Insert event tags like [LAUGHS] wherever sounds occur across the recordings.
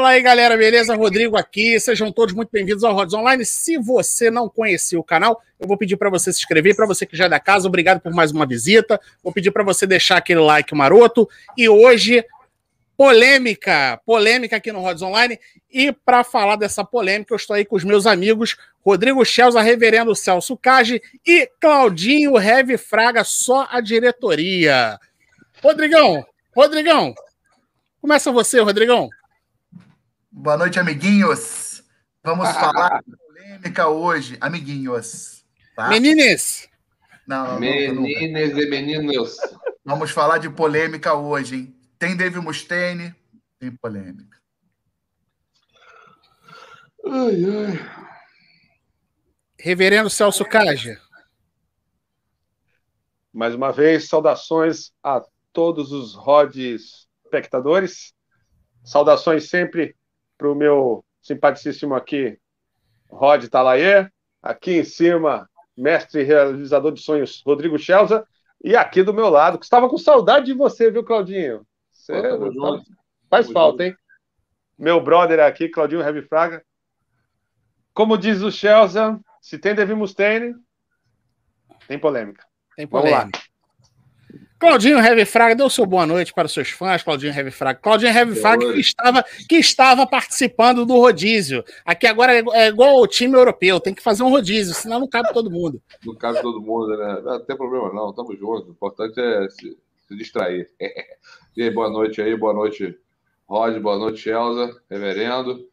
Fala aí, galera, beleza? Rodrigo aqui. Sejam todos muito bem-vindos ao Rods Online. Se você não conhecia o canal, eu vou pedir para você se inscrever. Para você que já é da casa, obrigado por mais uma visita. Vou pedir para você deixar aquele like maroto. E hoje, polêmica, polêmica aqui no Rods Online. E para falar dessa polêmica, eu estou aí com os meus amigos Rodrigo Schelza, Reverendo Celso Cage e Claudinho Heavy Fraga, só a diretoria. Rodrigão, Rodrigão, começa você, Rodrigão. Boa noite, amiguinhos. Vamos falar de polêmica hoje, amiguinhos. Tá? Menines. Não, não, Menines e meninos. Vamos falar de polêmica hoje, hein? Tem Dave Mustaine, tem polêmica. Ai, ai. Reverendo Celso Caja. Mais uma vez, saudações a todos os rods espectadores. Saudações sempre para o meu simpaticíssimo aqui, Rod Talayer. Aqui em cima, mestre realizador de sonhos, Rodrigo Schelza. E aqui do meu lado, que estava com saudade de você, viu, Claudinho? Você Pô, faz Tamo falta, junto. hein? Meu brother aqui, Claudinho Heavy Fraga. Como diz o Schelza, se tem Davi Mustaine, tem polêmica. Tem polêmica. Claudinho Heavy Fraga, dê o seu boa noite para os seus fãs, Claudinho Heavy Fraga. Claudinho Heavy Fraga que estava, que estava participando do rodízio. Aqui agora é, é igual o time europeu, tem que fazer um rodízio, senão não cabe todo mundo. Não cabe todo mundo, né? Não tem problema não, estamos juntos. O importante é se, se distrair. [LAUGHS] e aí, boa noite aí, boa noite, Rod, boa noite, Elza, reverendo.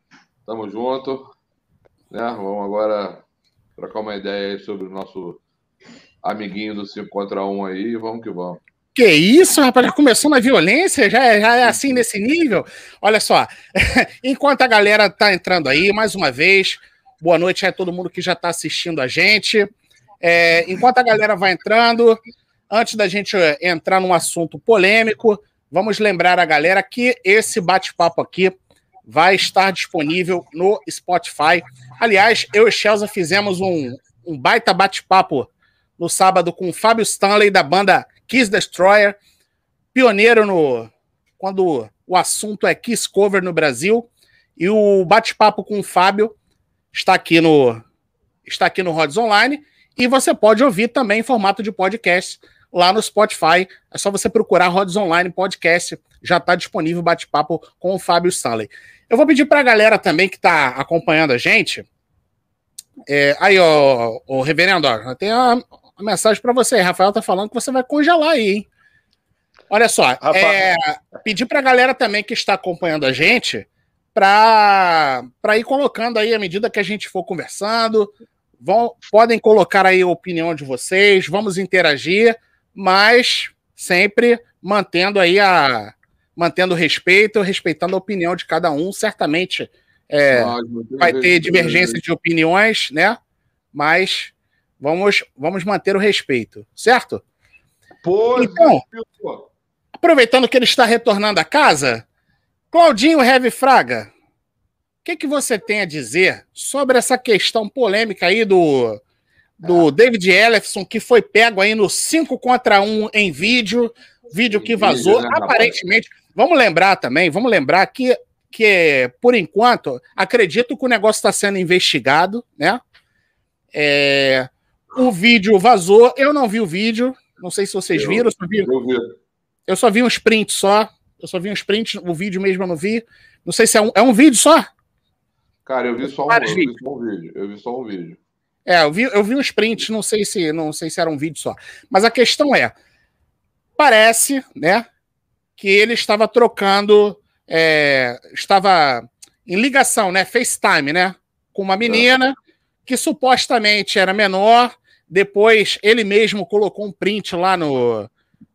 Tamo junto. Né? Vamos agora trocar uma ideia aí sobre o nosso amiguinho do 5 contra 1 aí, vamos que vamos. Que isso, rapaz? Começou na violência? Já é, já é assim nesse nível? Olha só, [LAUGHS] enquanto a galera tá entrando aí, mais uma vez, boa noite a todo mundo que já está assistindo a gente. É, enquanto a galera vai entrando, antes da gente entrar num assunto polêmico, vamos lembrar a galera que esse bate-papo aqui vai estar disponível no Spotify. Aliás, eu e Chelsea fizemos um, um baita bate-papo no sábado com o Fábio Stanley, da banda Kiss Destroyer, pioneiro no quando o assunto é Kiss Cover no Brasil. E o bate-papo com o Fábio está aqui no está aqui no Rods Online e você pode ouvir também em formato de podcast lá no Spotify. É só você procurar Rods Online Podcast, já está disponível o bate-papo com o Fábio Stanley. Eu vou pedir para a galera também que está acompanhando a gente. É, aí, ó, o reverendo, ó, tem uma, uma mensagem para você. Rafael tá falando que você vai congelar aí, hein? Olha só, é, pedir para a galera também que está acompanhando a gente para ir colocando aí à medida que a gente for conversando. Vão, podem colocar aí a opinião de vocês, vamos interagir, mas sempre mantendo aí a mantendo o respeito, respeitando a opinião de cada um. Certamente é, vai ter divergência de opiniões, né? Mas Vamos, vamos manter o respeito, certo? Pois, então, aproveitando que ele está retornando à casa, Claudinho Heavy Fraga, o que, que você tem a dizer sobre essa questão polêmica aí do, do David Ellison, que foi pego aí no 5 contra 1 em vídeo, vídeo que vazou, né, aparentemente. Vamos lembrar também, vamos lembrar que, que por enquanto, acredito que o negócio está sendo investigado, né? É, o vídeo vazou, eu não vi o vídeo, não sei se vocês eu, viram. Eu só vi, eu, vi. eu só vi um sprint só. Eu só vi um sprint, o vídeo mesmo eu não vi. Não sei se é um, é um vídeo só. Cara, eu vi só, um, eu vi só um vídeo. Eu vi só um vídeo. É, eu vi, eu vi um sprint, não sei se não sei se era um vídeo só. Mas a questão é, parece, né, que ele estava trocando, é, estava em ligação, né, FaceTime, né, com uma menina que supostamente era menor depois ele mesmo colocou um print lá no,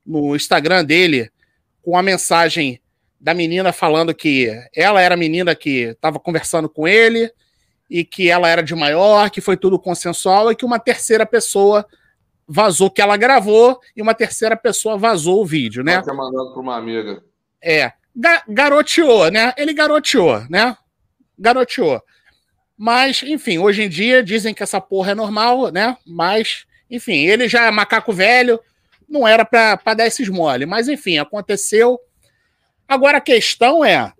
no Instagram dele com a mensagem da menina falando que ela era a menina que estava conversando com ele e que ela era de maior, que foi tudo consensual e que uma terceira pessoa vazou que ela gravou e uma terceira pessoa vazou o vídeo, né? Pode mandado para uma amiga. É, ga garoteou, né? Ele garoteou, né? Garoteou. Mas, enfim, hoje em dia dizem que essa porra é normal, né? Mas, enfim, ele já é macaco velho, não era para dar esses mole. Mas, enfim, aconteceu. Agora a questão é,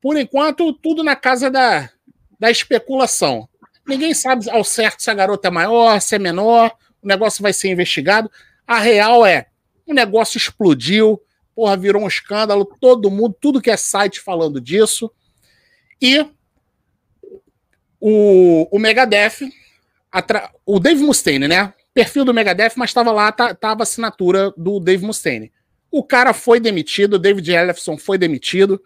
por enquanto, tudo na casa da, da especulação. Ninguém sabe ao certo se a garota é maior, se é menor, o negócio vai ser investigado. A real é, o negócio explodiu, porra, virou um escândalo, todo mundo, tudo que é site falando disso. E o, o Megadeth, o Dave Mustaine, né? Perfil do Megadeth, mas estava lá, tava a assinatura do Dave Mustaine. O cara foi demitido, o David Ellefson foi demitido.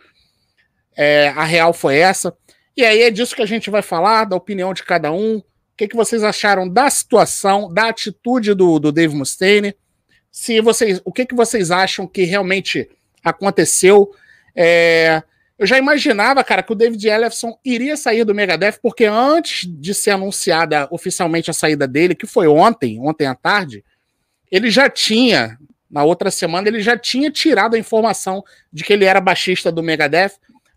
É, a real foi essa. E aí é disso que a gente vai falar, da opinião de cada um. O que, que vocês acharam da situação, da atitude do, do Dave Mustaine? Se vocês, o que, que vocês acham que realmente aconteceu? É, eu já imaginava, cara, que o David Ellefson iria sair do Megadeth, porque antes de ser anunciada oficialmente a saída dele, que foi ontem, ontem à tarde, ele já tinha, na outra semana, ele já tinha tirado a informação de que ele era baixista do Megadeth,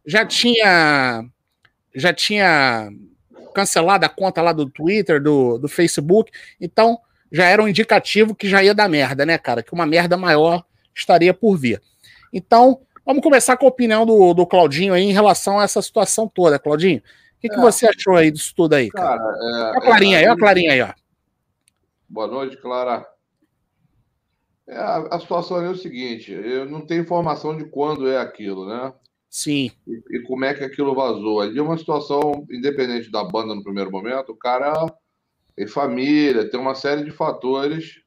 já tinha já tinha cancelado a conta lá do Twitter, do, do Facebook, então já era um indicativo que já ia dar merda, né, cara? Que uma merda maior estaria por vir. Então, Vamos começar com a opinião do, do Claudinho aí em relação a essa situação toda. Claudinho, o que, que é. você achou aí disso tudo aí, cara? cara é, a Clarinha é, aí, a Clarinha aí, ó. Boa noite, Clara. É, a, a, situação é o seguinte: eu não tenho informação de quando é aquilo, né? Sim. E, e, como é que aquilo vazou. Ali é uma situação, independente da banda no primeiro momento, o cara tem família, tem uma série de fatores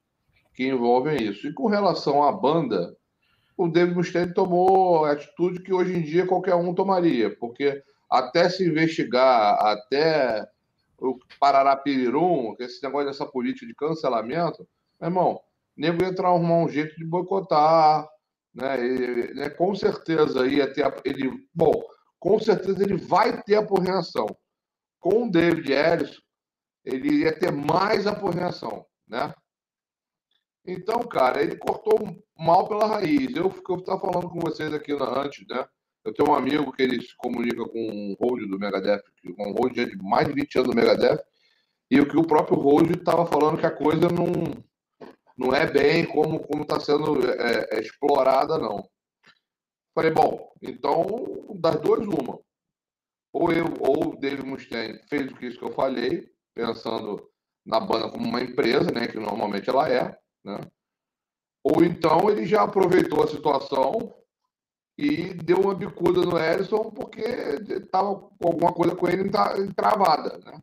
que envolvem isso. E com relação à banda, o David Mustaine tomou a atitude que hoje em dia qualquer um tomaria, porque até se investigar, até o Pararapirum, que esse negócio dessa política de cancelamento, meu irmão, nego ia arrumar um jeito de boicotar, né? E, né? Com certeza ia ter ele, bom, com certeza ele vai ter aporreação. Com o David Ellison, ele ia ter mais aporreação, né? Então, cara, ele cortou mal pela raiz. Eu estava falando com vocês aqui antes, né? Eu tenho um amigo que ele se comunica com o Hold do Megadeth, o Hold de mais de 20 anos do Megadeth, e o que o próprio Hold estava falando que a coisa não, não é bem como está sendo é, é, explorada, não. Falei, bom, então, das duas, uma. Ou eu, ou o David Mustaine fez o que isso que eu falei, pensando na banda como uma empresa, né, que normalmente ela é, né? Ou então ele já aproveitou a situação e deu uma bicuda no Ellison porque estava alguma coisa com ele travada. Né?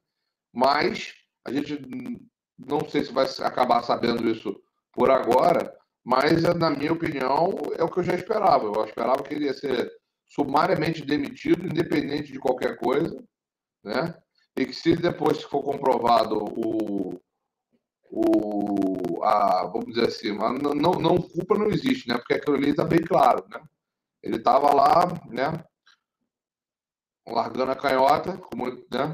Mas a gente não sei se vai acabar sabendo isso por agora, mas na minha opinião é o que eu já esperava. Eu esperava que ele ia ser sumariamente demitido, independente de qualquer coisa, né? E que se depois for comprovado o, o, a, vamos dizer assim, não, não, não, culpa não existe, né? Porque aquilo ali está bem claro, né? Ele estava lá, né? Largando a canhota, como, né?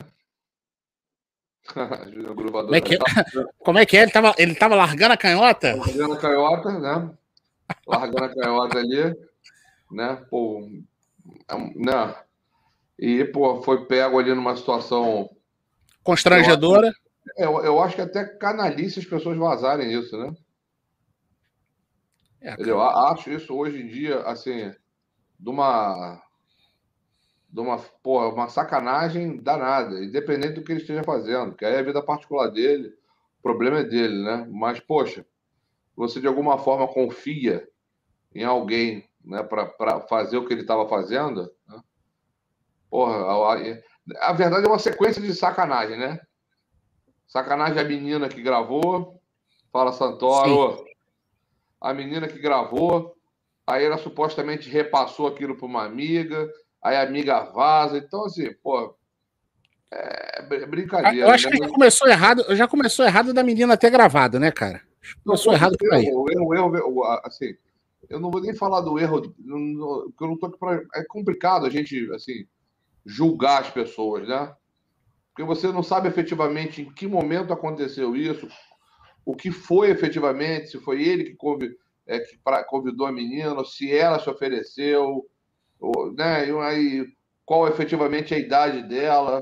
[LAUGHS] como, é que, é? [LAUGHS] como é que é? Ele estava ele tava largando a canhota? Largando a canhota, né? Largando a canhota ali, né? Pô, é né? E, pô, foi pego ali numa situação constrangedora. É, eu, eu acho que até canalice as pessoas vazarem isso, né? É, eu acho isso hoje em dia, assim, de uma. De uma, pô, uma sacanagem danada, independente do que ele esteja fazendo, que aí é a vida particular dele, o problema é dele, né? Mas, poxa, você de alguma forma confia em alguém né, para fazer o que ele estava fazendo, né? porra, a, a, a verdade é uma sequência de sacanagem, né? Sacanagem a menina que gravou. Fala Santoro. Sim. A menina que gravou. Aí ela supostamente repassou aquilo para uma amiga. Aí a amiga vaza. Então, assim, pô. É brincadeira. Eu acho né? que já começou errado. Já começou errado da menina ter gravado, né, cara? Começou errado por aí. O erro, erro, erro, assim, eu não vou nem falar do erro, porque eu não tô aqui pra, É complicado a gente, assim, julgar as pessoas, né? Porque você não sabe efetivamente em que momento aconteceu isso, o que foi efetivamente, se foi ele que, é, que convidou a menina, se ela se ofereceu, ou, né, e aí, qual efetivamente a idade dela,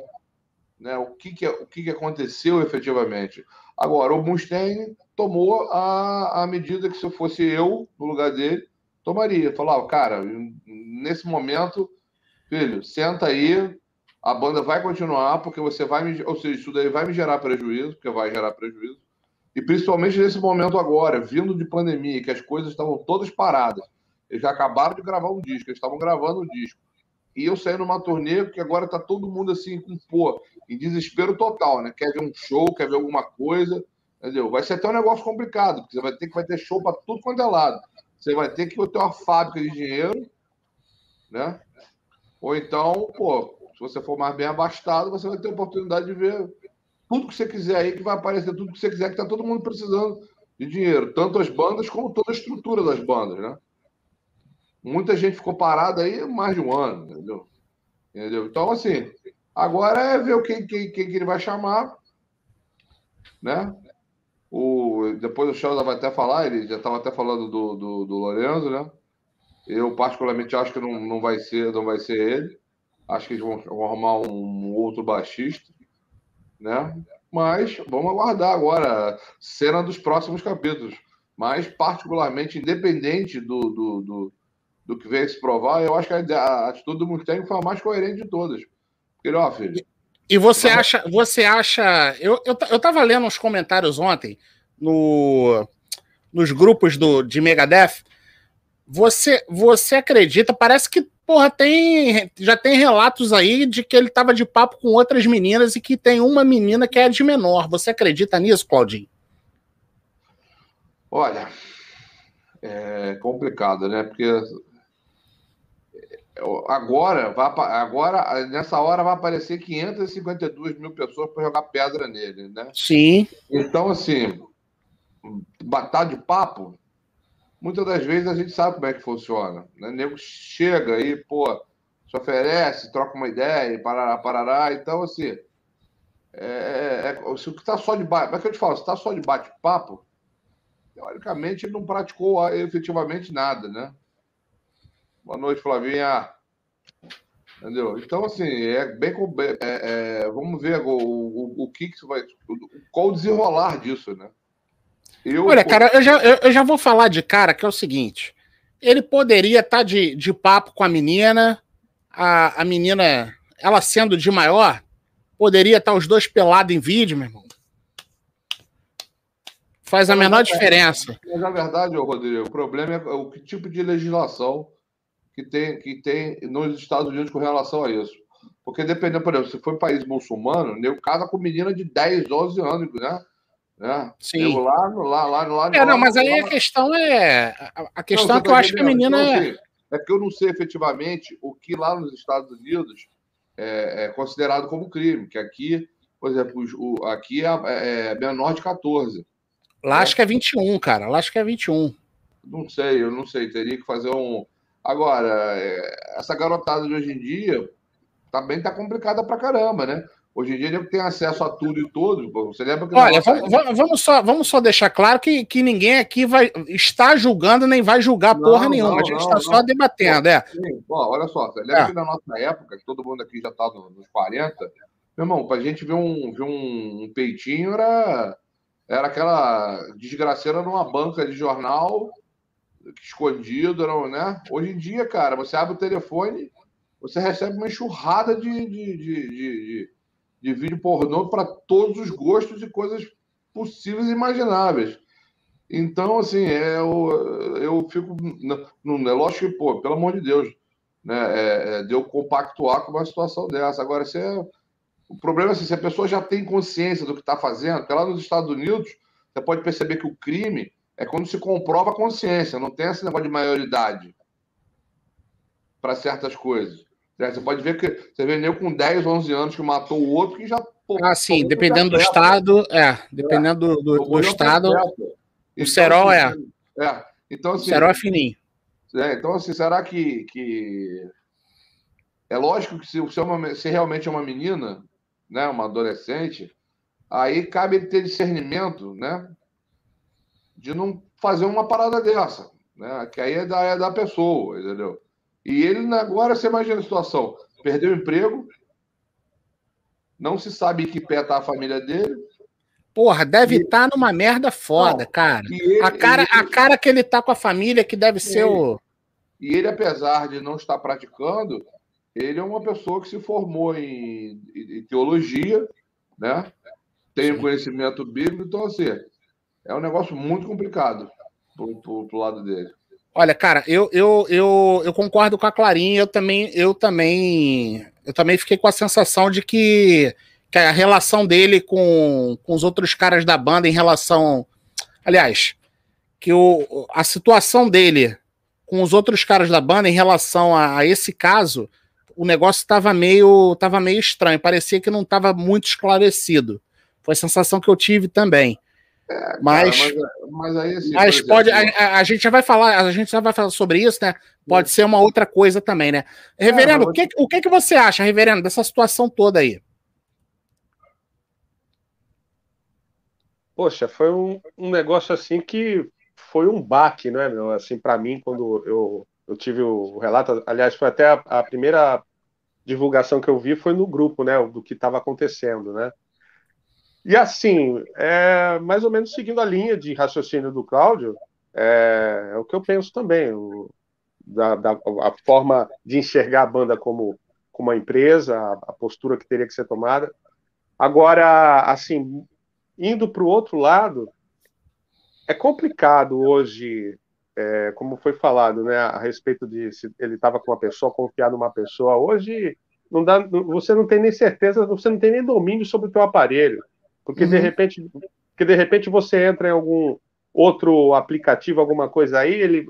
né, o, que, que, o que, que aconteceu efetivamente. Agora, o Mustaine tomou a, a medida que se fosse eu, no lugar dele, tomaria. Falava, cara, nesse momento, filho, senta aí, a banda vai continuar, porque você vai me. Ou seja, isso daí vai me gerar prejuízo, porque vai gerar prejuízo. E principalmente nesse momento agora, vindo de pandemia, que as coisas estavam todas paradas. Eles já acabaram de gravar um disco, eles estavam gravando um disco. E eu saí numa turnê que agora tá todo mundo assim, com pô, em desespero total, né? Quer ver um show, quer ver alguma coisa, entendeu? Vai ser até um negócio complicado, porque você vai ter que vai ter show para tudo quanto é lado. Você vai ter que ter uma fábrica de dinheiro, né? Ou então, pô, se você for mais bem abastado, você vai ter oportunidade de ver tudo que você quiser aí, que vai aparecer tudo que você quiser, que está todo mundo precisando de dinheiro, tanto as bandas como toda a estrutura das bandas, né? Muita gente ficou parada aí mais de um ano, entendeu? entendeu? Então, assim, agora é ver quem, quem, quem que ele vai chamar, né? O, depois o Sheldon vai até falar, ele já estava até falando do, do, do Lorenzo, né? Eu, particularmente, acho que não, não, vai ser, não vai ser ele. Acho que eles vão, vão arrumar um outro baixista, né? Mas vamos aguardar agora cena dos próximos capítulos. Mas, particularmente, independente do, do, do, do que veio se provar, eu acho que a, a atitude do Mustang foi a mais coerente de todas. Porque, ó, filho. E você acha, você acha. Eu, eu, eu tava lendo uns comentários ontem no, nos grupos do, de Megadeth. Você, você acredita? Parece que Porra, tem, já tem relatos aí de que ele tava de papo com outras meninas e que tem uma menina que é de menor. Você acredita nisso, Claudinho? Olha, é complicado, né? Porque agora, vai, agora nessa hora vai aparecer 552 mil pessoas para jogar pedra nele, né? Sim. Então, assim, batar de papo, muitas das vezes a gente sabe como é que funciona. Né? O nego chega aí, pô, se oferece, troca uma ideia, e parará, parará. Então, assim, é, é, é se está só de bate, mas é que eu te falo, se está só de bate-papo, teoricamente ele não praticou ah, efetivamente nada, né? Boa noite, Flavinha. Entendeu? Então, assim, é bem. É, é, vamos ver o, o, o que, que vai. Qual o desenrolar disso, né? Eu, Olha, cara, eu já, eu, eu, já vou falar de cara que é o seguinte: ele poderia estar tá de, de papo com a menina, a, a menina, ela sendo de maior, poderia estar tá os dois pelados em vídeo, meu irmão. Faz a mas menor diferença. Mas na verdade, Rodrigo, o problema é o que tipo de legislação que tem, que tem nos Estados Unidos com relação a isso. Porque dependendo, por exemplo, se for um país muçulmano, o casa com menina de 10, 12 anos, né? Né? Sim. Eu lá, lá, lá, lá, é, não, mas aí a questão é. A questão não, é que eu acho que a menina é. É que eu não sei efetivamente o que lá nos Estados Unidos é, é considerado como crime, que aqui, por exemplo, o, aqui é, é, é menor de 14. Lá né? acho que é 21, cara. Lá acho que é 21. Não sei, eu não sei. Teria que fazer um. Agora, é, essa garotada de hoje em dia também tá complicada pra caramba, né? Hoje em dia ele tem acesso a tudo e todos. Você lembra que. Olha, vamos, vamos, só, vamos só deixar claro que, que ninguém aqui vai está julgando nem vai julgar não, porra nenhuma. Não, a gente está só debatendo, é. Sim. Ó, olha só, você lembra é. que na nossa época, que todo mundo aqui já está nos 40, meu irmão, para a gente ver um, ver um peitinho era, era aquela desgraceira numa banca de jornal escondido, né? Hoje em dia, cara, você abre o telefone, você recebe uma enxurrada de, de, de, de de vídeo pornô para todos os gostos e coisas possíveis e imagináveis. Então, assim, é, eu, eu fico. Não, é lógico que, pô, pelo amor de Deus, né, é, é, compactuar com uma situação dessa. Agora, se é, o problema é assim, se a pessoa já tem consciência do que está fazendo, porque lá nos Estados Unidos, você pode perceber que o crime é quando se comprova a consciência, não tem esse negócio de maioridade para certas coisas. É, você pode ver que você vê nem com 10, 11 anos que matou o outro que já. Pô, ah, sim, dependendo do estado, é. Dependendo é, do, do, do estado. O então, cerol é. Assim, é. Então, assim, o cerol é fininho. É, então, assim, será que, que. É lógico que se, se, é uma, se realmente é uma menina, né, uma adolescente, aí cabe ter discernimento, né? De não fazer uma parada dessa. Né? Que aí é da, é da pessoa, entendeu? E ele, agora, você imagina a situação: perdeu o emprego, não se sabe em que pé está a família dele. Porra, deve estar tá numa merda foda, não, cara. Ele, a, cara ele, a cara que ele tá com a família, que deve ser o. E ele, apesar de não estar praticando, ele é uma pessoa que se formou em, em teologia, né? Tem Sim. conhecimento bíblico, então, assim, é um negócio muito complicado pro, pro, pro lado dele. Olha, cara, eu, eu, eu, eu concordo com a Clarinha, eu também, eu também, eu também fiquei com a sensação de que, que a relação dele com, com os outros caras da banda em relação. Aliás, que o, a situação dele com os outros caras da banda em relação a, a esse caso, o negócio estava meio, tava meio estranho, parecia que não estava muito esclarecido. Foi a sensação que eu tive também. É, mas, cara, mas, mas, aí, assim, mas exemplo, pode. A, a, gente já vai falar, a gente já vai falar sobre isso, né? Pode ser uma outra coisa também, né? Reverendo, é, o, que, o que, que você acha, reverendo, dessa situação toda aí? Poxa, foi um, um negócio assim que foi um baque, né, meu? Assim, para mim, quando eu, eu tive o relato, aliás, foi até a, a primeira divulgação que eu vi foi no grupo, né, do que estava acontecendo, né? E assim, é, mais ou menos seguindo a linha de raciocínio do Cláudio, é, é o que eu penso também, o, da, da, a forma de enxergar a banda como, como uma empresa, a, a postura que teria que ser tomada. Agora, assim, indo para o outro lado, é complicado hoje, é, como foi falado, né, a respeito de se ele estava com uma pessoa, confiar numa pessoa. Hoje, não dá, você não tem nem certeza, você não tem nem domínio sobre o teu aparelho. Porque uhum. de repente, porque de repente você entra em algum outro aplicativo, alguma coisa aí, ele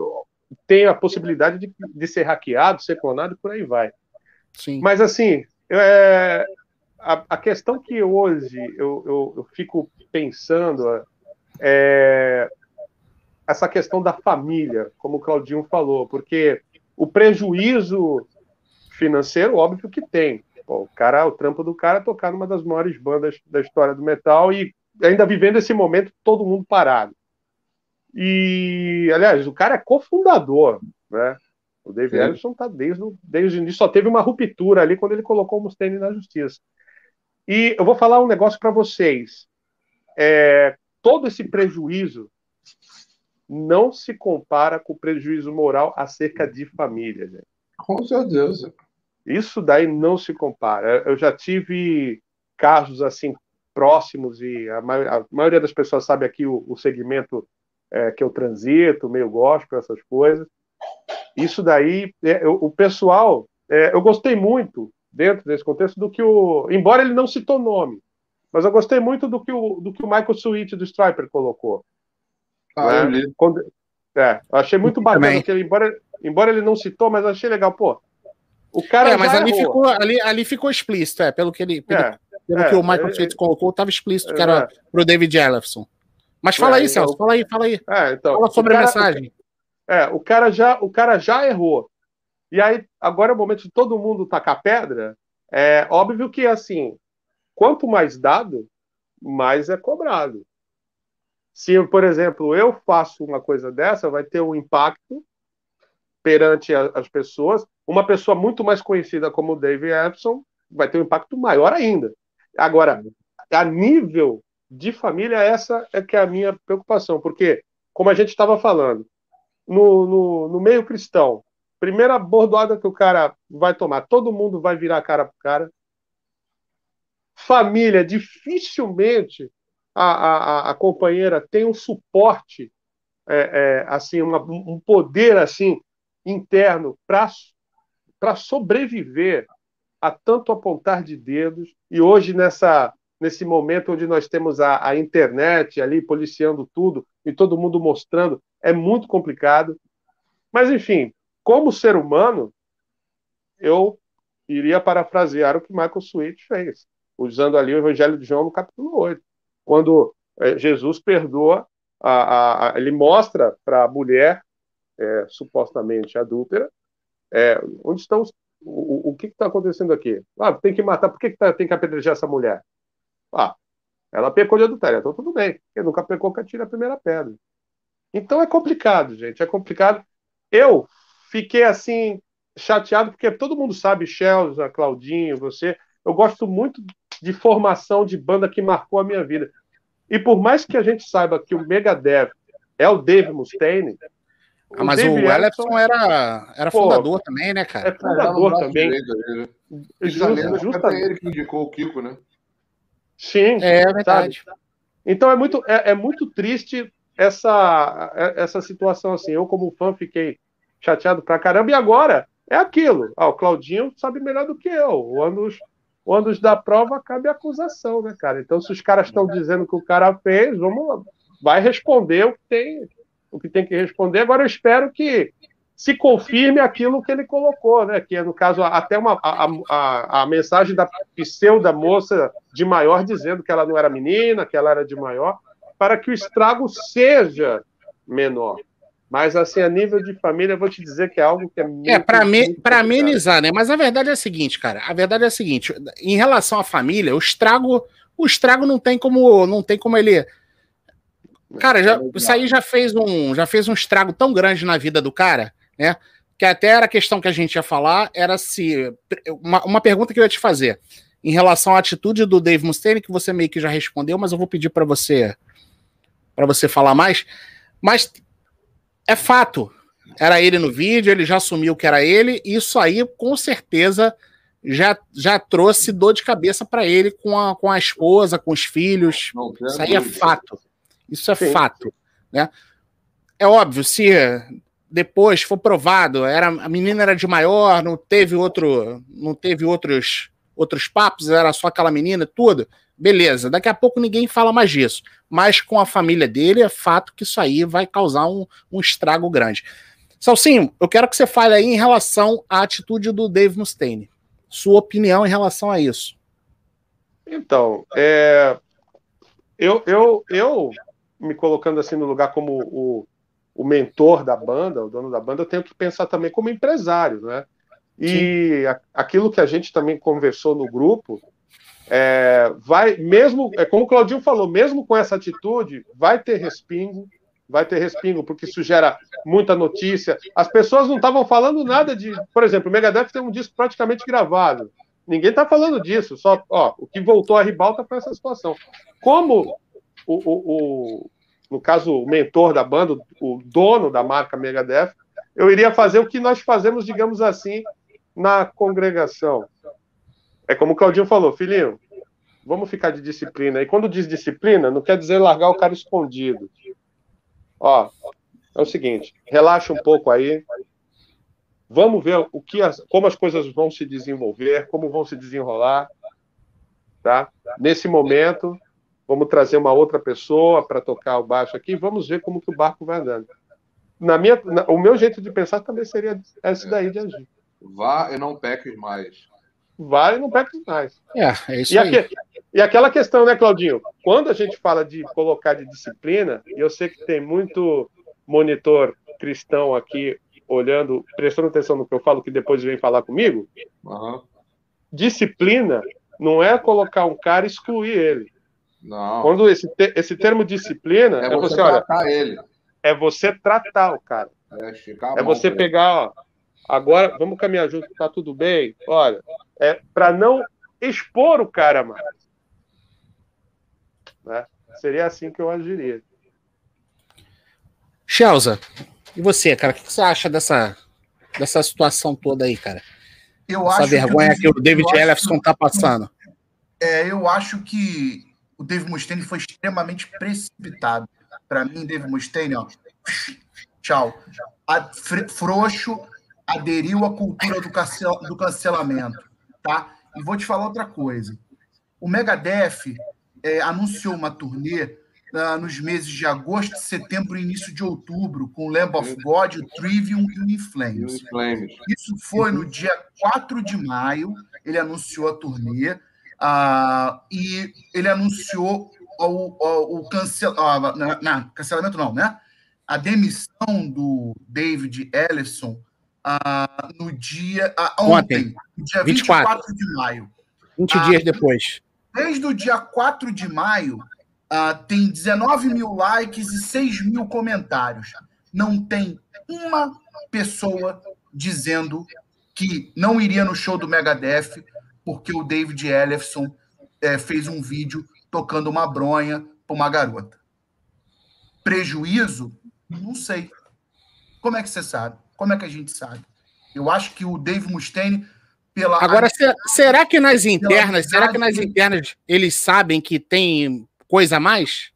tem a possibilidade de, de ser hackeado, ser clonado e por aí vai. Sim. Mas assim, é, a, a, questão que hoje eu, eu, eu fico pensando é essa questão da família, como o Claudinho falou, porque o prejuízo financeiro, óbvio que tem. Pô, o cara, o trampo do cara é tocar numa das maiores bandas da história do metal e ainda vivendo esse momento todo mundo parado. E, aliás, o cara é cofundador, né? O Dave Ellison tá desde, desde o início, só teve uma ruptura ali quando ele colocou o Mustaine na justiça. E eu vou falar um negócio para vocês. É, todo esse prejuízo não se compara com o prejuízo moral acerca de família, gente. Com certeza. Isso daí não se compara. Eu já tive casos assim próximos e a, a maioria das pessoas sabe aqui o, o segmento é, que eu transito, meio gospel, essas coisas. Isso daí, é, eu, o pessoal, é, eu gostei muito dentro desse contexto do que o, embora ele não citou nome, mas eu gostei muito do que o, do que o Michael Sweet do Striper colocou. Ah, né? Quando, é, achei muito bacana que ele, embora, embora ele não citou, mas achei legal, pô. O cara é, mas ali ficou, ali, ali ficou explícito, é, pelo que ele. Pelo, é, pelo é, que o Michael Chase colocou, estava explícito que era é. pro David Ellison. Mas fala é, aí, Celso, fala aí, fala aí. É, então, fala sobre cara, a mensagem. É, o cara, já, o cara já errou. E aí, agora é o momento de todo mundo tacar pedra. É óbvio que, assim, quanto mais dado, mais é cobrado. Se, por exemplo, eu faço uma coisa dessa, vai ter um impacto perante a, as pessoas. Uma pessoa muito mais conhecida como o Dave Epson vai ter um impacto maior ainda. Agora, a nível de família, essa é que é a minha preocupação, porque, como a gente estava falando, no, no, no, meio cristão, primeira bordoada que o cara vai tomar, todo mundo vai virar a cara pro cara. Família, dificilmente a, a, a companheira tem um suporte, é, é, assim, uma, um poder assim interno para sobreviver a tanto apontar de dedos. E hoje, nessa, nesse momento onde nós temos a, a internet ali policiando tudo e todo mundo mostrando, é muito complicado. Mas, enfim, como ser humano, eu iria parafrasear o que Michael Sweet fez, usando ali o Evangelho de João no capítulo 8, quando é, Jesus perdoa, a, a ele mostra para a mulher é, supostamente adúltera, é, onde estão os, o, o, que está acontecendo aqui? Ah, tem que matar, por que, que tá, tem que apedrejar essa mulher? Ah, ela pecou de adultério, então tudo bem, porque nunca pecou que atira a primeira pedra. Então é complicado, gente, é complicado. Eu fiquei assim, chateado, porque todo mundo sabe, Chelsea, Claudinho, você, eu gosto muito de formação de banda que marcou a minha vida. E por mais que a gente saiba que o Megadeth é o Dave Mustaine. Ah, mas Dave o Ellison era, era pô, fundador também, né, cara? É fundador também. Né? Justa, justa... ele que indicou o Kiko, né? Sim, é, é verdade. Sabe? Então é muito, é, é, muito triste essa, essa situação assim. Eu, como fã, fiquei chateado pra caramba. E agora é aquilo. Ah, o Claudinho sabe melhor do que eu. O Anos, o da prova cabe acusação, né, cara? Então, se os caras estão dizendo que o cara fez, vamos vai responder o que tem, o que tem que responder. Agora eu espero que se confirme aquilo que ele colocou, né? Que é, no caso, até uma, a, a, a mensagem da pseuda moça de maior dizendo que ela não era menina, que ela era de maior, para que o estrago seja menor. Mas, assim, a nível de família, eu vou te dizer que é algo que é muito. É, para me, amenizar, né? Mas a verdade é a seguinte, cara. A verdade é a seguinte: em relação à família, o estrago. O estrago não tem como. Não tem como ele. Cara, já, isso aí já fez, um, já fez um estrago tão grande na vida do cara né? Que até era a questão que a gente ia falar, era se. Uma, uma pergunta que eu ia te fazer. Em relação à atitude do Dave Mustaine, que você meio que já respondeu, mas eu vou pedir para você para você falar mais. Mas é fato. Era ele no vídeo, ele já assumiu que era ele, e isso aí, com certeza, já, já trouxe dor de cabeça para ele com a, com a esposa, com os filhos. Não, isso aí é fato. Isso é Sim. fato. Né? É óbvio, se depois for provado, era a menina era de maior, não teve outro, não teve outros outros papos, era só aquela menina, tudo. Beleza, daqui a pouco ninguém fala mais disso. Mas com a família dele, é fato que isso aí vai causar um, um estrago grande. Salsinho, eu quero que você fale aí em relação à atitude do Dave Mustaine. Sua opinião em relação a isso. Então, é, eu, eu, eu me colocando assim no lugar como o, o mentor da banda, o dono da banda, eu tenho que pensar também como empresário, né? E a, aquilo que a gente também conversou no grupo, é, vai, mesmo, é como o Claudinho falou, mesmo com essa atitude, vai ter respingo, vai ter respingo, porque isso gera muita notícia. As pessoas não estavam falando nada de, por exemplo, o Megadeth tem um disco praticamente gravado. Ninguém está falando disso, só ó, o que voltou a ribalta foi essa situação. Como o, o, no caso, o mentor da banda, o dono da marca Megadeth, eu iria fazer o que nós fazemos, digamos assim, na congregação. É como o Claudinho falou, filhinho, vamos ficar de disciplina. E quando diz disciplina, não quer dizer largar o cara escondido. Ó, é o seguinte, relaxa um pouco aí. Vamos ver o que as, como as coisas vão se desenvolver, como vão se desenrolar, tá? Nesse momento, vamos trazer uma outra pessoa para tocar o baixo aqui, vamos ver como que o barco vai andando. Na minha, na, o meu jeito de pensar também seria esse daí de agir. Vá e não peques mais. Vá e não peques mais. É, é isso e aí. Aqui, e aquela questão, né, Claudinho? Quando a gente fala de colocar de disciplina, e eu sei que tem muito monitor cristão aqui olhando, prestando atenção no que eu falo, que depois vem falar comigo. Uhum. Disciplina não é colocar um cara e excluir ele. Não. Quando esse, te, esse termo disciplina, é, é você, você tratar olha, ele. É você tratar o cara. É, é você pegar, ó, agora vamos caminhar junto, tá tudo bem? Olha, é para não expor o cara mais. Né? Seria assim que eu agiria. Shelza, e você, cara, o que você acha dessa, dessa situação toda aí, cara? Eu Essa acho vergonha que, que o David Ellefson tá passando. É, eu acho que o Dave Mustaine foi extremamente precipitado. Para mim, Dave Mustaine, ó, tchau. A, frouxo aderiu à cultura do, cancel, do cancelamento, tá? E vou te falar outra coisa. O Megadeth é, anunciou uma turnê uh, nos meses de agosto, setembro e início de outubro, com Lamb of God, o Trivium e o Inflames. Isso foi no dia 4 de maio, ele anunciou a turnê. Ah, e ele anunciou o, o, o cancel, ah, na, na, cancelamento, não, né? A demissão do David Ellison ah, no dia. Ah, ontem, ontem, dia 24. 24 de maio. 20 dias depois. Desde o dia 4 de maio, ah, tem 19 mil likes e 6 mil comentários. Não tem uma pessoa dizendo que não iria no show do Megadeth porque o David Ellefson é, fez um vídeo tocando uma bronha para uma garota. Prejuízo? Não sei. Como é que você sabe? Como é que a gente sabe? Eu acho que o Dave Mustaine, pela. Agora, será que nas internas, será que nas internas eles sabem que tem coisa a mais?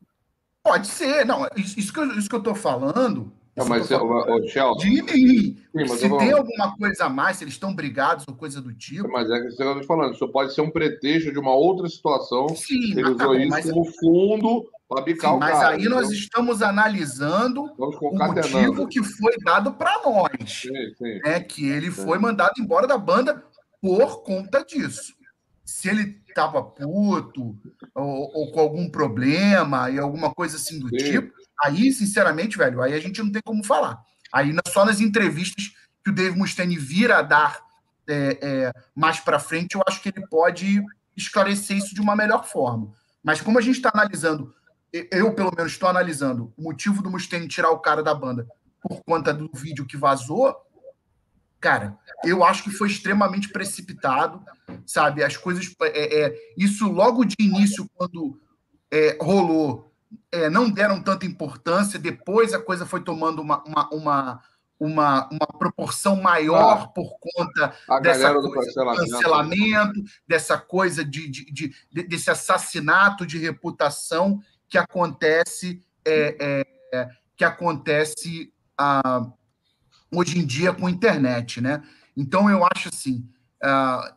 Pode ser. Não, isso que eu, isso que eu tô falando não, mas o Chelsea. Sim, se tem alguma coisa a mais, se eles estão brigados ou coisa do tipo. Mas é que você está falando, isso pode ser um pretexto de uma outra situação. Sim, ele usou isso mas... como fundo para bicar Sim, o mas cara. Aí nós estamos analisando o motivo que foi dado para nós. Sim, sim. É que ele sim. foi mandado embora da banda por conta disso. Se ele estava puto ou, ou, com algum problema e alguma coisa assim do tipo, Aí, sinceramente, velho, aí a gente não tem como falar. Aí só nas entrevistas que o Dave Mustaine vira a dar é, é, mais para frente, eu acho que ele pode esclarecer isso de uma melhor forma. Mas como a gente está analisando, eu pelo menos estou analisando o motivo do Mustaine tirar o cara da banda por conta do vídeo que vazou, cara, eu acho que foi extremamente precipitado, sabe? As coisas, é, é isso logo de início quando é, rolou é, não deram tanta importância, depois a coisa foi tomando uma, uma, uma, uma, uma proporção maior ah, por conta dessa coisa cancelamento. cancelamento, dessa coisa de, de, de, desse assassinato de reputação que acontece é, é, que acontece ah, hoje em dia com a internet, né? Então eu acho assim, ah,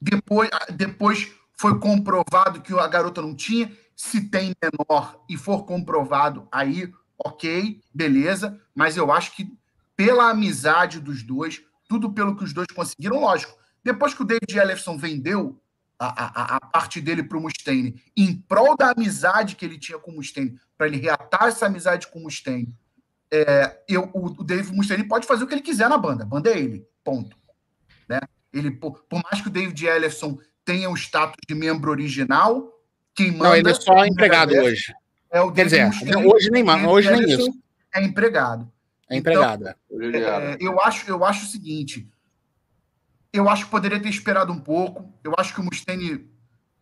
depois, depois foi comprovado que a garota não tinha, se tem menor e for comprovado, aí, ok, beleza. Mas eu acho que pela amizade dos dois, tudo pelo que os dois conseguiram, lógico. Depois que o David Ellison vendeu a, a, a parte dele para o Mustaine, em prol da amizade que ele tinha com o Mustaine, para ele reatar essa amizade com o Mustaine, é, eu, o, o David Mustaine pode fazer o que ele quiser na banda. A banda é ele, ponto. Né? Ele, por, por mais que o David Ellison tenha o status de membro original, quem manda. Não, ele é só empregado hoje. É o Quer dizer, hoje nem, hoje nem isso. É empregado. É empregado. Então, é, eu, acho, eu acho o seguinte. Eu acho que poderia ter esperado um pouco. Eu acho que o Mustaine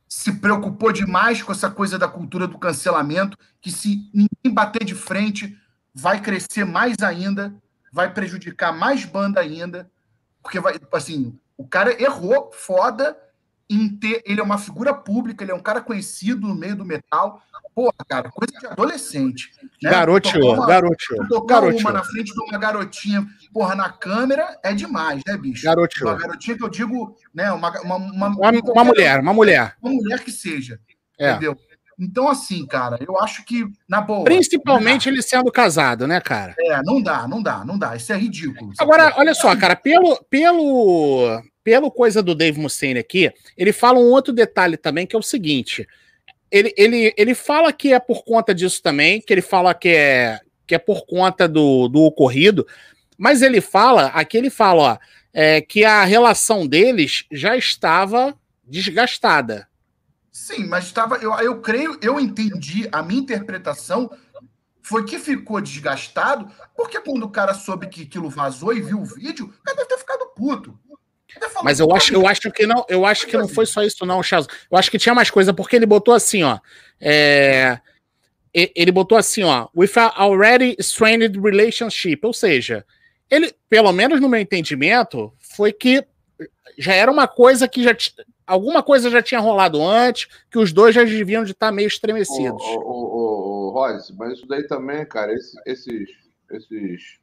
se preocupou demais com essa coisa da cultura do cancelamento, que se ninguém bater de frente, vai crescer mais ainda, vai prejudicar mais banda ainda, porque vai, assim, o cara errou foda ter. Ele é uma figura pública, ele é um cara conhecido no meio do metal. Porra, cara, coisa de adolescente. Né? Garoteou, garoteou. Tocar uma na frente de uma garotinha, porra, na câmera é demais, né, bicho? Garoteou. Uma garotinha que eu digo, né? Uma, uma, uma, uma, uma mulher, uma mulher. Uma mulher que seja. É. Entendeu? Então, assim, cara, eu acho que, na boa. Principalmente ele sendo casado, né, cara? É, não dá, não dá, não dá. Isso é ridículo. Agora, olha só, cara, pelo, pelo, pelo coisa do Dave Mustaine aqui, ele fala um outro detalhe também, que é o seguinte. Ele, ele, ele fala que é por conta disso também, que ele fala que é, que é por conta do, do ocorrido, mas ele fala, aqui ele fala, ó, é, que a relação deles já estava desgastada. Sim, mas estava. Eu, eu creio, eu entendi, a minha interpretação foi que ficou desgastado, porque quando o cara soube que aquilo vazou e viu o vídeo, o cara deve ter ficado puto. Mas eu acho, eu acho que não, eu acho que não foi só isso, não, Charles. Eu acho que tinha mais coisa, porque ele botou assim, ó. É, ele botou assim, ó, with a already strained relationship, ou seja, ele, pelo menos no meu entendimento, foi que já era uma coisa que já alguma coisa já tinha rolado antes, que os dois já deviam de estar tá meio estremecidos. O, o, o Rose, mas isso daí também, cara, esses, esses, esses,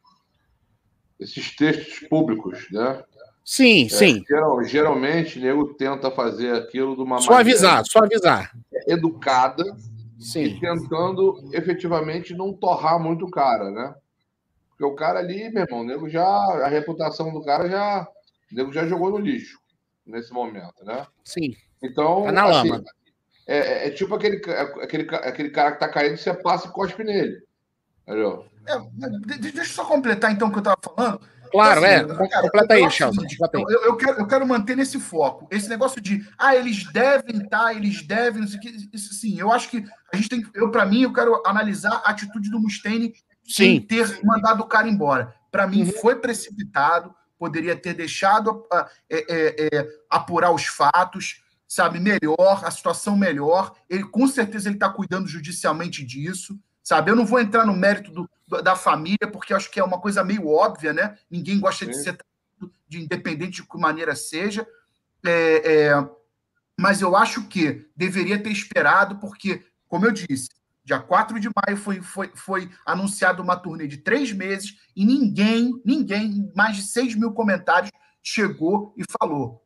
esses textos públicos, né? Sim, é, sim. Geral, geralmente, nego tenta fazer aquilo de uma só maneira. Só avisar, só avisar. Educada sim. e tentando efetivamente não torrar muito o cara, né? Porque o cara ali, meu irmão, o nego já. A reputação do cara já. O nego já jogou no lixo nesse momento, né? Sim. Então. Tá na assim, lama. É, é, é, tipo aquele, aquele, aquele cara que tá caindo, você passa e cospe nele. Entendeu? É, deixa eu só completar então o que eu tava falando. Claro, então, assim, é. Cara, completa aí, Chelsea. Eu, eu, quero, eu quero manter nesse foco. Esse negócio de, ah, eles devem estar, tá, eles devem, não sei o que. Isso, sim, eu acho que a gente tem Eu, para mim, eu quero analisar a atitude do Mustaine sim. em ter mandado o cara embora. Para mim, uhum. foi precipitado, poderia ter deixado uh, é, é, apurar os fatos, sabe, melhor, a situação melhor. Ele com certeza ele está cuidando judicialmente disso, sabe? Eu não vou entrar no mérito do, do, da família, porque acho que é uma coisa meio óbvia, né? Ninguém gosta Sim. de ser de independente de que maneira seja. É, é, mas eu acho que deveria ter esperado, porque, como eu disse, dia 4 de maio foi, foi, foi anunciado uma turnê de três meses e ninguém, ninguém, mais de 6 mil comentários, chegou e falou: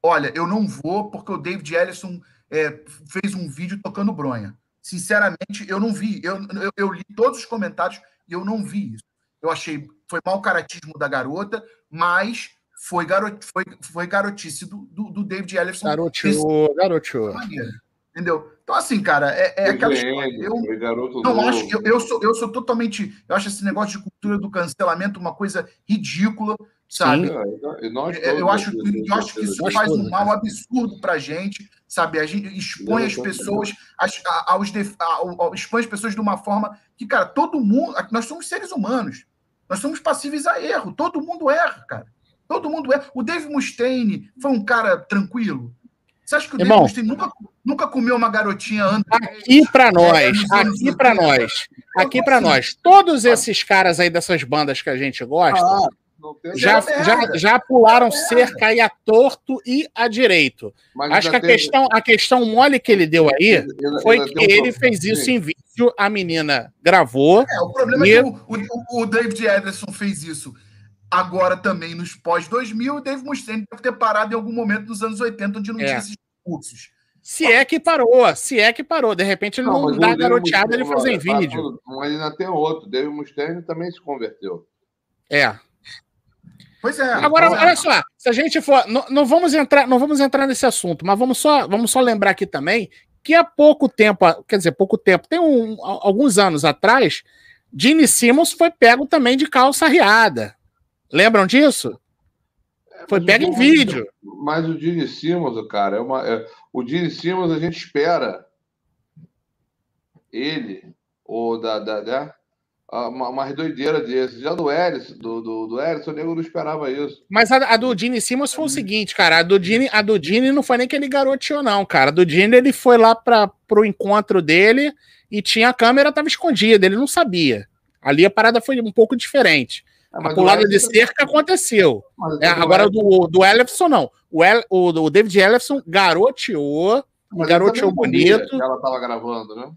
Olha, eu não vou porque o David Ellison é, fez um vídeo tocando bronha. Sinceramente, eu não vi. Eu, eu, eu, li todos os comentários e eu não vi isso. Eu achei foi mau caratismo da garota, mas foi, garot, foi, foi garotice do, do, do David Ellison. Garoteou, garoteou. Entendeu? Então, assim, cara, é, é aquela história. Eu não acho, eu, eu, sou, eu sou totalmente. Eu acho esse negócio de cultura do cancelamento uma coisa ridícula, sabe? Sim, é, eu, acho, eu acho que isso faz um mal absurdo pra gente, sabe? A gente expõe as pessoas as, aos, expõe as pessoas de uma forma que, cara, todo mundo. Nós somos seres humanos. Nós somos passíveis a erro. Todo mundo erra, cara. Todo mundo erra. O Dave Mustaine foi um cara tranquilo. Você acha que o Irmão, Dave Mustaine nunca, nunca comeu uma garotinha antes? Aqui para nós, aqui para nós, aqui para nós. Todos esses caras aí dessas bandas que a gente gosta. Ah, já, já, já pularam cerca aí a torto e a direito. Mas Acho que a, questão, a questão mole que ele deu aí foi que ele fez isso em vídeo, a menina gravou. É, o problema e... é que o, o, o David Ederson fez isso agora também nos pós-2000, o Dave Mustaine deve ter parado em algum momento dos anos 80, onde não é. tinha esses cursos. Se é que parou, se é que parou. De repente ele não, não dá garoteada ele fazer em vídeo. Mas ainda tem outro. Dave Mustaine também se converteu. É. Pois é. Agora, é. olha só, se a gente for. Não, não, vamos entrar, não vamos entrar nesse assunto, mas vamos só, vamos só lembrar aqui também que há pouco tempo, quer dizer, pouco tempo, tem um, alguns anos atrás, Gene Simmons foi pego também de calça riada. Lembram disso? Foi pego em vídeo. Mas o Gene Simmons, cara, é uma, é, o Gene Simmons a gente espera ele, ou da, da, da né? uma, uma doideira desse. Já do Eris, do, do, do Eris, o nego não esperava isso. Mas a, a do Dini Simmons foi o seguinte, cara. A do Dini, a do Dini não foi nem que ele garoteou, não, cara. A do Dini ele foi lá para pro encontro dele e tinha a câmera tava escondida, ele não sabia. Ali a parada foi um pouco diferente. É, a pulada de cerca aconteceu. É, agora do, do Ellison, não. O, El, o, o David Ellison garoteou, mas garoteou bonito. Ela tava gravando, né?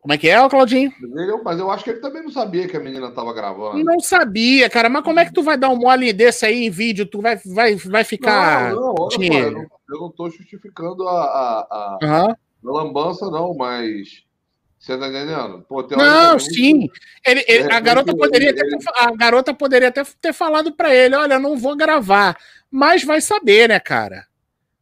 Como é que é, Claudinho? Mas eu acho que ele também não sabia que a menina estava gravando. Não sabia, cara. Mas como é que tu vai dar um mole desse aí em vídeo? Tu vai, vai, vai ficar. Não, não, olha, eu não estou justificando a, a, a, uhum. a lambança, não, mas. Você tá entendendo? Pô, não, sim. Ele, ele, a, garota poderia ele, ter, a garota poderia até ter falado para ele: olha, não vou gravar. Mas vai saber, né, cara?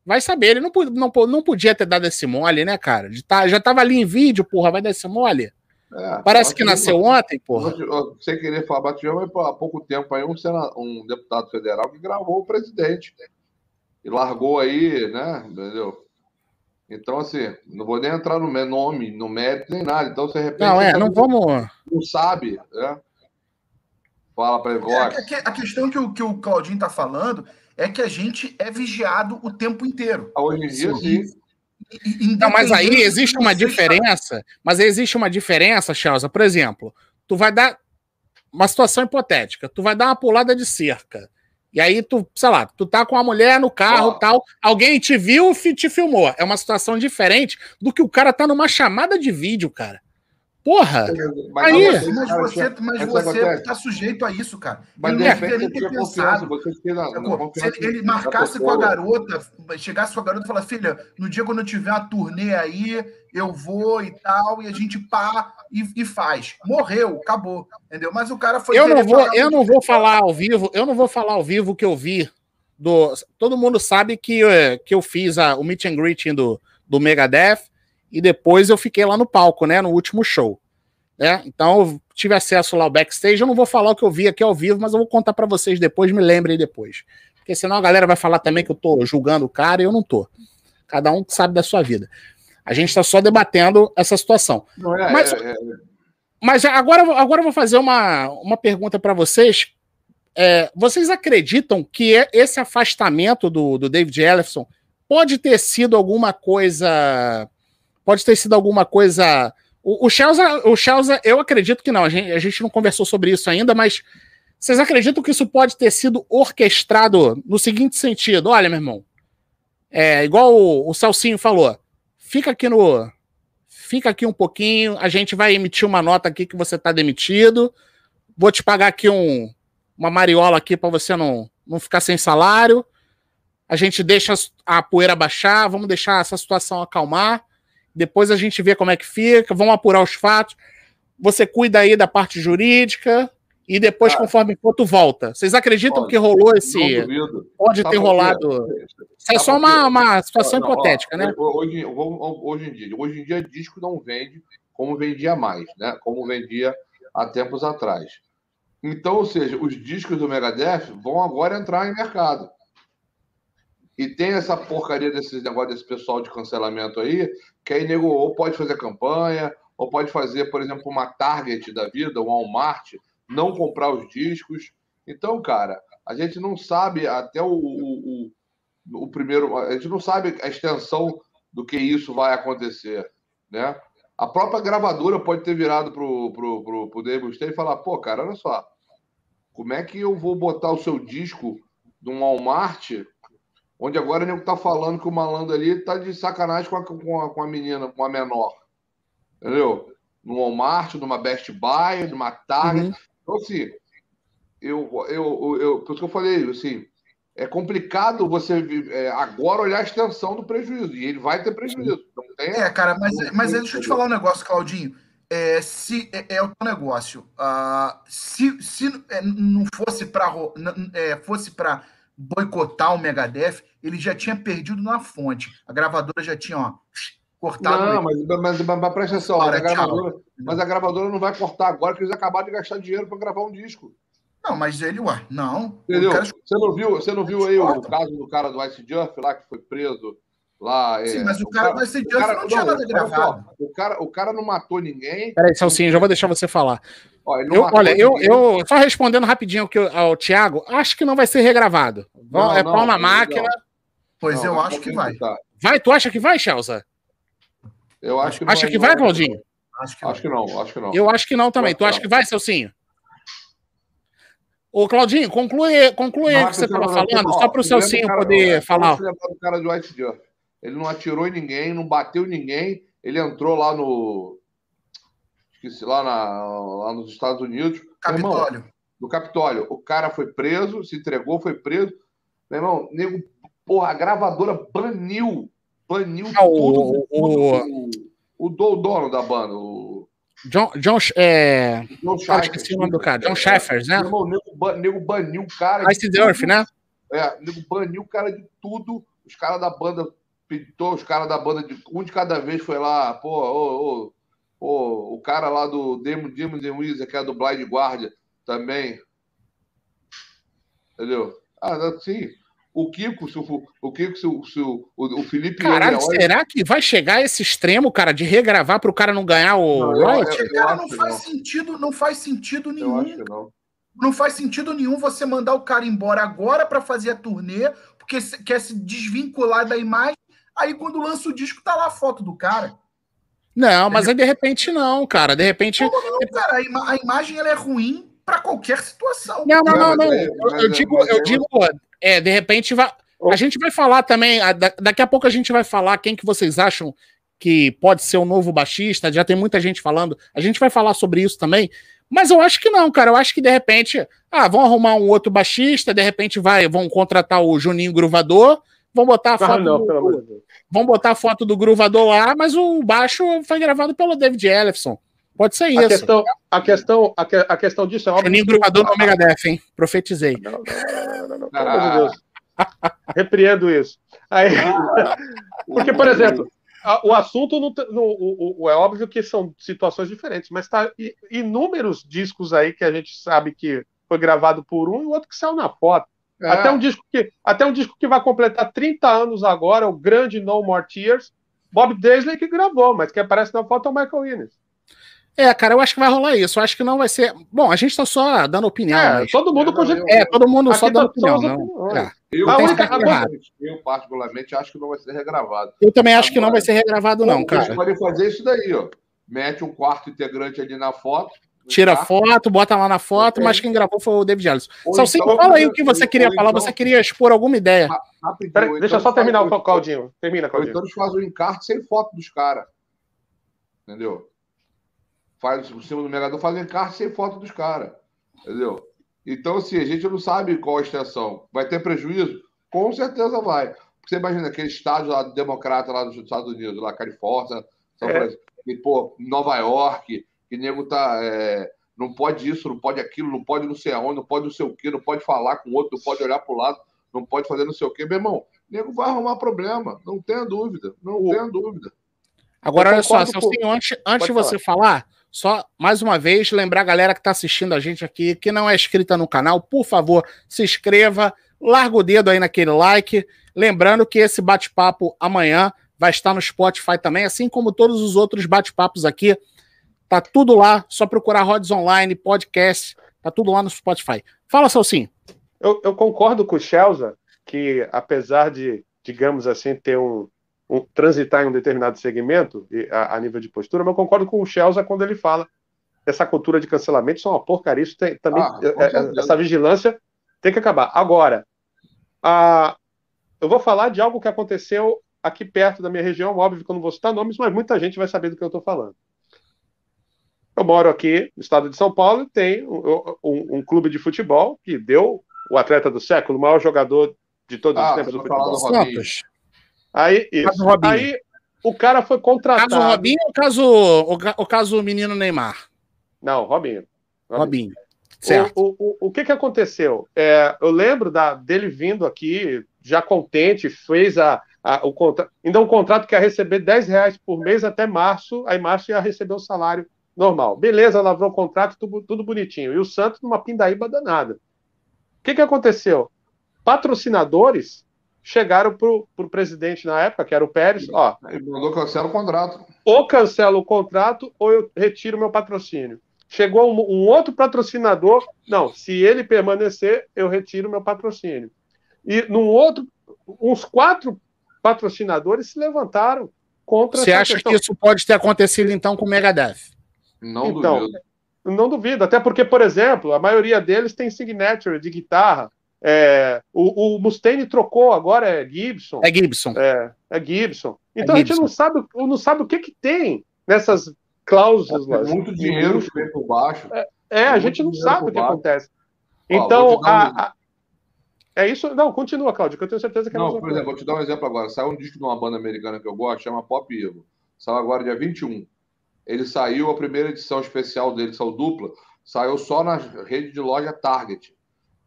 Vai saber, ele não, não, não podia ter dado esse mole, né, cara? Tá, já tava ali em vídeo, porra, vai dar esse mole? É, Parece que nasceu ontem, porra. Sem querer falar, mas há pouco tempo aí um, sena, um deputado federal que gravou o presidente e largou aí, né? Entendeu? Então, assim, não vou nem entrar no nome, no mérito, nem nada. Então, se repente. Não, é, não vamos. Não sabe, né? Fala para ele. É, a, a, questão que o, que o Claudinho tá falando é que a gente é vigiado o tempo inteiro. Ah, hoje em dia, sim. Não, mas aí existe uma diferença. Mas existe uma diferença, Chelsea. Por exemplo, tu vai dar uma situação hipotética. Tu vai dar uma pulada de cerca. E aí tu, sei lá, tu tá com a mulher no carro, oh. tal, alguém te viu e te filmou. É uma situação diferente do que o cara tá numa chamada de vídeo, cara. Porra! Mas, aí, você, mas você, mas você tá sujeito a isso, cara. Mas ele não deveria ter pensado. Você se ele marcasse com a garota, chegasse com a garota e falasse, filha, no dia quando eu tiver uma turnê aí, eu vou e tal, e a gente pá e, e faz. Morreu, acabou. Entendeu? Mas o cara foi. Eu não vou, eu não vou falar ao vivo, eu não vou falar ao vivo o que eu vi. Do, todo mundo sabe que, eh, que eu fiz a, o meet and greeting do, do Megadeth e depois eu fiquei lá no palco, né, no último show. Né? Então eu tive acesso lá ao backstage. Eu não vou falar o que eu vi aqui ao vivo, mas eu vou contar para vocês depois, me lembrem depois. Porque senão a galera vai falar também que eu tô julgando o cara e eu não tô. Cada um sabe da sua vida. A gente está só debatendo essa situação. É, mas, é, é. mas agora, agora eu vou fazer uma, uma pergunta para vocês. É, vocês acreditam que esse afastamento do, do David Ellison pode ter sido alguma coisa. Pode ter sido alguma coisa. O, o Chelsea, o eu acredito que não. A gente, a gente não conversou sobre isso ainda, mas vocês acreditam que isso pode ter sido orquestrado no seguinte sentido? Olha, meu irmão, é igual o, o Salsinho falou. Fica aqui no. Fica aqui um pouquinho. A gente vai emitir uma nota aqui que você está demitido. Vou te pagar aqui um, uma mariola aqui para você não, não ficar sem salário. A gente deixa a poeira baixar. Vamos deixar essa situação acalmar. Depois a gente vê como é que fica. Vamos apurar os fatos. Você cuida aí da parte jurídica e depois, Cara, conforme for, tu volta. Vocês acreditam pode, que rolou esse. Pode ter rolado. Isso é só uma, uma situação não, hipotética, né? Hoje, hoje, em dia, hoje em dia, disco não vende como vendia mais, né? Como vendia há tempos atrás. Então, ou seja, os discos do Megadeth vão agora entrar em mercado. E tem essa porcaria desses negócios desse pessoal de cancelamento aí, que aí nego ou pode fazer campanha, ou pode fazer, por exemplo, uma Target da vida, um Walmart, não comprar os discos. Então, cara, a gente não sabe até o, o, o, o primeiro. A gente não sabe a extensão do que isso vai acontecer, né? A própria gravadora pode ter virado pro, pro, pro, pro e falar, pô, cara, olha só, como é que eu vou botar o seu disco num Walmart, onde agora o nego tá falando que o malandro ali tá de sacanagem com a, com a, com a menina, com a menor. Entendeu? No Walmart, numa Best Buy, numa Target. Uhum. Então, assim, eu, eu, eu, por isso que eu falei, assim, é complicado você é, agora olhar a extensão do prejuízo, e ele vai ter prejuízo. Tem, é, cara, mas, mas deixa eu te falar um negócio, Claudinho. É, se é, é o negócio, uh, se, se é, não fosse para é, fosse para boicotar o Megadeth, ele já tinha perdido na fonte. A gravadora já tinha ó, cortado. Não, mas, mas, mas, mas presta atenção, a gravadora, mas a gravadora não vai cortar agora, porque eles acabaram de gastar dinheiro para gravar um disco. Não, mas ele, ué, não. Entendeu? Cara... Você não viu, você não viu aí o caso do cara do Ice Jump lá que foi preso lá? Sim, é, mas o, o cara, do Ice Jump não tinha não, nada gravado. o, cara, o cara não matou ninguém. Peraí, Salsinho, já vou deixar você falar. Olha, eu, olha eu, eu, só respondendo rapidinho ao, ao Thiago, acho que não vai ser regravado. Não, é não, pau na máquina. Pois eu acho que vai. Vai, tu acha que vai, Chelsea? Eu acho que Acha que vai, Claudinho? Acho que, acho que não, acho que não. Eu acho que não também. Tu acha que vai, Celcinho? Ô, Claudinho, conclui, conclui aí o que você estava falando, só para o Celcinho poder falar. O cara do White Jump. Ele não atirou em ninguém, não bateu em ninguém. Ele entrou lá no. Esqueci, lá, na, lá nos Estados Unidos. Capitólio. Irmão, do Capitólio. O cara foi preso, se entregou, foi preso. Meu irmão, nego, porra, a gravadora baniu baniu ah, tudo, o, o, o, o, dono da banda, o John, John, é... John Esqueci o nome do cara. John Sheffers, né? o nego, nego baniu o cara. Ice Earth, né? É, nego baniu o cara de tudo. Os caras da banda pintou, os caras da banda de um de cada vez foi lá, pô, ô, ô, ô, o cara lá do Demon Demon The Wizard, que é do Blind Guardia, também. Entendeu? Ah, assim, o Kiko, se o, o Kiko, se o, se o, o Felipe. Caralho, será que vai chegar a esse extremo, cara, de regravar para o cara não ganhar o não, cara, não faz não. sentido, não faz sentido nenhum. Eu acho que não. Não faz sentido nenhum você mandar o cara embora agora para fazer a turnê, porque quer se desvincular da imagem. Aí quando lança o disco, tá lá a foto do cara. Não, mas aí de repente não, cara. De repente. Não, não, cara, a, ima a imagem ela é ruim para qualquer situação. Não, não, não, não. Eu, eu digo, eu digo, é, de repente vai. A gente vai falar também, daqui a pouco a gente vai falar quem que vocês acham que pode ser o novo baixista, já tem muita gente falando, a gente vai falar sobre isso também, mas eu acho que não, cara, eu acho que de repente, ah, vão arrumar um outro baixista, de repente vai, vão contratar o Juninho Gruvador, vão botar a ah, foto, não, do, vão botar a foto do Gruvador lá, mas o baixo foi gravado pelo David Ellefson. Pode ser isso. A questão, a questão, a, que, a questão disso é óbvio. Juninho Gruvador no Megadeth, hein? Profetizei. Não, não, não, não, não, pelo amor de Deus. [LAUGHS] Repreendo isso. Aí, [LAUGHS] porque, por exemplo, o assunto no, no, o, o, é óbvio que são situações diferentes, mas tá inúmeros discos aí que a gente sabe que foi gravado por um e o outro que saiu na foto. É. Até, um disco que, até um disco que vai completar 30 anos agora, o grande No More Tears, Bob Daisley que gravou, mas que aparece na foto é o Michael Innes. É, cara, eu acho que vai rolar isso. Eu acho que não vai ser. Bom, a gente tá só dando opinião. É, mas- todo mundo pode. É, todo mundo só dando tá- são opinião. Não. É. Eu, A única- particularmente, eu, particularmente, acho que não vai ser regravado. Eu também acho que não Agora, vai ser regravado, não, Eles cara. podem fazer isso daí, ó. Mete um quarto integrante ali na foto. Tira quarto, foto, bota lá na foto, Ok. mas quem gravou foi o David Ellison. Salsinho, então- fala aí o que você queria falar. então- Você queria expor alguma ideia. rapidinho, Peraí, ou deixa eu então só terminar o Claudinho. Termina, Claudinho. então eles fazem um encarte sem foto dos caras. Entendeu? Faz por cima do Megador, faz um encarte sem foto dos caras. Entendeu? Então, assim, a gente não sabe qual a extensão. Vai ter prejuízo? Com certeza vai. Porque você imagina aquele estádio lá democrata lá dos Estados Unidos, lá Califórnia, São É. Francisco, e, pô, Nova York, que nego tá. é, não pode isso, não pode aquilo, não pode não sei aonde, não pode não sei o quê, não pode falar com o outro, não pode olhar pro lado, não pode fazer não sei o quê. Meu irmão, nego vai arrumar problema, não tenha dúvida, não O- tenha dúvida. Agora, olha só, concordo com- Celcinho, antes, antes de você falar, só mais uma vez, lembrar a galera que está assistindo a gente aqui, que não é inscrita no canal, por favor, se inscreva, larga o dedo aí naquele like. Lembrando que esse bate-papo amanhã vai estar no Spotify também, assim como todos os outros bate-papos aqui. Tá tudo lá, só procurar Rods Online, podcast, tá tudo lá no Spotify. Fala, Celcinho. Eu, eu concordo com o Chelsea que, apesar de, digamos assim, ter um, um- transitar em um determinado segmento a, a nível de postura, mas eu concordo com o Chelsea quando ele fala essa cultura de cancelamento isso é uma porcaria. Isso tem, também Ah, é- é- essa vigilância tem que acabar. Agora, a, eu vou falar de algo que aconteceu aqui perto da minha região, óbvio que eu não vou citar nomes, mas muita gente vai saber do que eu estou falando. Eu moro aqui no estado de São Paulo e tem um, um- um clube de futebol que deu o atleta do século, o maior jogador de todos os Ah, tempos do futebol. do Robinho. Santos. Aí, isso. Caso Robinho. Aí o cara foi contratado. Caso Robinho ou caso, o, o caso menino Neymar? Não, Robinho. Robinho. Certo. O, o, o, o que, que aconteceu? É, eu lembro da, dele vindo aqui, já contente, fez a, a, o contrato. Ainda um contrato que ia receber 10 reais por mês até março, aí março ia receber o salário normal. Beleza, lavrou o contrato, tudo, tudo bonitinho. E o Santos numa pindaíba danada. O que, que aconteceu? Patrocinadores chegaram para o presidente na época, que era o Pérez, ó, Ele mandou cancelar o contrato. ou cancelo o contrato ou eu retiro meu patrocínio. Chegou um, um outro patrocinador, não, se ele permanecer, eu retiro meu patrocínio. E num outro, uns quatro patrocinadores se levantaram contra Você acha questão. que isso pode ter acontecido então com o Megadeth? Não Então, duvido. Não duvido, até porque, por exemplo, a maioria deles tem signature de guitarra. É, o, o Mustaine trocou, agora é Gibson. É Gibson. É, é Gibson. Então É a gente Gibson. não sabe, não sabe o que, que tem nessas cláusulas. É muito dinheiro que vem por baixo. É, a muito gente não sabe o que baixo. acontece. Então, um a, a- é isso. Não, continua, Cláudio, que eu tenho certeza que é a Não, por coisa. exemplo, vou te dar um exemplo agora. Saiu um disco de uma banda americana que eu gosto, chama Pop Ego. Saiu agora dia 21. Ele saiu, a primeira edição especial dele, que saiu dupla, saiu só na rede de loja Target.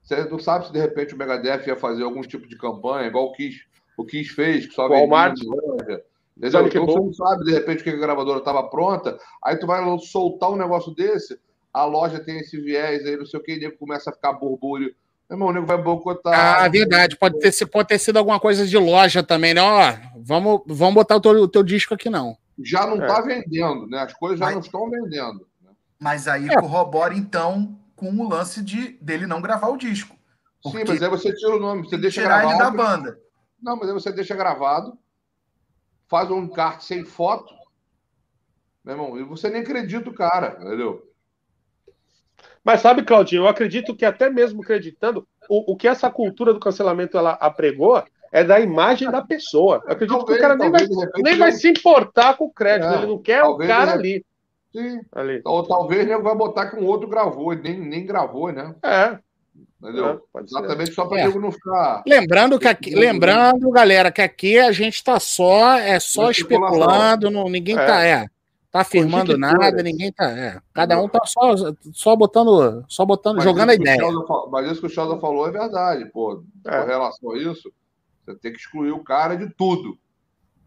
Você não sabe se de repente o Megadeth ia fazer algum tipo de campanha, igual o Kiss, o Kiss fez, que só Walmart. em loja. Entendeu? Então você Boom. não sabe de repente que a gravadora estava pronta, aí tu vai soltar um negócio desse, a loja tem esse viés aí, não sei o que, e nego começa a ficar burbúrio. Meu irmão, o nego vai boicotar. Ah, verdade. Pode ter, se- pode ter sido alguma coisa de loja também, né? Ó, vamos, vamos botar o teu, o teu disco aqui, não. Já não É. está vendendo, né? As coisas já Mas- não estão vendendo. né? Mas aí É. corrobora, então, com o lance de dele não gravar o disco. Sim, mas aí você tira o nome, você deixa tirar ele da banda. Não, mas aí você deixa gravado, faz um encarte sem foto, meu irmão, e você nem acredita o cara, entendeu? Mas sabe, Claudinho, eu acredito que até mesmo acreditando, o, o que essa cultura do cancelamento ela apregou é da imagem da pessoa. Eu acredito que o cara nem vai, talvez, de repente, nem vai ele- se importar com o crédito, É, ele não quer o talvez cara ele- ali. Sim. ali. Ou talvez ele vai botar que um outro gravou, e nem, nem gravou, né? É, Entendeu? é, ser. Exatamente só para É. não ficar. Lembrando que aqui, lembrando, galera, que aqui a gente tá só, é só especulando, não, ninguém É. tá, é, tá afirmando nada, ninguém tá, é. Cada um tá só, só botando, só botando, Mas jogando a ideia. Chalza fa- Mas isso que o Chalza falou é verdade, pô. É. Com relação a isso, tem que excluir o cara de tudo.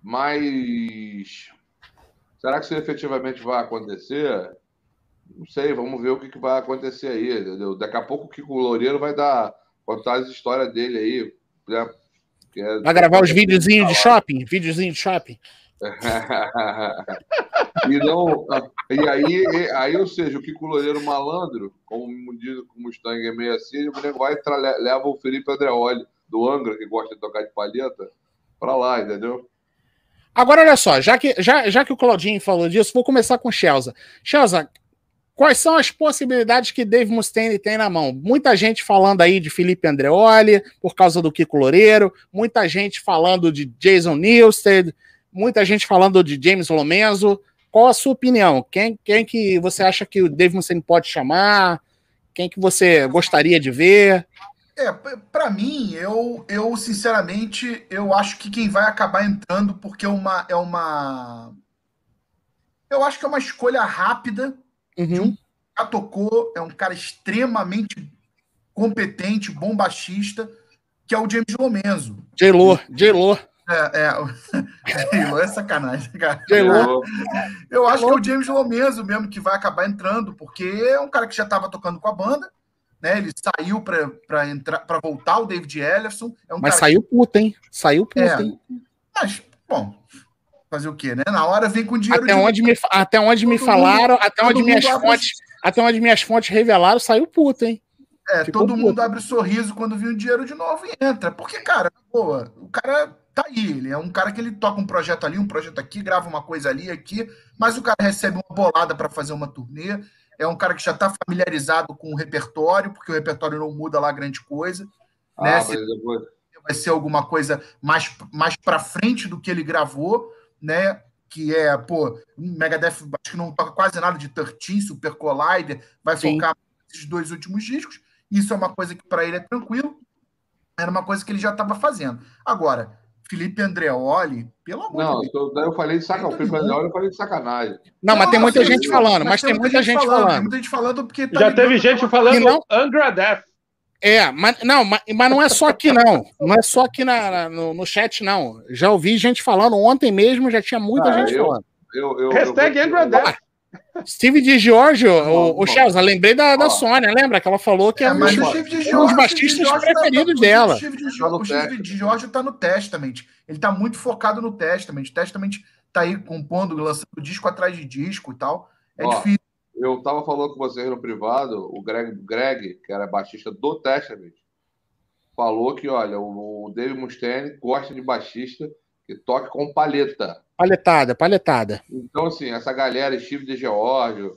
Mas será que isso efetivamente vai acontecer? Não sei, vamos ver o que, que vai acontecer aí, entendeu? Daqui a pouco o Kiko Loureiro vai dar contar as histórias dele aí. Né? É- Vai gravar os videozinhos de shopping, videozinho de shopping. [LAUGHS] E, não, e aí, e, aí, ou seja, o Kiko Loureiro malandro, como diz o Mustang é meio assim, o nego vai e leva o Felipe Andreoli, do Angra, que gosta de tocar de palheta, para lá, entendeu? Agora, olha só, já que, já, já que o Claudinho falou disso, vou começar com Chelsea. Chelsea, quais são as possibilidades que Dave Mustaine tem na mão? Muita gente falando aí de Felipe Andreoli, por causa do Kiko Loureiro, muita gente falando de Jason Newsted, muita gente falando de James Lomenzo. Qual a sua opinião? Quem, quem que você acha que o Dave Mustaine pode chamar? Quem que você gostaria de ver? É, para mim, eu, eu sinceramente, eu acho que quem vai acabar entrando, porque é uma, é uma. Eu acho que é uma escolha rápida. Uhum. Um, já tocou, é um cara extremamente competente, bom baixista, que é o James Lomenzo. J-Lo, J-Lo. É, é. [LAUGHS] J-Lo é sacanagem, cara. J-Lo. Eu acho que é o James Lomenzo mesmo que vai acabar entrando, porque é um cara que já estava tocando com a banda né? Ele saiu para entrar para voltar o David Ellison. É um mas saiu que... puta, hein? Saiu puta, é, hein? Mas, bom, fazer o quê, né? Na hora vem com dinheiro. Até de... onde me, até onde me falaram, mundo, até onde minhas fontes, até onde minhas fontes revelaram, saiu puta, hein? É, Ficou todo puta. mundo abre sorriso quando viu o dinheiro de novo e entra. Porque, cara, boa, o cara tá aí. Ele é um cara que ele toca um projeto ali, um projeto aqui, grava uma coisa ali, aqui, mas o cara recebe uma bolada para fazer uma turnê é um cara que já está familiarizado com o repertório, porque o repertório não muda lá grande coisa. Ah, né? Se depois... Vai ser alguma coisa mais, mais para frente do que ele gravou, né? Que é, pô, Megadeth acho que não toca quase nada de 13, Super Collider, vai Sim. focar nesses dois últimos discos. Isso é uma coisa que para ele é tranquilo. Era uma coisa que ele já estava fazendo. Agora, Felipe Andreoli, pelo amor não, de Deus. Não, eu falei de sacanagem. Felipe Andreoli eu falei de sacanagem. Não, mas tem muita gente falando, mas tem muita gente falando. Tem muita gente falando porque tá Já teve gente falando não... Angra Death. É, mas não, mas, mas não é só aqui, não. Não é só aqui na, no, no chat, não. Já ouvi gente falando ontem mesmo, já tinha muita ah, gente eu, falando. Eu, eu, Hashtag Angra Death. Steve de Giorgio, o, o Chelsea, lembrei da, da Sônia, lembra? Que ela falou que é, é um, dos, um dos baixistas preferidos tá, dela. O Steve de Giorgio está no Testament. Ele está muito focado no Testament. O Testament está aí compondo, lançando disco atrás de disco e tal. É Ó, difícil. Eu estava falando com vocês no privado, o Greg, Greg, que era baixista do Testament, falou que, olha, o, o Dave Mustaine gosta de baixista que toque com palheta. Palhetada, palhetada. Então, assim, essa galera, Steve de Georgio,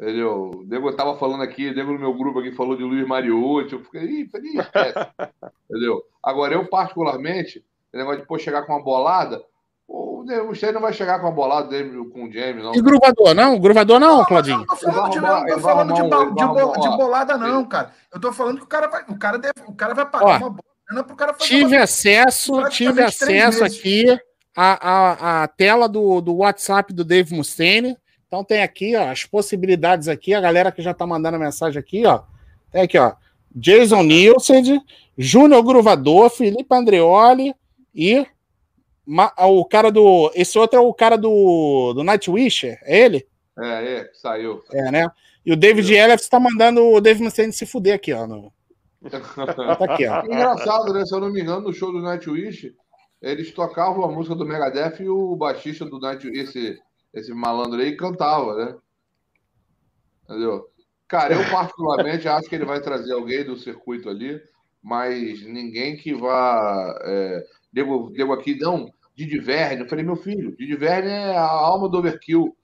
entendeu? O Nego tava falando aqui, o Nego no meu grupo aqui falou de Luiz Mariotti, eu fiquei, ih, falei, esquece. [LAUGHS] entendeu? Agora, eu particularmente, o negócio de pô, chegar com uma bolada, o Stênio não vai chegar com a bolada dele com o James, não. E gruvador, não? Gruvador não, não Claudinho? Não, tô falando, de, não tô falando de, de, de, bolada, não, cara. Eu tô falando que o cara vai, o cara deve, o cara vai pagar Ó, uma bolada pro cara fazer Tive uma... acesso, tive acesso aqui a, a, a tela do, do WhatsApp do Dave Mustaine. Então tem aqui ó, as possibilidades aqui, a galera que já tá mandando mensagem aqui, ó. Tem aqui, ó. Jason Nielsen, Júnior Gruvador, Felipe Andreoli, e o cara do. Esse outro é o cara do, do Nightwish, é ele? É, é, saiu. É, né? E o David Ellis está mandando o David Mustaine se fuder aqui, ó. No... tá aqui, ó. Engraçado, né? Se eu não me engano, no show do Nightwish, eles tocavam a música do Megadeth e o baixista do Nightwish, esse, esse malandro aí, cantava, né? Entendeu? Cara, eu particularmente acho que ele vai trazer alguém do circuito ali, mas ninguém que vá. É, Dego, Dego aqui, não, Didi Verne. Eu falei, meu filho, Didi Verne é a alma do overkill.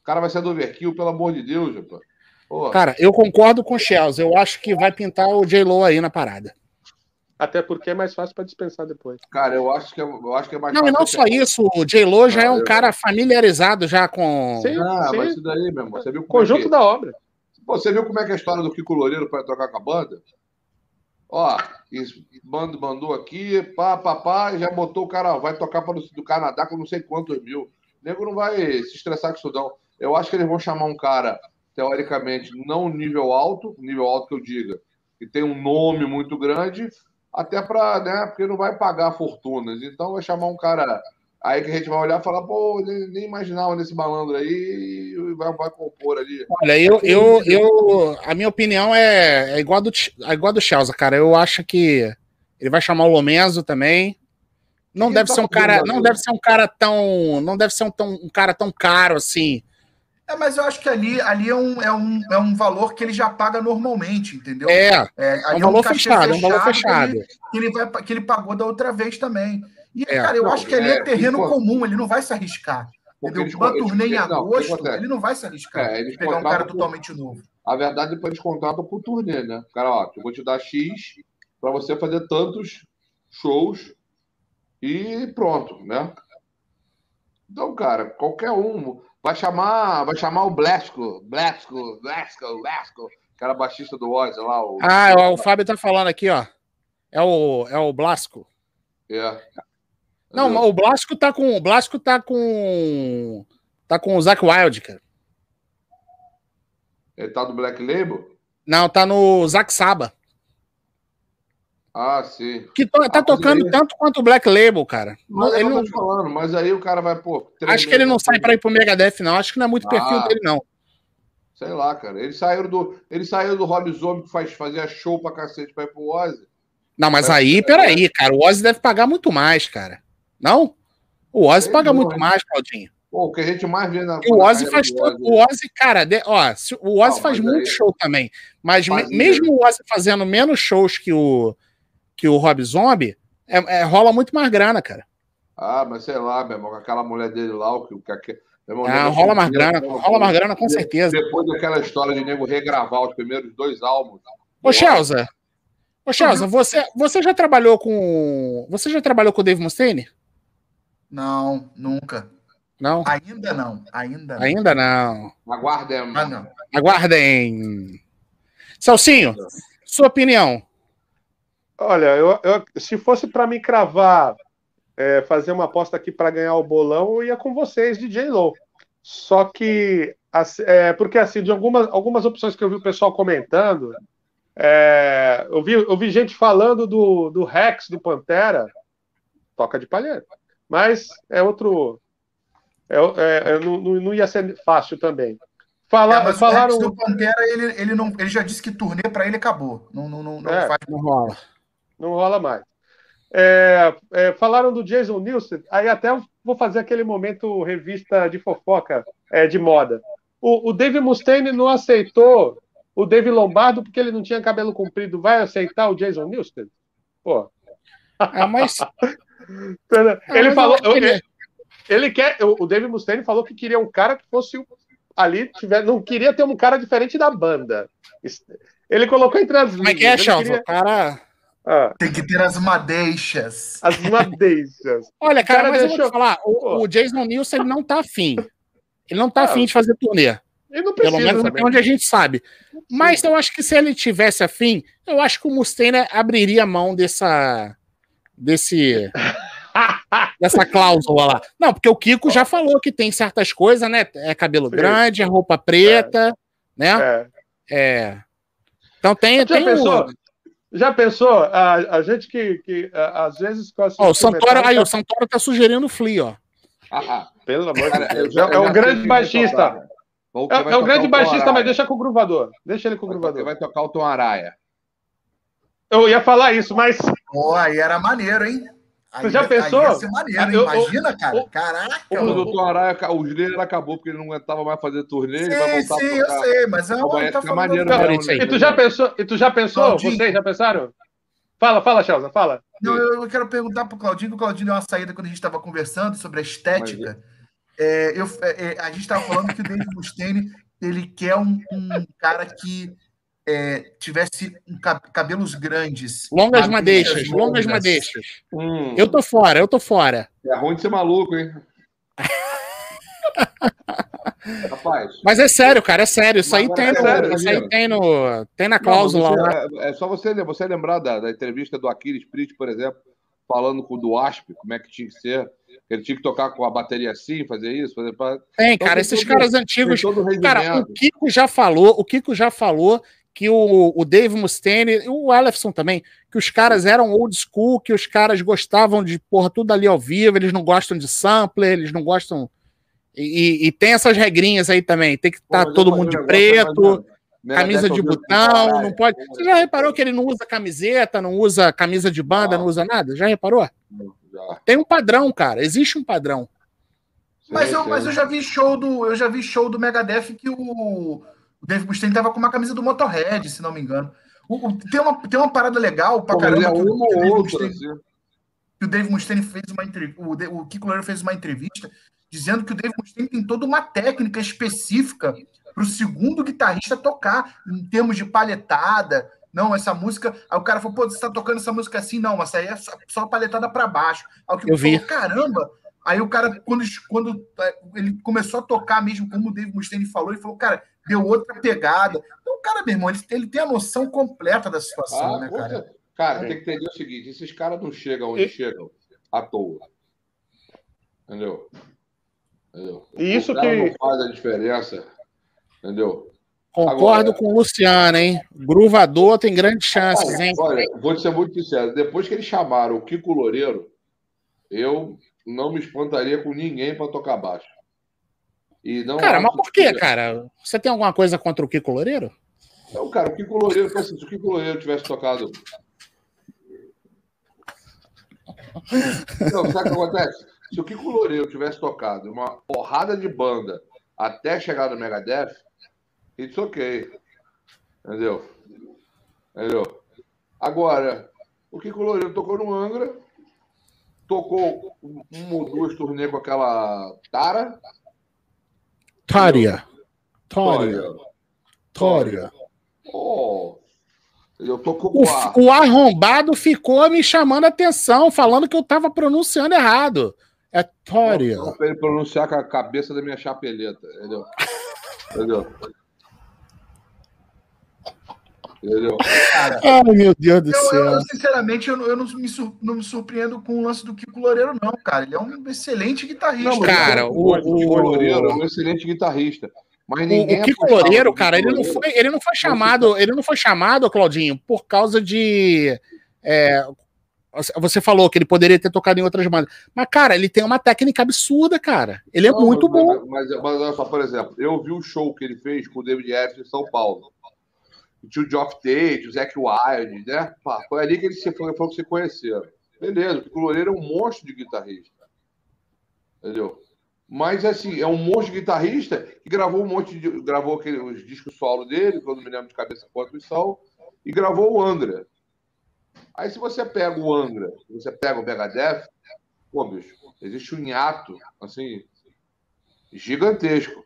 O cara vai ser do overkill, pelo amor de Deus, rapaz. Cara, eu concordo com o Shells. Eu acho que vai pintar o J-Lo aí na parada. Até porque é mais fácil para dispensar depois. Cara, eu acho que é, eu acho que é mais não, fácil. Não, e não só isso. O J-Lo já é um eu... cara familiarizado já com. Sim, ah, sim. mas isso daí, meu irmão. Você viu Conjunto é que... da obra. Pô, você viu como é que é a história do Kiko Loureiro para trocar com a banda? Ó, bando mandou aqui, pá, pá, pá, já botou o cara, vai tocar para o do Canadá com não sei quantos mil. O nego não vai se estressar com isso, não. Eu acho que eles vão chamar um cara, teoricamente, não nível alto, nível alto que eu diga, que tem um nome muito grande, até para, né, porque não vai pagar fortunas. Então vai chamar um cara Aí que a gente vai olhar e falar, pô, nem, nem imaginava nesse malandro aí e vai, vai compor ali. Olha, eu, eu, eu, a minha opinião é, é igual a do, é igual do Chelsea, cara. Eu acho que ele vai chamar o Lomenzo também, Não Quem deve tá ser um cara, não deve ser um cara tão, não deve ser um, tão, um cara tão caro assim. É, mas eu acho que ali, ali é, um, é, um, é um valor que ele já paga normalmente, entendeu? É, É, é um valor cachê fechado, é um valor que fechado. ele- Que ele, vai, que ele pagou da outra vez também. E, É. cara, eu Não, acho que ali é, é, terreno pô. comum, ele não vai se arriscar. Porque Entendeu? Uma turnê em não, agosto, acontece? ele não vai se arriscar. É, eles pegar um cara por- totalmente novo. A verdade, depois eles contratam por turnê, né? Cara, ó, eu vou te dar X para você fazer tantos shows e pronto, né? Então, cara, qualquer um vai chamar, vai chamar o Blasco, Blasco, Blasco, Blasco, cara baixista do Ozzy lá, o Ah, o, o Fábio tá falando aqui, ó. É o, é o Blasco. é. Não, Entendeu? o Blasco tá com, o Blasco tá com, tá com o Zac Wild, cara. Ele tá do Black Label? Não, tá no Zac Saba. Ah, sim. Que to- tá Ah, tocando tanto quanto o Black Label, cara. Mas ele eu não, falando, mas aí o cara vai, pô. acho que ele não sai depois- pra ir pro Megadeth, não. Acho que não é muito perfil Ah. dele, não. Sei lá, cara. Ele saiu do, ele saiu do Rob Zombie que faz, fazia show pra cacete pra ir pro Ozzy. Não, mas Vai- aí, peraí, cara. O Ozzy deve pagar muito mais, cara. Não? O Ozzy paga não, muito hein? mais, Claudinho. Pô, o que a gente mais vê na. O Ozzy faz do todo. Ozzy- O Ozzy, cara, de- ó, se- o Ozzy Não, faz muito aí- show também. Mas me- mesmo o Ozzy fazendo menos shows que o, que o Rob Zombie, é- é, rola muito mais grana, cara. Ah, mas sei lá, meu irmão, com aquela mulher dele lá, o que. o que irmão, Ah, nego rola mais grana, rola mais grana com certeza. Depois daquela história de nego regravar os primeiros dois álbuns. Ô, Shelza. Ô, Shelza, você, você já trabalhou com. Você já trabalhou com o Dave Mustaine? Não, nunca. Não? Ainda não. Ainda não. Ainda não. Aguardem. Ah, não. Aguardem. Celcinho, sua opinião. Olha, eu, eu- se fosse para me cravar, é, fazer uma aposta aqui para ganhar o bolão, eu ia com vocês, DJ Low. Só que, assim, é, porque assim, de algumas, algumas opções que eu vi o pessoal comentando, é, eu, vi, eu vi gente falando do, do Rex do Pantera, toca de palheiro. Mas é outro. É, é, é, não, não- ia ser fácil também. Fala, É, mas falaram. o Rex do Pantera, ele, ele, não, ele já disse que turnê pra ele acabou. Não, não, não, não É. faz. Não rola. Não rola mais. É, é, falaram do Jason Newsted, aí até vou fazer aquele momento revista de fofoca é, de moda. O, o Dave Mustaine não aceitou o Dave Lombardo porque ele não tinha cabelo comprido. Vai aceitar o Jason Newsted? Pô, Ah, mas. [LAUGHS] ele Ah, mas eu falou. acho que ele- ele, ele quer. O Dave Mustaine falou que queria um cara que fosse ali, tiver, não queria ter um cara diferente da banda. Ele colocou entre as Como é que é, ele Shelza? queria- O cara. Ah, Tem que ter as madeixas. as madeixas. [LAUGHS] Olha, cara, cara mas eu vou deixou- te falar, o, o Jason Nilson ele não tá afim. Ele não tá Ah, afim de fazer turnê. Ele não Pelo precisa menos também. até onde a gente sabe. Mas eu acho que se ele tivesse afim, eu acho que o Mustaine abriria mão dessa. desse. [LAUGHS] dessa cláusula lá. Não, porque o Kiko já falou que tem certas coisas, né? É cabelo Sim. grande, é roupa preta, né? É. É. Então tem, Já tem pensou? o. Já pensou? A, a gente que, que a- às vezes. com Ó, o Santoro, aí, o Santoro tá sugerindo o Flea, ó. Ah, Pelo amor de Deus. já- É, é um grande baixista. É, é um grande baixista, mas deixa com o gruvador. Deixa ele com o gruvador. Vai tocar o Tom Araia. Eu ia falar isso, mas Pô, aí era maneiro, hein? Aí, Você já aí pensou? ia ser maneiro? Eu- eu- Imagina, cara. eu- Caraca, O mano. do Tom Araia, o Slayer acabou porque ele não aguentava mais fazer turnê. ele vai Sim, voltar sim, eu sei, mas é uma tá maneiro mesmo, né? e tu já pensou? E tu já pensou? Claudinho. Vocês já pensaram? Fala, fala, Chelsea, fala. Não, eu eu quero perguntar pro Claudinho, que o Claudinho deu uma saída quando a gente estava conversando sobre a estética. É, eu, é, é, a gente estava falando que o Dave Mustaine ele quer um, um cara que é, tivesse ca- cabelos grandes. Longas madeixas madeixas, longas longas. madeixas. Hum, Eu tô fora, eu tô fora. É ruim de ser maluco, hein? [LAUGHS] Rapaz. Mas é sério, cara, é sério. Isso aí tem, é no, sério, isso aí tem, no, tem na Não, cláusula lá. você- é, é só você, você lembrar da, da entrevista do Aquiles Priest, por exemplo, falando com o do Asp, como é que tinha que ser. Ele tinha que tocar com a bateria assim, fazer isso, fazer. Tem, Então, cara, tem esses todo- caras antigos. Cara, o Kiko já falou, o Kiko já falou que o, o Dave Mustaine e o Ellefson também, que os caras eram old school, que os caras gostavam de porra tudo ali ao vivo, eles não gostam de sampler, eles não gostam. E, e- e tem essas regrinhas aí também, tem que estar mas todo mundo de preto, camisa de botão, não pode. Você já reparou que ele não usa camiseta, não usa camisa de banda, Não. não usa nada? Já reparou? Tem um padrão, cara. Existe um padrão. Mas, eu, mas eu já vi show do. Eu já vi show do Megadeth que o, o Dave Mustaine tava com uma camisa do Motorhead, se não me engano. O, o, tem, uma, tem uma parada legal pra Pô, caramba. É que, o, que, o Mustaine, assim. que o Dave Mustaine fez uma entrevista. O, o Kiko Loureiro fez uma entrevista dizendo que o Dave Mustaine tem toda uma técnica específica para o segundo guitarrista tocar, em termos de palhetada. Não, essa música. Aí o cara falou, pô, você está tocando essa música assim? Não, mas aí é só, só palhetada para baixo. Aí o que eu vi. Falou, caramba, Aí o cara, quando, quando é, ele começou a tocar mesmo, como o David Mustaine falou, ele falou, cara, deu outra pegada. Então, o cara, meu irmão, ele, ele tem a noção completa da situação, ah, né, cara? Cara, tem que entender o seguinte: esses caras não chegam onde e... chegam à toa. Entendeu? Entendeu? E isso que não faz a diferença. Entendeu? Concordo Agora, com o Luciano, hein? Gruvador tem grandes chances, hein? Olha, vou te ser muito sincero. Depois que eles chamaram o Kiko Loureiro, eu não me espantaria com ninguém para tocar baixo. E não cara, mas por quê, cara? Você tem alguma coisa contra o Kiko Loureiro? Não, cara, o Kiko Loureiro, se o Kiko Loureiro tivesse tocado. Não, sabe o que acontece? Se o Kiko Loureiro tivesse tocado uma porrada de banda até chegar no Megadeth, it's ok. Entendeu? Entendeu? Agora, o Kiko Loureiro tocou no Angra, tocou um ou duas turnês com aquela Tara. Tária. Tária. Tária. Oh, eu tô com o, o arrombado ficou me chamando a atenção, falando que eu tava pronunciando errado. É Tória. Para ele pronunciar com a cabeça da minha chapeleta, entendeu? entendeu? Entendeu? Cara, Ai, meu Deus do eu, céu. Eu, sinceramente, eu, eu não, me sur, não me surpreendo com o lance do Kiko Loureiro, não, cara. Ele é um excelente guitarrista. Não, cara, o, o, Kiko Loureiro é um excelente guitarrista. Mas ninguém o, o Kiko Loureiro, cara, ele não foi, ele não foi chamado, ele não foi chamado, Claudinho, por causa de. É, você falou que ele poderia ter tocado em outras bandas. Mas, cara, ele tem uma técnica absurda, cara. Ele é não, muito mas, bom. Mas, mas, olha só, por exemplo, eu vi o show que ele fez com o David F. em São Paulo o Geoff Tate, o Zac Wild, né? Pá, foi ali que eles se foram, que se conheceram. Beleza, o Loureiro é um monstro de guitarrista. Entendeu? Mas assim, é um monstro de guitarrista que gravou um monte de. gravou aquele, os discos solo dele, quando me lembro de cabeça quanto e sol, e gravou o Angra. Aí se você pega o Angra, você pega o Megadeth, pô, bicho, existe um hiato, assim, gigantesco.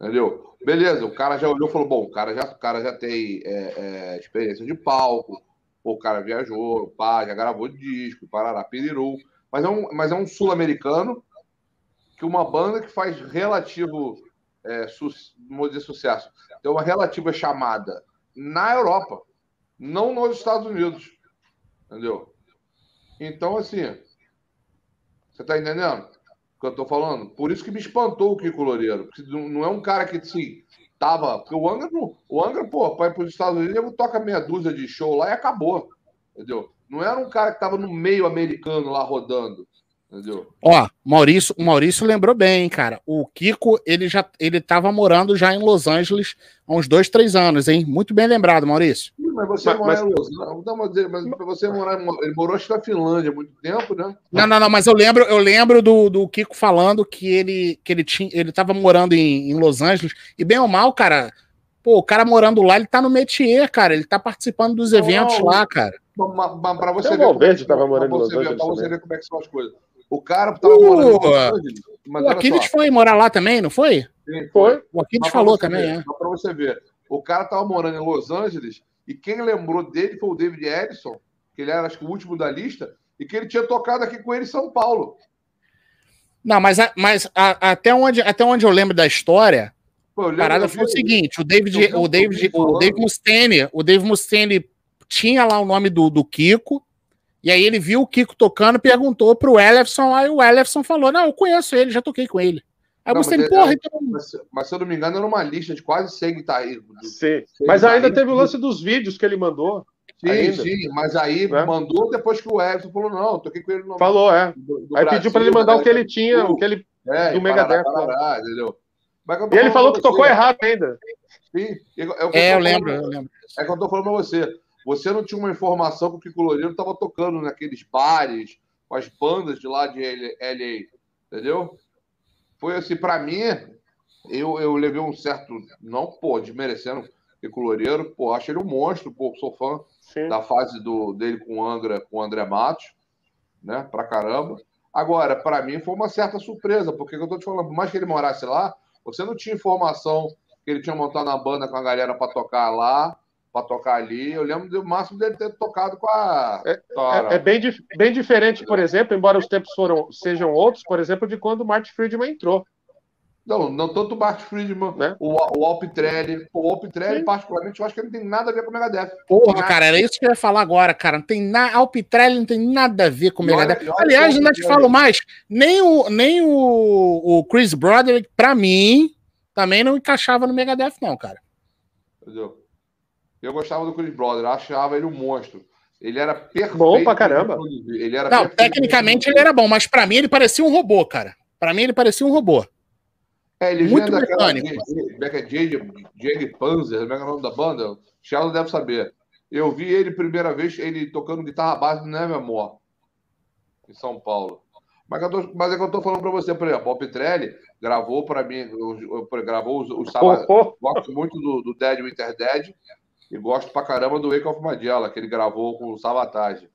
Entendeu? Beleza, o cara já olhou e falou: bom, o cara já, o cara já tem é, é, experiência de palco, o cara viajou, pá, já gravou disco, parará, piriru. Mas é um, mas é um sul-americano que uma banda que faz relativo, é, su, dizer, sucesso, tem uma relativa chamada na Europa, não nos Estados Unidos. Entendeu? Então, assim, você tá entendendo? Que eu tô falando? Por isso que me espantou o Kiko Loureiro. Porque não é um cara que, assim, tava. Porque o Angra, o Angra pô, ir para os Estados Unidos, ele toca meia dúzia de show lá e acabou. Entendeu? Não era um cara que tava no meio americano lá rodando. Entendeu? Ó, Maurício, o Maurício lembrou bem, cara. O Kiko, ele já ele tava morando já em Los Angeles há uns dois, três anos, hein? Muito bem lembrado, Maurício. Mas você mas, em Los Angeles, mas você morar, ele morou acho na Finlândia há muito tempo, né? Não, não, não, mas eu lembro, eu lembro do, do Kiko falando que ele que ele tinha, ele tava morando em, em Los Angeles e bem ou mal, cara. Pô, o cara morando lá, ele tá no métier, cara. Ele tá participando dos eventos oh, lá, cara. Mas, pra você ver. O Verde tava morando em Los Angeles. Pra você ver como é que são as coisas. O cara tava uh, morando em Los Angeles. o Aquiles foi morar lá também, não foi? Sim, foi. O Aquiles falou também, ver, é. Só pra você ver. O cara tava morando em Los Angeles e quem lembrou dele foi o David Edison, que ele era, acho que, o último da lista, e que ele tinha tocado aqui com ele em São Paulo. Não, mas, mas a, até, onde, até onde eu lembro da história, Pô, a parada foi o seguinte: o David, o David, o David Mustaine, o David Mustaine tinha lá o nome do, do Kiko, e aí ele viu o Kiko tocando, perguntou pro Ellefson, aí o Ellefson falou: Não, eu conheço ele, já toquei com ele. Aí não, você, mas, porra, é, então... Mas, mas, se eu não me engano, era uma lista de quase 100 guitarristas. Sim, mas ainda teve o lance dos vídeos que ele mandou. Sim, ainda. sim, mas aí né? mandou depois que o Everton falou: não, toquei com ele no. Falou, é. Do, do aí Brasil, pediu para ele mandar o que ele tinha, o que ele. É, do Megadeth. Parará, entendeu? E ele falou que tocou errado ainda. Sim, é, eu, é, eu lembro, eu lembro. É que eu tô falando pra você. Você não tinha uma informação que o Kiko Loureiro estava tocando naqueles bares, com as bandas de lá de LA, entendeu? Foi assim, para mim, eu, eu levei um certo, não, pô, desmerecendo o Loureiro, pô, acho ele um monstro, pô, sou fã Sim. da fase do, dele com o Angra, com o André Matos, né, pra caramba. Agora, para mim foi uma certa surpresa, porque eu tô te falando, por mais que ele morasse lá, você não tinha informação que ele tinha montado uma banda com a galera para tocar lá, para tocar ali. Eu lembro do máximo dele ter tocado com a. É, é, é bem, bem diferente, por exemplo, embora os tempos foram, sejam outros, por exemplo, de quando o Martin Friedman entrou. Não, não tanto o Bart Friedman, né? o, o Alpitrelli. O Alpitrelli, particularmente, eu acho que ele não tem nada a ver com o Megadeth. Porra, cara, era isso que eu ia falar agora, cara. Não tem na... Alpitrelli não tem nada a ver com o Megadeth. Olha, olha Aliás, ainda te falo mais, nem o, nem o, o Chris Broderick, pra mim, também não encaixava no Megadeth, não, cara. Entendeu? Eu gostava do Chris Broderick, achava ele um monstro. Ele era perfeito. Bom pra caramba. Ele era não, tecnicamente ele era bom, mas pra mim ele parecia um robô, cara. Pra mim ele parecia um robô. É, ele Muito vem daquela Jag Panzer, como é, é o nome da banda? O Sheldon deve saber. Eu vi ele primeira vez, ele tocando guitarra base no Nevermore, em São Paulo. Mas, eu tô, mas é que eu tô falando para você, por exemplo, o Petrelli gravou para mim, eu, eu, gravou os, os sábados. Gosto muito do, do Dead Winter Dead e gosto pra caramba do Wake of Magella, que ele gravou com o Sabotage.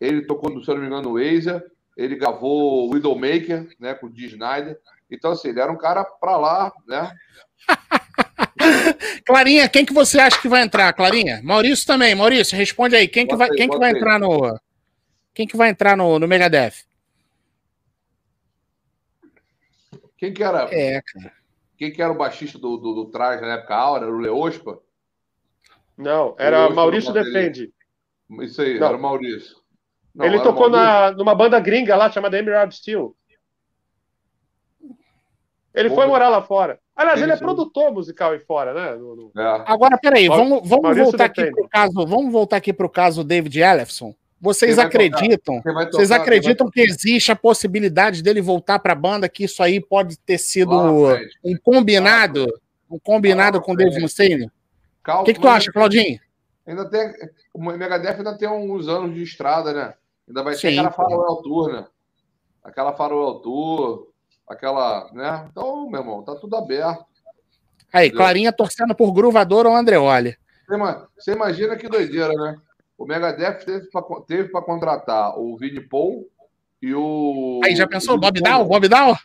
Ele tocou, se eu não me engano, o Asia, ele gravou o Widowmaker, né, com o D. Snyder. Então, assim, ele era um cara para lá, né? [LAUGHS] Clarinha, quem que você acha que vai entrar, Clarinha? Maurício também. Maurício, responde aí. Quem que vai, quem que vai entrar no Quem que vai entrar no, no Megadeth? Quem que era? É, cara. Quem que era o baixista do, do, do traje na época? Aura? Era o Leospa? Não, era Maurício Defende. Isso aí, Não. era o Maurício. Não, Ele tocou na, numa banda gringa lá chamada Emerald Steel. Ele foi morar lá fora. Aliás, ele é produtor musical aí fora, né? No, no... É. Agora, peraí, vamos, vamos voltar aqui pro caso. Vamos voltar aqui para o caso David Ellefson. Vocês acreditam? Tocar, vocês acreditam que existe a possibilidade dele voltar para a banda? Que isso aí pode ter sido um combinado, um combinado com o David Mustaine? O que, que tu acha, Claudinho? Ainda tem o Megadeth ainda tem uns anos de estrada, né? Ainda vai ter Sim, aquela Farewell Tour, né? Aquela Farewell Tour aquela, né? Então, meu irmão, tá tudo aberto. Aí, entendeu? Clarinha torcendo por Gruvador ou Andreoli. Você imagina que doideira, né? O Megadeth teve para contratar o Vini Paul e o. Aí, já pensou? O Bob Down? Bob Down?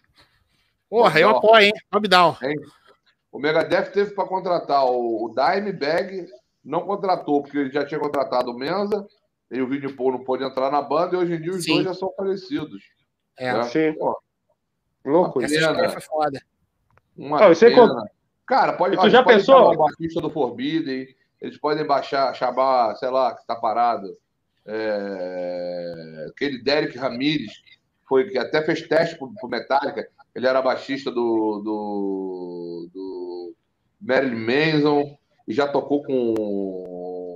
Porra, eu apoio, hein? Bob Down. Hein? O Megadeth teve para contratar o, o Dimebag, não contratou, porque ele já tinha contratado o Menza, e o Vini Paul não pôde entrar na banda, e hoje em dia os Sim. dois já são falecidos. É, né? sim. Pô, Louco, Essa história foi foda. Uma você Cara, pode. Tu já pensou? O baixista do Forbidden, eles podem baixar, chamar, sei lá, que tá parado. É... Aquele Derek Ramirez, foi, que até fez teste pro, pro Metallica. Ele era baixista do, do Marilyn Manson e já tocou com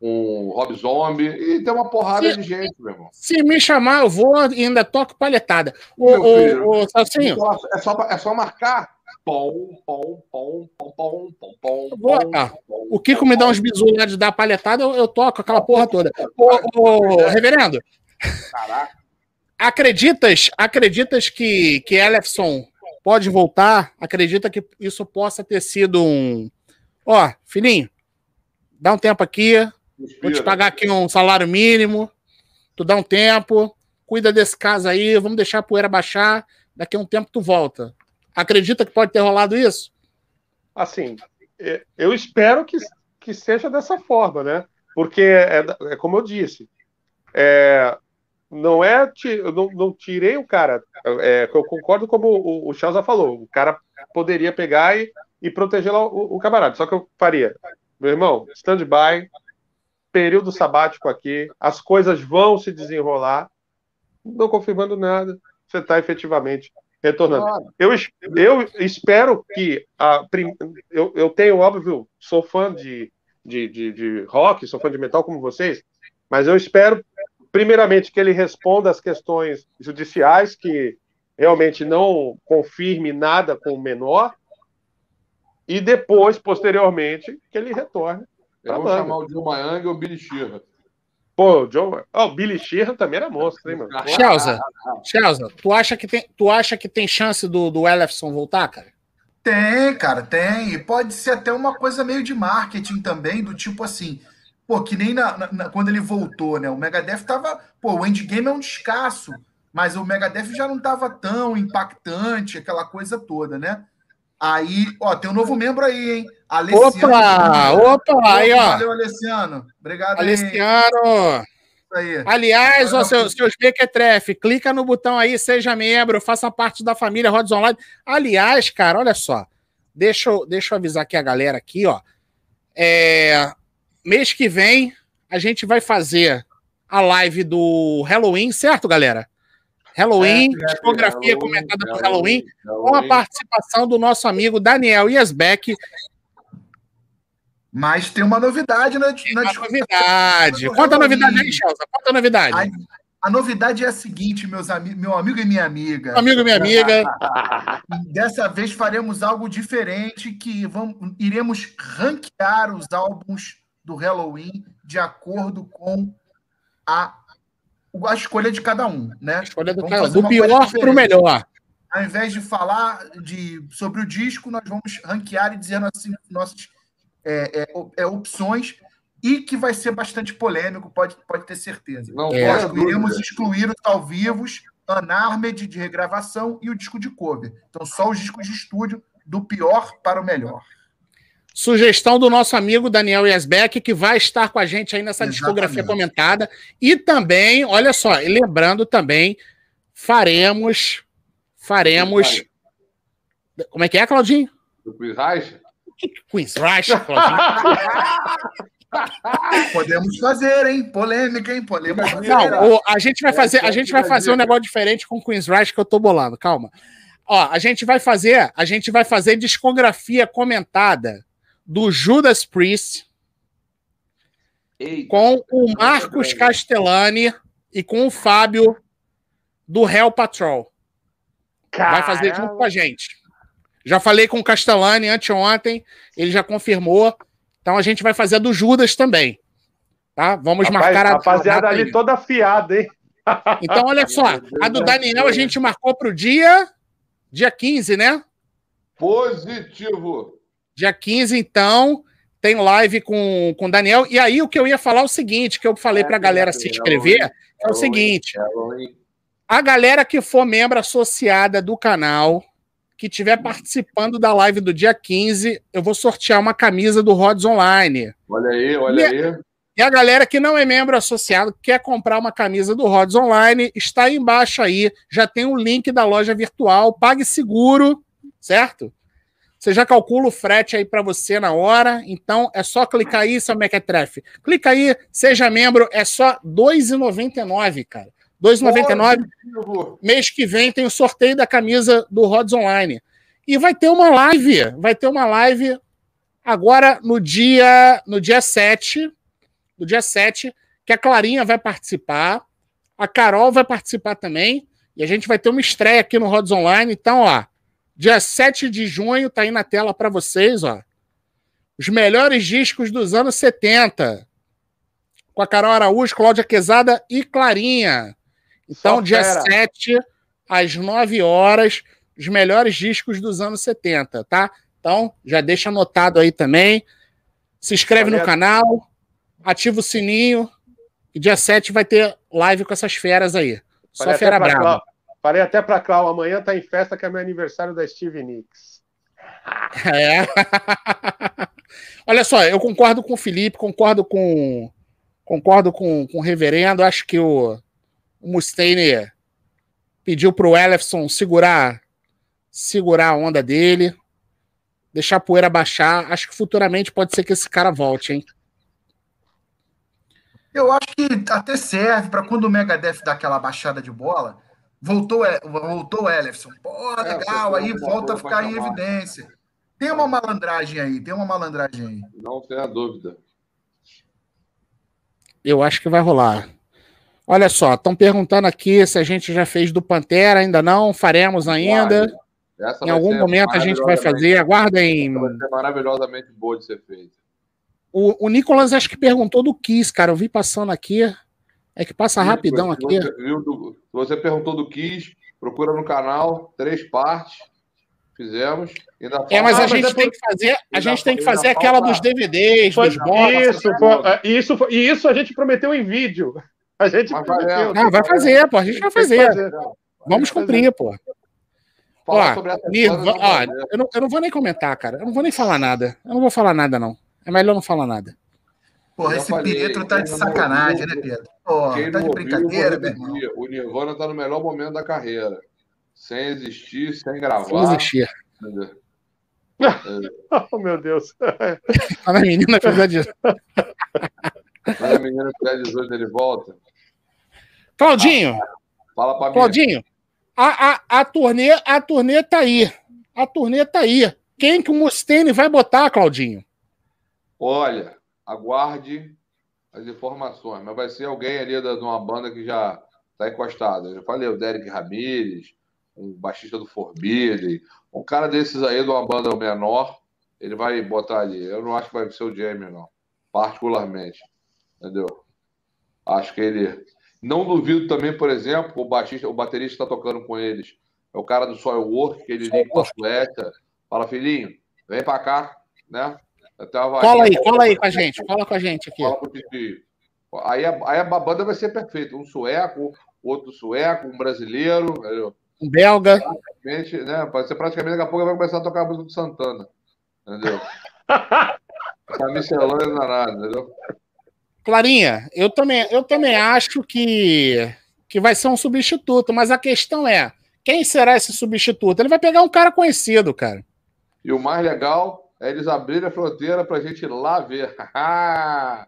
com Rob Zombie, e tem uma porrada se, de gente, meu irmão. Se me chamar, eu vou e ainda toco palhetada. O, o, o, Salsinho. É só, é só marcar. Pom, pom, pom, pom, pom, pom, ah, o Kiko me dá uns bisus lá de dar palhetada, eu, eu toco aquela porra toda. Ô, reverendo. Caraca. Acreditas, acreditas que, que Elefson pode voltar? Acredita que isso possa ter sido um. Ó, filhinho, dá um tempo aqui. Vou te pagar aqui um salário mínimo. Tu dá um tempo, cuida desse caso aí, vamos deixar a poeira baixar. Daqui a um tempo tu volta. Acredita que pode ter rolado isso? Assim, é, eu espero que, que seja dessa forma, né? Porque é, é como eu disse, é, não é eu não, não, tirei o cara. É, eu concordo como o, o Charles falou. O cara poderia pegar e, e proteger lá o, o camarada. Só que eu faria, meu irmão, stand-by, período sabático aqui, as coisas vão se desenrolar. Não confirmando nada, você está efetivamente retornando. Claro. Eu, eu espero que. A, eu, eu tenho, óbvio, sou fã de, de, de, de rock, sou fã de metal como vocês, mas eu espero, primeiramente, que ele responda às questões judiciais, que realmente não confirme nada com o menor, e depois, posteriormente, que ele retorne eu vou chamar o Dilma Yang ou o Billy Shira. Pô, o John. Oh, o Billy Sheehan também era monstro, hein, mano? Chelsea, Chelsea, tu acha que tem, tu acha que tem chance do, do Ellefson voltar, cara? Tem, cara, tem. E pode ser até uma coisa meio de marketing também, do tipo assim. Pô, que nem na, na, quando ele voltou, né? O Megadeth tava. Pô, o endgame é um descasso, mas o Megadeth já não tava tão impactante, aquela coisa toda, né? Aí, ó, tem um novo membro aí, hein? Alessiano. Opa, opa, aí, ó. Valeu, Alessiano. Obrigado Alessiano. Aí. Aliás, ó, seus, seus Mequetrefe, clica no botão aí, seja membro, faça parte da família Rods Online. Aliás, cara, olha só. Deixa eu, deixa eu avisar aqui a galera aqui, ó. É, mês que vem a gente vai fazer a live do Halloween, certo, galera? Halloween, é, tipografia Halloween, comentada do Halloween, Halloween, com a participação do nosso amigo Daniel Iasbeck. Mas tem uma novidade na, tem na uma novidade. Conta a novidade aí, Chelsea. Conta a novidade. A, a novidade é a seguinte, meus amigos, meu amigo e minha amiga. Meu amigo e minha amiga. [LAUGHS] Dessa vez faremos algo diferente que vamos, iremos ranquear os álbuns do Halloween de acordo com a a escolha de cada um, né? A escolha do, cada, do pior para o melhor. Ao invés de falar de, sobre o disco, nós vamos ranquear e dizer nossas, nossas é, é, é, opções e que vai ser bastante polêmico, pode, pode ter certeza. Não, é. iremos excluir os ao vivos, Unarmed de regravação e o disco de cover. Então, só os discos de estúdio, do pior para o melhor. Sugestão do nosso amigo Daniel Yasbeck, que vai estar com a gente aí nessa Exatamente. discografia comentada. E também, olha só, lembrando também, faremos. Faremos. Como é que é, Claudinho? Do Quiz Reich? Quiz Reich, Claudinho. [LAUGHS] Podemos fazer, hein? Polêmica, hein? Polêmica. Não, o, a gente vai fazer, a gente vai fazer um negócio diferente com Queen's Rush que eu tô bolando. Calma. Ó, a gente vai fazer, a gente vai fazer discografia comentada do Judas Priest Eita. com o Marcos Castellani e com o Fábio do Hell Patrol. Caramba. Vai fazer junto com a gente. Já falei com o Castellani anteontem, ele já confirmou. Então a gente vai fazer a do Judas também. Tá? Vamos Rapaz, marcar a rapaziada ali toda afiada, hein? Então, olha [LAUGHS] só, a do Daniel a gente marcou para o dia, dia 15, né? Positivo. Dia 15, então, tem live com o Daniel. E aí, o que eu ia falar é o seguinte: que eu falei para a galera se inscrever, é o seguinte: a galera que for membro associada do canal, que estiver participando da live do dia 15, eu vou sortear uma camisa do Rods Online. Olha aí, olha e, aí. E a galera que não é membro associado, quer comprar uma camisa do Rods Online, está aí embaixo aí. Já tem o um link da loja virtual, pague seguro, certo? Você já calcula o frete aí para você na hora. Então é só clicar aí, seu Mequetrefe. Clica aí, seja membro, é só R$ 2,99, cara. R$ 2,99. Mês que vem tem o sorteio da camisa do Rods Online. E vai ter uma live, vai ter uma live agora no dia no dia 7, no dia 7, que a Clarinha vai participar, a Carol vai participar também, e a gente vai ter uma estreia aqui no Rods Online. Então, ó, Dia 7 de junho, tá aí na tela para vocês, ó. Os melhores discos dos anos 70. Com a Carol Araújo, Cláudia Quezada e Clarinha. Então, Só dia fera. 7, às 9 horas, os melhores discos dos anos 70, tá? Então, já deixa anotado aí também. Se inscreve Valeu. no canal, ativa o sininho. E dia 7 vai ter live com essas feras aí. Só fera brava. Falei até pra Clau, amanhã tá em festa que é meu aniversário da Steve Nicks. [LAUGHS] É. Olha só, eu concordo com o Felipe, concordo com concordo com, com o reverendo. Acho que o, o Mustaine pediu pro Ellefson segurar segurar a onda dele, deixar a poeira baixar. Acho que futuramente pode ser que esse cara volte, hein? Eu acho que até serve para quando o Megadeth dá aquela baixada de bola, Voltou, voltou o Ellison. Pô, é, legal, é, aí volta a ficar em evidência. Tem uma malandragem aí, tem uma malandragem aí. Não tenha dúvida. Eu acho que vai rolar. Olha só, estão perguntando aqui se a gente já fez do Pantera, ainda não, faremos ainda. em algum momento a gente vai fazer, aguardem. Vai ser maravilhosamente boa de ser feita. O, o Nicolas acho que perguntou do Kiss, cara. Eu vi passando aqui. É que passa rapidão aqui. Você, viu você perguntou do Kiss, procura no canal, três partes. Fizemos. Ainda É, mas a gente tem que fazer, a gente tem que fazer aquela dos DVDs, Foi- dos bônus. isso, foi- é, isso, foi- e isso a gente prometeu em vídeo. A gente Mas prometeu. Não, vai fazer, pô. A gente vai fazer. fazer. Vamos cumprir, pô. Falar Ó, sobre essa Nirva- ó, eu, não, eu não vou nem comentar, cara. Eu não vou nem falar nada. Eu não vou falar nada, não. É melhor não falar nada. Porra, Já esse falei, Pietro tá de sacanagem, ouviu, né, Pedro? Porra, Quem tá de brincadeira, meu irmão. O Nirvana tá no melhor momento da carreira. Sem existir, sem Sem gravar. existir. entendeu? [LAUGHS] Oh, meu Deus. [LAUGHS] Quando a menina fizer disso. Mas a menina fizer 18, ele volta. Claudinho, Fala pra mim. Claudinho, a, a, a, turnê, a turnê tá aí. A turnê tá aí. Quem que o Mustaine vai botar, Claudinho? Olha, aguarde as informações. Mas vai ser alguém ali da- de uma banda que já tá encostada. Eu já falei, o Derek Ramirez, um baixista do Forbidden, um cara desses aí de uma banda menor, ele vai botar ali. Eu não acho que vai ser o Jamie, não. Particularmente. Entendeu? Acho que ele. Não duvido também, por exemplo, o baixista, o baterista está tocando com eles. É o cara do Soilwork, que ele liga pra Suécia. Fala, filhinho, vem pra cá, né? Cola aí, cola aí com a gente. Cola com a gente aqui. Aí a, aí a banda vai ser perfeita. Um sueco, outro sueco, um brasileiro. Um belga. Gente, né? Vai ser praticamente daqui a pouco vai começar a tocar a música do Santana. Entendeu? [LAUGHS] Essa miscelânea danada, entendeu? Clarinha, eu também, eu também acho que, que vai ser um substituto, mas a questão é: quem será esse substituto? Ele vai pegar um cara conhecido, cara. E o mais legal eles abrirem a fronteira pra gente ir lá ver. [LAUGHS]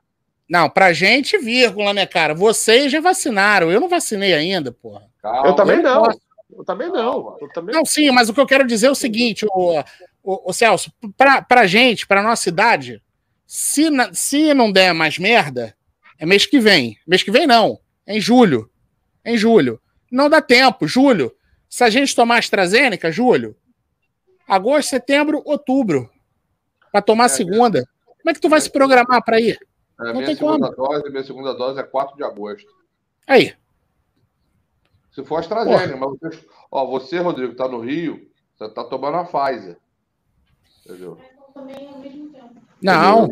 Não, pra gente, vírgula, né, cara? Vocês já vacinaram, eu não vacinei ainda, porra. Calma, Eu também eu não. posso. Eu também não. Eu também Não, sim, mas o que eu quero dizer é o seguinte, o, o, o Celso, pra, pra gente, pra nossa idade, se, na- se não der mais merda, é mês que vem. Mês que vem não, é em julho. É em julho. Não dá tempo, julho. Se a gente tomar AstraZeneca, julho, agosto, setembro, outubro, pra tomar a É, segunda. Como é que tu vai se programar pra ir? É, Não minha tem segunda dose, minha segunda dose é 4 de agosto. Aí, Se for AstraZeneca, mas você, ó, você, Rodrigo, tá no Rio, você tá tomando a Pfizer. Entendeu? não,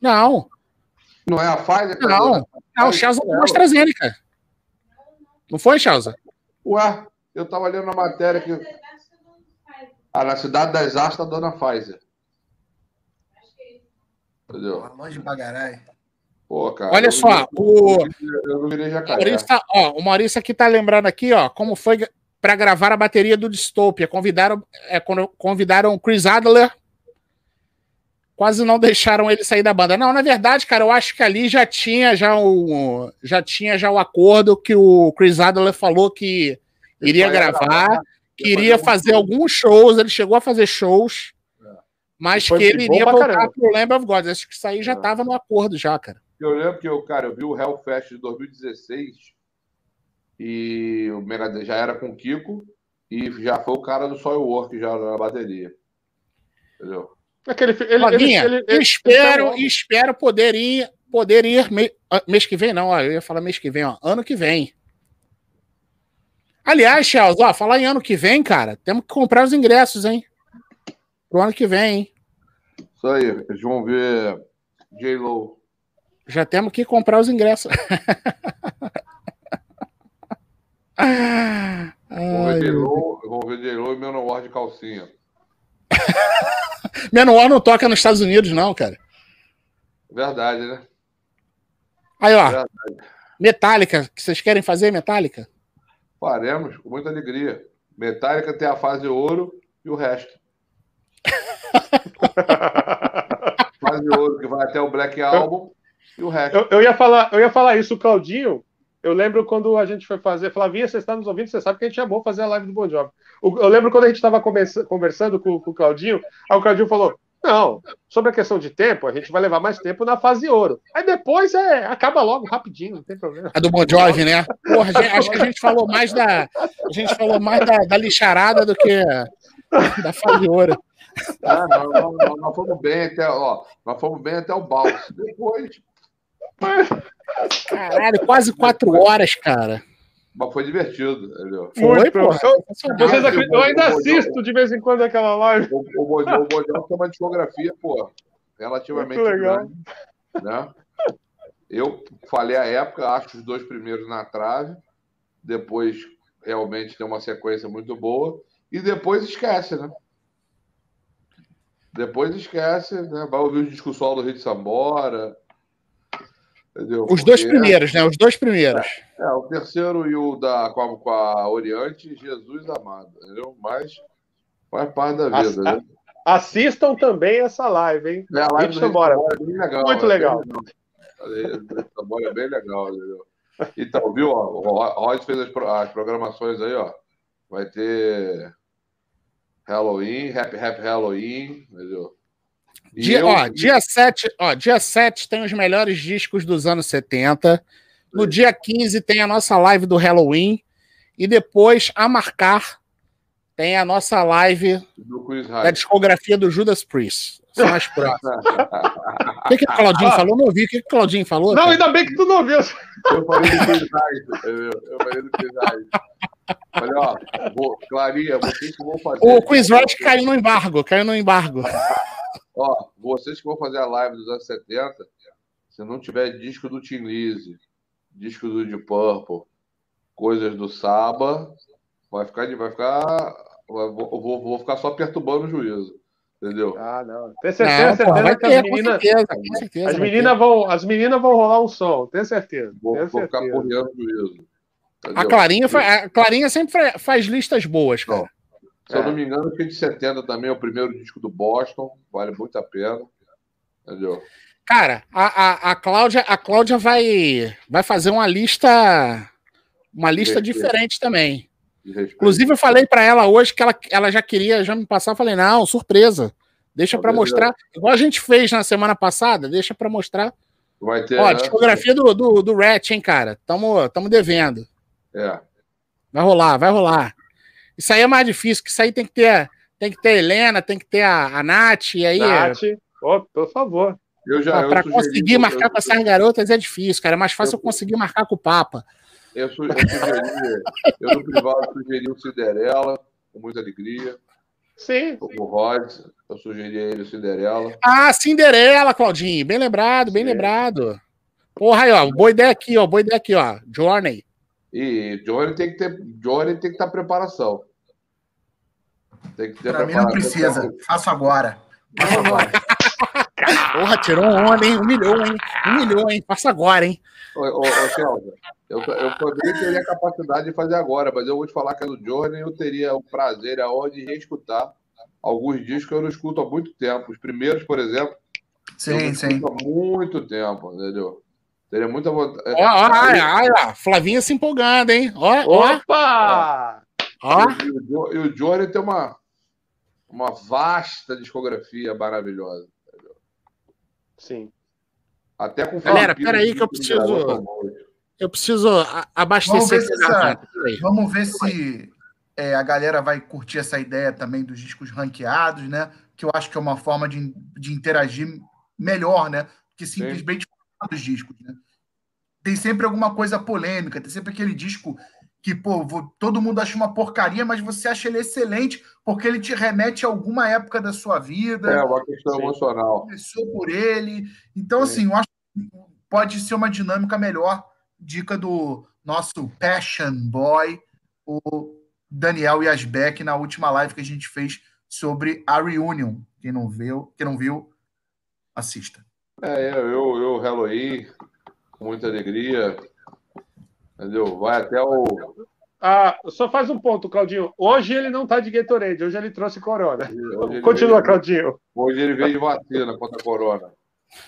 não, Não é a Pfizer? que não. tá- Não, o Chelsea tomou AstraZeneca. Não foi, Chelsea? Ué, eu tava lendo na matéria que. Ah, na cidade das Artes tá a Pfizer. Entendeu? De bagarai. Pô, cara. Olha eu só, o, Eu não virei jacaré. Maurício, tá, ó, o Maurício aqui tá lembrando aqui, ó, como foi para gravar a bateria do Dystopia. Convidaram, é, convidaram o Chris Adler. Quase não deixaram ele sair da banda. Não, na verdade, cara, eu acho que ali já tinha já o já tinha já o acordo que o Chris Adler falou que iria gravar, gravar, queria fazer alguns shows, ele chegou a fazer shows, mas que ele iria voltar caramba. pro Lamb of God. Acho que isso aí já É. tava no acordo já, cara. Eu lembro que eu, cara, eu vi o Hellfest de 2016 e o Megadeth já era com o Kiko e já foi o cara do Soilwork já na bateria. Entendeu? Aquele, fi- ele, ele, ele, espero, ele- espero poder ir, poder ir me- ah, mês que vem, não, ó, eu ia falar mês que vem, ó, ano que vem. Aliás, Charles, ó, falar em ano que vem, cara, temos que comprar os ingressos, hein? Pro ano que vem, hein? Isso aí, eles vão ver J-Lo. Já temos que comprar os ingressos. [LAUGHS] Ai, vão ver J-Lo e Menor de calcinha. [LAUGHS] Menor não toca nos Estados Unidos, não, cara. Verdade, né? Aí, ó, Verdade. Metallica, que vocês querem fazer, Metallica? Faremos, com muita alegria. Metallica tem a fase ouro e o resto. [LAUGHS] Fase ouro, que vai até o Black Album e o resto. eu, eu ia falar, eu ia falar isso, o Claudinho. Eu lembro quando a gente foi fazer. Flavinha, você está nos ouvindo, você sabe que a gente é bom fazer a live do Bon Jovi. Eu lembro quando a gente estava conversando com, com o Claudinho, aí o Claudinho falou: Não, sobre a questão de tempo, a gente vai levar mais tempo na fase ouro. Aí depois é, acaba logo, rapidinho, não tem problema. A do Bon Jovi, né? Porra, gente, acho que a gente falou mais da. A gente falou mais da, da lixarada do que da fase ouro. Ah, não, não, não, nós fomos bem até, ó, nós fomos bem até o balso. Depois, Caralho, quase quatro horas, cara. Mas foi divertido, entendeu? Foi. Eu- sensacional. Vocês acreditam? Eu ainda assisto de vez em quando aquela live. O, o, o Bodão tem uma discografia, pô, relativamente Muito legal. grande, né? Eu falei a época, acho os dois primeiros na trave, depois realmente tem uma sequência muito boa, e depois esquece, né? Depois esquece, né? Vai ouvir o disco solo do Rio de Sambora. Entendeu? Os dois Porque- primeiros, né? Os dois primeiros. É, o terceiro e o da, com, a, com a Oriente, Jesus amado, entendeu? Mas faz parte da vida, As- né? Assistam também essa live, hein? É, a live Rio do de Sambora. Rio de Sambora é bem legal. Muito é bem legal. A Rio de Sambora é bem legal, entendeu? Então, viu? ó, O Ro- Rod fez as, pro- as programações aí, ó. Vai ter Halloween, Happy Happy Halloween, entendeu? E Dia, eu- ó, dia 7, ó, dia 7 tem os melhores discos dos anos 70. No dia 15 tem a nossa live do Halloween. E depois, a marcar, tem a nossa live da discografia do Judas Priest. São mais próximos. [LAUGHS] O que, que o Claudinho falou? Não ouvi. O que, que o Claudinho falou? Não, cara? ainda bem que tu não viu. Eu falei do Chris Hyde, entendeu? Eu falei do Chris Hyde. Falei, ó, vou- Clarinha, vocês que vão fazer. O Quiz Rock caiu no embargo. Caiu no embargo. [LAUGHS] Ó, vocês que vão fazer a live dos anos 70, se não tiver disco do Tim Lizzy, disco do Deep Purple, coisas do Saba, vai ficar, vai ficar, vai- vou, vou, vou ficar só perturbando o juízo, entendeu? Ah, não. Tem certeza, Não, certeza que as meninas, certeza. Com certeza as meninas vão, as meninas vão rolar um som, tenho certeza. Vou, tenho vou ficar certeza. porreando o juízo. Entendeu? A Clarinha, a Clarinha sempre fa- faz listas boas, cara. Não. Se eu não me engano, o de 70 também é o primeiro disco do Boston, vale muito a pena. Entendeu? Cara, a, a, a, Cláudia, a Cláudia vai, vai fazer uma lista uma lista diferente também. Inclusive, eu falei pra ela hoje que ela, ela já queria já me passar. Eu falei, não, surpresa. Deixa pra Surpresa. mostrar. Igual a gente fez na semana passada, deixa pra mostrar. vai ter. Ó, né? discografia do, do, do Rat, hein, cara. Tamo, tamo devendo. É. Vai rolar, vai rolar. Isso aí é mais difícil, que isso aí tem que ter, tem que ter a Helena, tem que ter a, a Nath, e aí. Nath, ó, por favor. Eu já Pra, eu pra sugeri- conseguir marcar eu- com essas garotas é difícil, cara. É mais fácil Eu- eu conseguir marcar com o Papa. Eu, su- eu sugeri, eu no privado sugeri o Cinderela, com muita alegria. Sim. O Rod, eu sugeri a ele o Cinderela. Ah, Cinderela, Claudinho. Bem lembrado, bem Sim. lembrado. Porra, aí, ó. Boa ideia aqui, ó. Boa ideia aqui, ó. Journey. E Johnny tem que ter, Johnny tem que estar preparação. Tem que ter Pra mim não preparação. precisa. Faço agora. Faço agora. [LAUGHS] Porra, tirou onda, hein? Humilhou, hein? Humilhou, hein? Passa agora, hein? Ô, ô, ô, eu, eu poderia ter a capacidade de fazer agora, mas eu vou te falar que é do Johnny eu teria o prazer aonde de reescutar alguns discos que eu não escuto há muito tempo. Os primeiros, por exemplo, eu Sim, não sim. há muito tempo, entendeu? Teria muita vontade. Ó, ó, ai, ó. Flavinha se empolgando, hein? Ó, ó, Opa! ó. E o, Jo- e o Johnny tem uma, uma vasta discografia maravilhosa. Sim. Até com Galera, peraí que eu preciso-. Eu preciso a- Vamos abastecer ver se essa-. Vamos ver se é, a galera vai curtir essa ideia também dos discos ranqueados, né? Que eu acho que é uma forma de, de interagir melhor, né? Que simplesmente falar dos discos, né? Tem sempre alguma coisa polêmica, tem sempre aquele disco que, pô, vo- todo mundo acha uma porcaria, mas você acha ele excelente porque ele te remete a alguma época da sua vida É uma questão Sim. emocional. começou por ele. Então, Sim. assim, eu acho que pode ser uma dinâmica melhor. Dica do nosso Passion Boy, o Daniel Yasbeck, na última live que a gente fez sobre a Reunion. Quem não viu, quem não viu assista. É, eu, eu, eu Halloween, com muita alegria. Entendeu? Vai até o. Ah, só faz um ponto, Claudinho. Hoje ele não tá de Gatorade, hoje ele trouxe Corona. Hoje Continua, veio- Claudinho. Hoje ele veio de vacina contra a corona.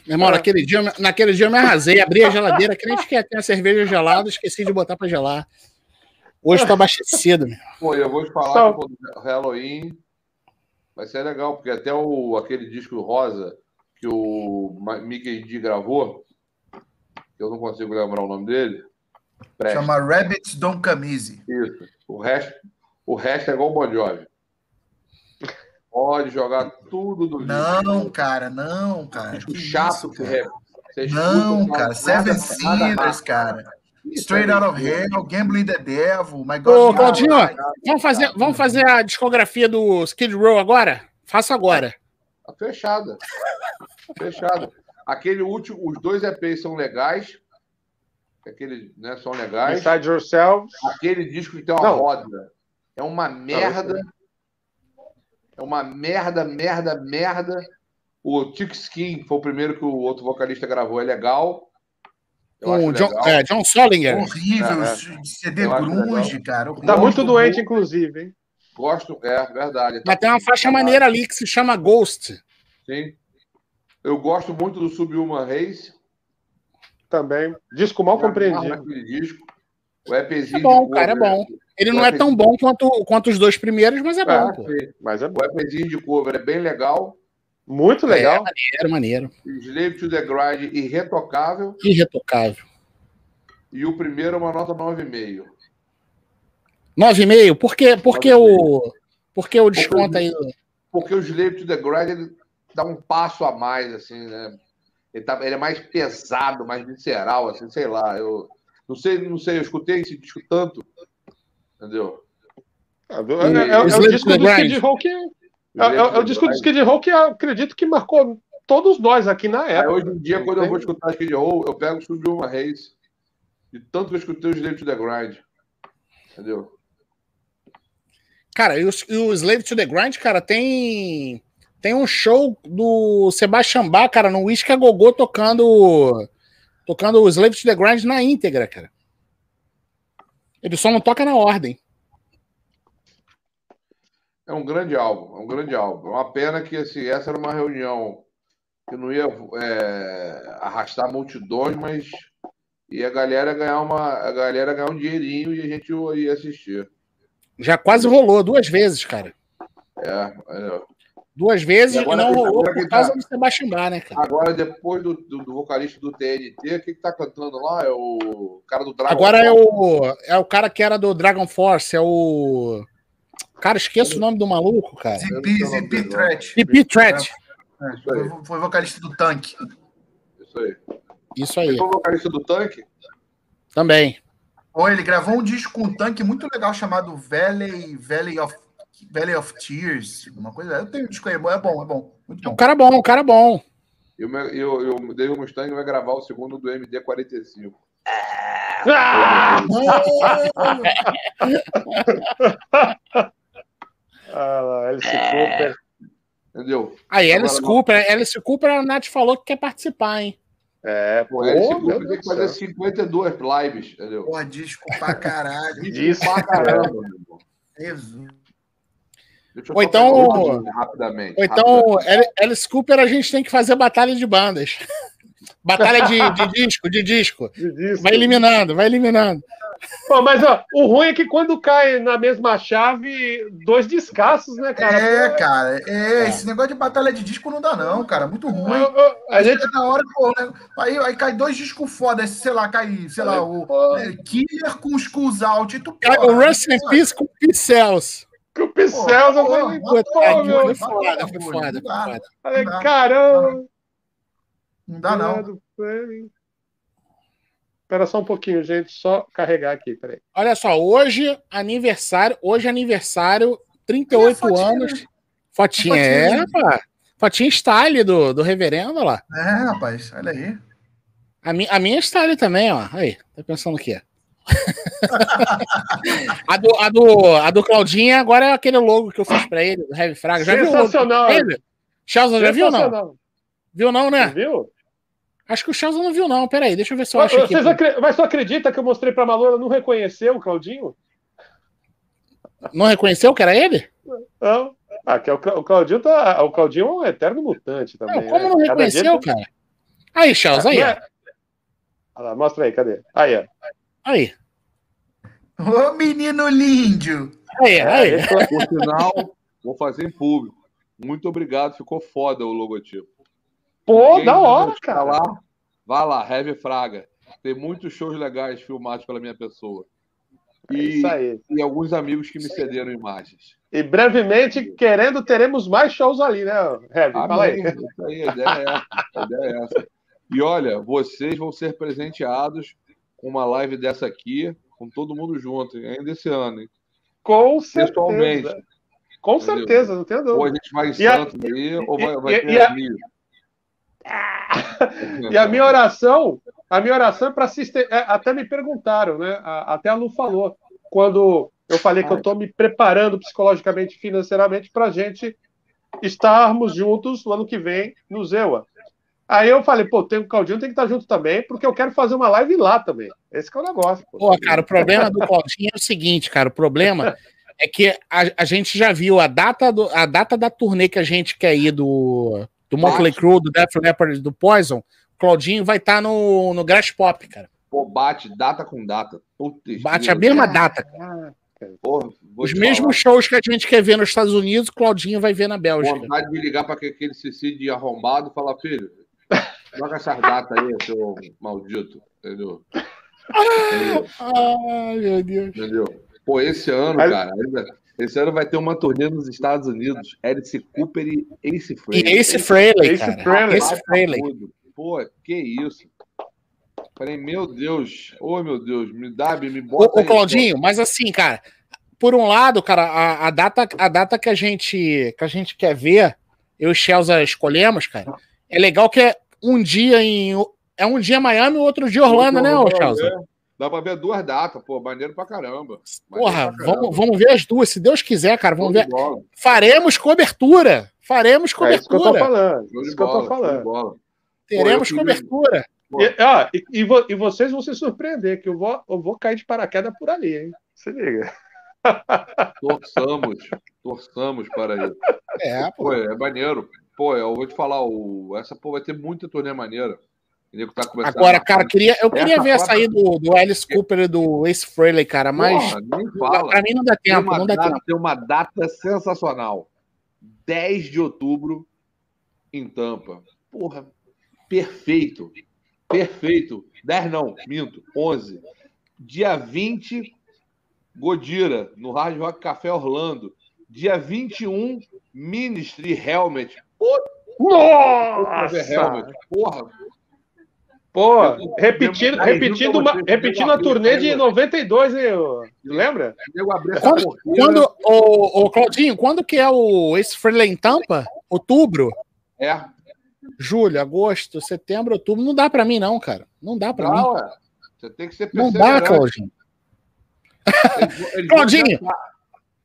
Meu irmão, naquele dia, eu- naquele dia eu me arrasei, abri a geladeira, crente que ter a cerveja gelada, esqueci de botar pra gelar. Hoje tô abastecido, meu. Pô, eu vou te falar Só- que o Halloween vai ser legal, porque até o, aquele disco rosa que o Mickey D gravou, que eu não consigo lembrar o nome dele. Presta. Chama Rabbits Don't Come Easy. Isso. O resto, o resto é igual o Bon Jovi. Pode jogar tudo do Não, cara, não, cara. chato isso, que escuta, Não, cara. nada- Seven Sinners, cara. Straight Out of. Hell, Gambling the Devil, My Ô, God. Claudinho, God. vamos fazer, vamos fazer a discografia do Skid Row agora? Faça agora. Tá fechada. Fechada. Aquele último, os dois EPs são legais. Aquele, né, são legais. Inside Yourself. Aquele disco que tem uma Não. roda. É uma merda. É uma merda, merda, merda. O Tick Skin foi o primeiro que o outro vocalista gravou. É legal. Eu o John, legal. é, John Solinger. Horrível, É, é. de CD grunge, cara. Tá muito doente, inclusive, hein? Gosto, é verdade. Mas tem uma faixa maneira ali que se chama Ghost. Sim. Eu gosto muito do Subhuman Race. Também. Disco mal compreendido. Disco. O EPzinho É bom, de cara, é bom. Ele não é tão bom quanto, quanto os dois primeiros, mas é bom, É, pô. Mas é bom. O EPzinho de cover é bem legal. Muito legal. Maneiro, maneiro. Slave to the Grind irretocável. Irretocável. E o primeiro é uma nota 9,5. 9,5? Por que, por que o. Por que o desconto aí? Porque o Slave to the Grind ele dá um passo a mais, assim, né? Ele, tá, ele é mais pesado, mais visceral, assim, sei lá. Eu não sei, não sei, eu escutei esse disco tanto, entendeu? É, é- é- é o disco do. Skid Row que. É, o disco do. Skid Row que eu acredito que marcou todos nós aqui na época. hoje em dia, quando eu vou escutar Skid Row, eu pego Subir uma Race. De tanto que eu escutei o Slave to the Grind. Entendeu? Cara, e o, e o Slave to the Grind, cara, tem. Tem um show do Sebastian Bach, cara, no Whisky a Gogô tocando. Tocando o Slave to the Grind na íntegra, cara. Ele só não toca na ordem. É um grande álbum, é um grande álbum. É uma pena que assim, essa era uma reunião que não ia é, arrastar multidões, mas e a galera ganhar uma, a galera ganhar um dinheirinho e a gente ia assistir. Já quase rolou duas vezes, cara. É, é. Duas vezes E e, não rolou por quem causa tá- do Sebastian Bach, né, cara? Agora, depois do, do, do vocalista do TNT, o que, que tá cantando lá? É o cara do Dragon Agora é Ball. o, é o cara que era do Dragon Force, é o. Cara, esqueço o nome do maluco, cara. Zipi, Zipi Threat. Threat. É, foi, foi vocalista do tanque. Isso aí. Isso Ele aí, foi o vocalista do tanque? também. Ou ele gravou um disco com um tanque muito legal chamado Valley, Valley, of, Valley of Tears. Uma coisa. Eu tenho um disco aí, é bom, é bom, é bom. Muito É um bom. cara bom, um cara bom. E o, meu- e o, e o Dave Mustang vai gravar o segundo do MD45. Ah! Ah, lá, Alice Cooper. Entendeu? Aí, Alice Agora, Cooper, Alice Cooper, a Nath falou que quer participar, hein? É, Pô, pô, Alice Cooper tem que fazer céu. 52 lives, entendeu? Porra, disco pra caralho. Isso. Pra caramba, meu irmão. Jesus. Deixa eu Ou então-. Ou então, rapidamente. Ali- Alice Cooper, a gente tem que fazer batalha de bandas. [LAUGHS] Batalha de, de disco, de disco. Isso. Vai eliminando, vai eliminando. Pô, mas ó, o ruim é que quando cai na mesma chave, dois descassos, né, cara? É, cara. É, esse negócio de batalha de disco não dá, não, cara. Muito ruim. eu- eu- a gente. na hora, pô, né? aí, aí cai dois discos foda, sei lá, cai, sei lá, o é, Killer com Skulls Out. E tu, porra, o Rust in Peace com Pincels. Que o Pincel já pô, foi. meu, foi foda, foi foda, foi foda. Falei, Não dá. caramba. Não dá, não. Espera só um pouquinho, gente. Só carregar aqui, peraí. Olha só, hoje aniversário, hoje é aniversário, 38 É, fotinha, anos. Fotinha, Fotinha, é, né? pá. Fotinha style do, do reverendo, lá. É, rapaz, olha aí. A, mi, a minha style também, ó. Aí, tá pensando o quê? [LAUGHS] a, do, a, do, a do Claudinha agora é aquele logo que eu fiz pra ele, do Heavy Fraga. Já viu Sensacional. ele? Chelsea já viu não? Viu não, né? Viu? Acho que o Chelsea não viu não. Peraí, deixa eu ver se eu acho aqui. Acre... Mas tu acredita que eu mostrei pra Malu, ela não reconheceu o Claudinho? Não reconheceu que era ele? Não. Ah, que é o, Cla- o Claudinho tá. O Claudinho é um eterno mutante também. Não, como né? não reconheceu, dia- cara? Aí, Chelsea, aí, é- Olha lá, mostra aí, cadê? Aí, ó. Aí, Ô, menino lindo! aí, aí. Esse é- Por sinal, vou fazer em público. Muito obrigado, ficou foda o logotipo. Pô, Quem da hora, cara. lá, vá lá, Heavy Fraga. Tem muitos shows legais filmados pela minha pessoa. É E, Isso aí. e alguns amigos que me cederam imagens. E brevemente, querendo, teremos mais shows ali, né, Heavy? Fala aí. Amém. Isso aí, a ideia é essa. A ideia é essa. E olha, vocês vão ser presenteados com uma live dessa aqui, com todo mundo junto, ainda esse ano. Hein? Com certeza. Com Entendeu? certeza, não tem dúvida. Ou a gente vai em Santos a... aí, ou vai, vai e, ter e a... [LAUGHS] e a minha oração, a minha oração é para assistir. É, até me perguntaram, né? Até a Lu falou, quando eu falei que eu estou me preparando psicologicamente financeiramente para a gente estarmos juntos no ano que vem no Zewa. Aí eu falei, pô, tem o Claudinho tem que estar junto também, porque eu quero fazer uma live lá também. Esse é o negócio. Pô, pô cara, o problema do Claudinho é o seguinte, cara, o problema é que a, a gente já viu a data, do, a data da turnê que a gente quer ir do, do Motley Crue, do Death Leopard, do Poison, o Claudinho vai estar tá no, no Grass Pop, cara. Pô, bate data com data. Putz, bate a mesma data, cara. Porra, Os mesmos falar. shows que a gente quer ver nos Estados Unidos, o Claudinho vai ver na Bélgica. Vontade de ligar para aquele Cecílio arrombado e falar, filho, joga essas datas aí, seu maldito. Entendeu? Ai, meu Deus. Entendeu? Pô, esse ano, cara, esse ano vai ter uma turnê nos Estados Unidos. Alice Cooper e Ace Frehley. E Ace Frehley, Ace Frehley. Ace Frehley. Pô, que isso. Falei, meu Deus, ô oh, meu Deus, me dá, me bota. Ô, ô Claudinho, mas assim, cara, por um lado, cara, a, a, data, a data que a gente que a gente quer ver, eu e Chelsea escolhemos, cara, é legal que é um dia em. É um dia Miami e outro dia Orlando, né, Chelsea? É. Dá pra ver duas datas, pô, maneiro pra caramba. Maneiro Porra, pra caramba. Vamos, vamos ver as duas, se Deus quiser, cara. Vamos ver. Faremos cobertura. Faremos cobertura. É isso que eu tô falando. Isso que eu tô falando. Teremos pô, cobertura. E, ah, e, e, vo, e, vocês vão se surpreender, que eu vou, eu vou cair de paraquedas por ali, hein? Se liga. [LAUGHS] Torçamos, torçamos para isso. É, pô. pô. é maneiro. Pô, eu vou te falar, o, essa pô, vai ter muita turnê maneira. Tá Agora, cara, queria, eu queria ver essa aí do, do Alice Cooper e do Ace Frehley, cara, mas Porra, pra mim não dá tempo, não dá data, tempo. Tem uma data sensacional. 10 de outubro em Tampa. Porra, perfeito. Perfeito. 10 não, minto. 11. Dia 20, Godira, no Hard Rock Café Orlando. Dia 21, Ministry Helmet. Nossa! Porra. Pô, repetindo, repetindo, uma, repetindo a turnê de 92, hein? Lembra? Quando, quando o, o Claudinho, quando que é o esse Freelance Tampa? Outubro? É julho, agosto, setembro, outubro. Não dá para mim, não, cara. Não dá para mim. Ué. Você tem que ser Não dá, Claudinho. Eles, eles Claudinho,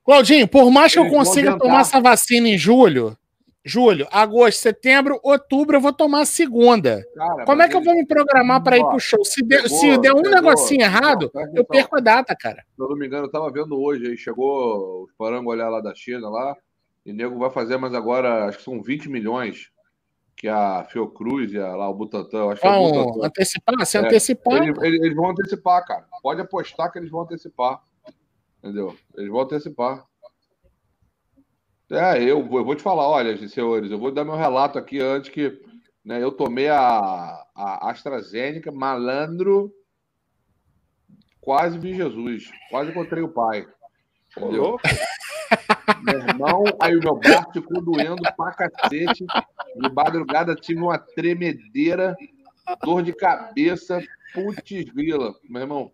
Claudinho, por mais que eles eu consiga tomar essa vacina em julho, julho, agosto, setembro, outubro, eu vou tomar a segunda. Cara, Como é que eu vou me programar para ir pro show? Se, der, pegou, se der um pegou, negocinho errado, eu perco a data, cara. Se eu não me engano, eu tava vendo hoje aí, chegou os parangolhar lá da China lá, e o nego vai fazer, mas agora acho que são 20 milhões que a Fiocruz e a, lá o Butantan, acho vão que é Butantan, antecipar, se é, antecipar. Eles, eles, vão antecipar, cara. Pode apostar que eles vão antecipar. Entendeu? Eles vão antecipar. É, eu, eu vou te falar, olha, senhores, eu vou dar meu relato aqui antes que né, eu tomei a, a AstraZeneca, malandro, quase vi Jesus, quase encontrei o pai. Entendeu? [LAUGHS] meu irmão, aí o meu braço ficou doendo pra cacete. De madrugada tive uma tremedeira, dor de cabeça, putz grila, meu irmão.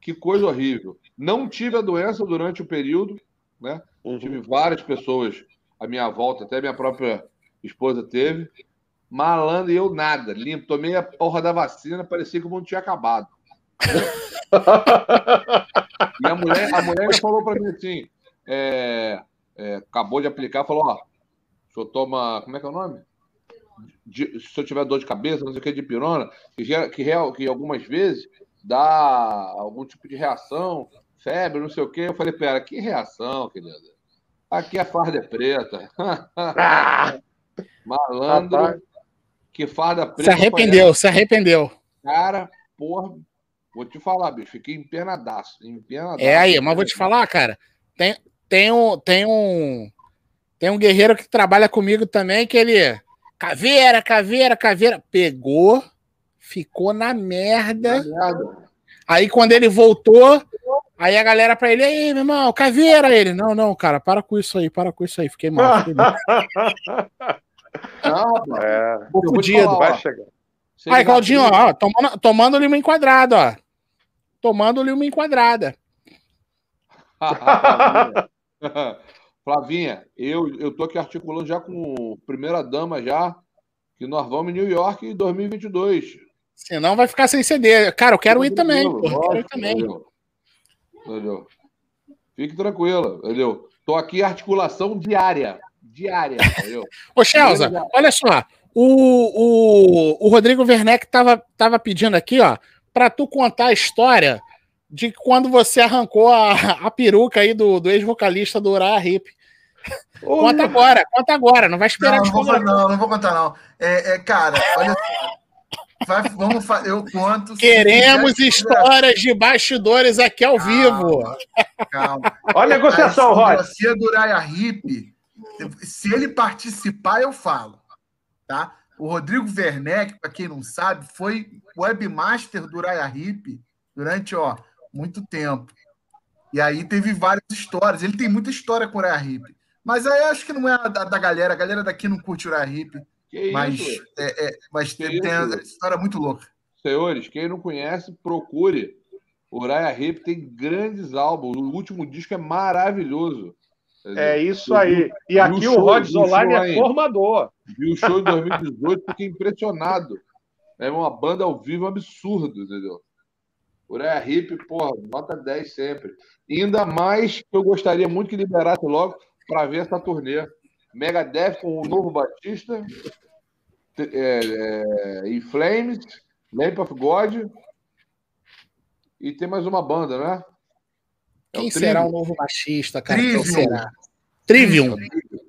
Que coisa horrível. Não tive a doença durante o período, né? Uhum. Tive várias pessoas à minha volta, até minha própria esposa teve. Malandro e eu nada, limpo. Tomei a porra da vacina, parecia que o mundo tinha acabado. [LAUGHS] e a mulher, a mulher falou para mim assim: é, é, acabou de aplicar, falou: ó, o senhor toma. Como é que é o nome? De, se eu tiver dor de cabeça, não sei o que, de pirona, que, que, que algumas vezes dá algum tipo de reação, febre, não sei o que. Eu falei, pera, que reação, querida? Aqui a farda é preta. [LAUGHS] Malandro. Que farda preta. Se arrependeu, se arrependeu. Cara, porra, vou te falar, bicho, fiquei empenadaço. empenadaço é aí, mas vou te falar, cara, tem, tem um, tem um tem um guerreiro que trabalha comigo também que ele caveira, caveira, caveira, pegou, ficou na merda. Aí quando ele voltou, aí a galera para ele, aí, meu irmão, caveira ele. Não, não, cara, para com isso aí, para com isso aí, fiquei mal. Fiquei mal. [LAUGHS] não, é, fudido, vai chegar. Aí, Claudinho, ó, tomando, tomando-lhe uma enquadrada, ó. Tomando-lhe uma enquadrada. [LAUGHS] Flavinha, eu, eu tô aqui articulando já com primeira dama já, que nós vamos em New York em 2022. Senão vai ficar sem CD. Cara, eu quero ir também. eu quero ir também. Entendeu? Fique tranquila, entendeu? Tô aqui articulação diária. Diária, entendeu? [LAUGHS] Ô, Chelza, olha só. O, o, o Rodrigo Werneck tava, tava pedindo aqui, ó, para tu contar a história de quando você arrancou a, a peruca aí do, do ex-vocalista do Uriah Hip. Conta agora, conta agora, não vai esperar. Não, não, vou, não, não vou contar, não. É, é cara, olha Vai, vamos eu conto. Queremos histórias de bastidores aqui ao calma, vivo. Calma. [LAUGHS] Olha a negociação, Rod. Se do Raya Hip, se ele participar, eu falo. Tá? O Rodrigo Werneck, para quem não sabe, foi webmaster do Raya Hip durante ó, muito tempo. E aí teve várias histórias. Ele tem muita história com o Raya Hip. Mas aí acho que não é da, da galera. A galera daqui não curte o Raya Hip. Que mas é, é, mas tem, tem uma história muito louca. Senhores, quem não conhece, procure. O Raya Hip tem grandes álbuns. O último disco é maravilhoso. É isso aí. E aqui o, show, o Rods Online é formador. E o show em 2018, fiquei impressionado. É uma banda ao vivo absurdo, entendeu? Raya Hip, porra, nota 10 sempre. E ainda mais que eu gostaria muito que liberasse logo para ver essa turnê. Megadeth com o novo Batista, é, é, In Flames, Lamp of God, e tem mais uma banda, né? É Quem o será o novo baixista, cara? Trivium. Quem será? Trivium.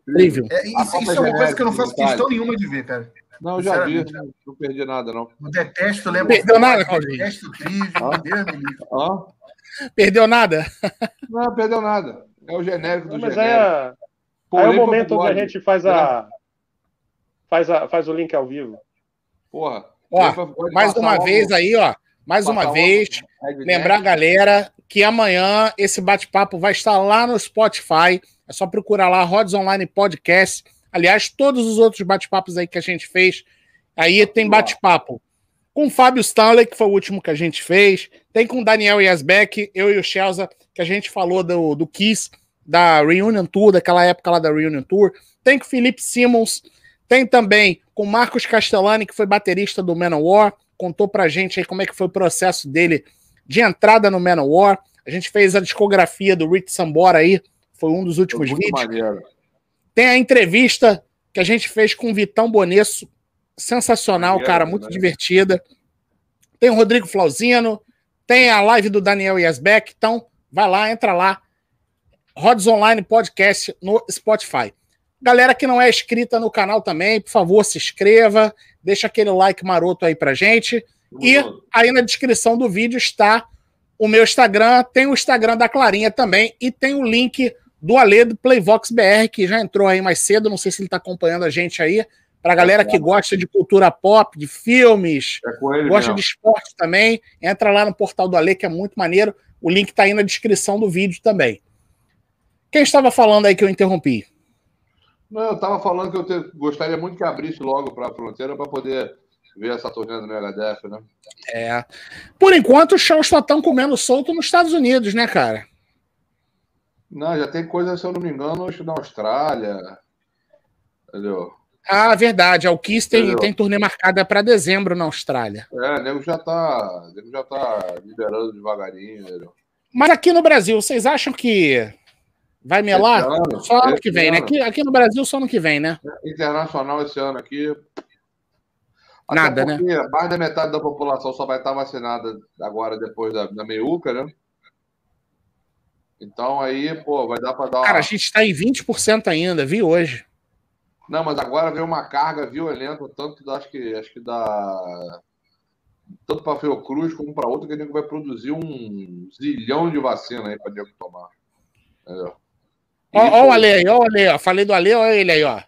Trivium. É, isso, isso é uma coisa que eu não faço questão nenhuma de ver, cara. Não, eu já vi, não perdi nada, não. Eu detesto, lembro. Perdeu nada, Claudinho? Detesto Trivium, Deus Perdeu nada? Não, perdeu nada. É o genérico do não, genérico. É... Aí é o momento onde a gente faz a, faz a faz o link ao vivo. Porra. Ó, mais uma vez aí, ó. Mais uma vez, lembrar a galera que amanhã esse bate-papo vai estar lá no Spotify. É só procurar lá Rods Online Podcast. Aliás, todos os outros bate-papos aí que a gente fez, aí tem bate-papo com o Fábio Stanley, que foi o último que a gente fez. Tem com o Daniel Yasbeck, eu e o Chelsea, que a gente falou do, do Kiss da Reunion Tour, daquela época lá da Reunion Tour. Tem com o Felipe Simmons, tem também com o Marcos Castellani, que foi baterista do Manowar, contou pra gente aí como é que foi o processo dele de entrada no Manowar. A gente fez a discografia do Rich Sambora aí, foi um dos últimos vídeos. Maneiro. Tem a entrevista que a gente fez com o Vitão Bonesso, sensacional, maneiro, cara, muito maneiro. divertida. Tem o Rodrigo Flauzino, tem a live do Daniel Yasbeck, então vai lá, entra lá, Rods Online Podcast no Spotify. Galera que não é inscrita no canal também, por favor, se inscreva, deixa aquele like maroto aí pra gente. E aí na descrição do vídeo está o meu Instagram, tem o Instagram da Clarinha também e tem o link do Ale do Playvox BR, que já entrou aí mais cedo, não sei se ele está acompanhando a gente aí. Pra galera que gosta de cultura pop, de filmes, é gosta mesmo. de esporte também, entra lá no portal do Ale, que é muito maneiro. O link está aí na descrição do vídeo também. Quem estava falando aí que eu interrompi? Não, eu estava falando que eu te... gostaria muito que abrisse logo para a fronteira para poder ver essa turnê do Megadeth, né? É. Por enquanto, os shows só estão comendo solto nos Estados Unidos, né, cara? Não, já tem coisa, se eu não me engano, na Austrália. Entendeu? Ah, verdade. A Kiss tem, tem turnê marcada para dezembro na Austrália. É, o nego já tá, nego já tá liberando devagarinho. Entendeu? Mas aqui no Brasil, vocês acham que Vai melar? Ano, só ano que vem, né? ano. né? Aqui, aqui no Brasil, só ano que vem, né? Internacional esse ano aqui. Nada, né? Mais da metade da população só vai estar vacinada agora, depois da, da meiuca, né? Então aí, pô, vai dar para dar. Uma... Cara, a gente está em 20% ainda, vi hoje. Não, mas agora veio uma carga violenta, tanto acho que acho que da tanto para Fiocruz como para outro, que a gente vai produzir um zilhão de vacina aí para tomar. Entendeu? Ó, ó, o Ale aí, ó o Ale, ó. Falei do Ale, ó ele aí, ó.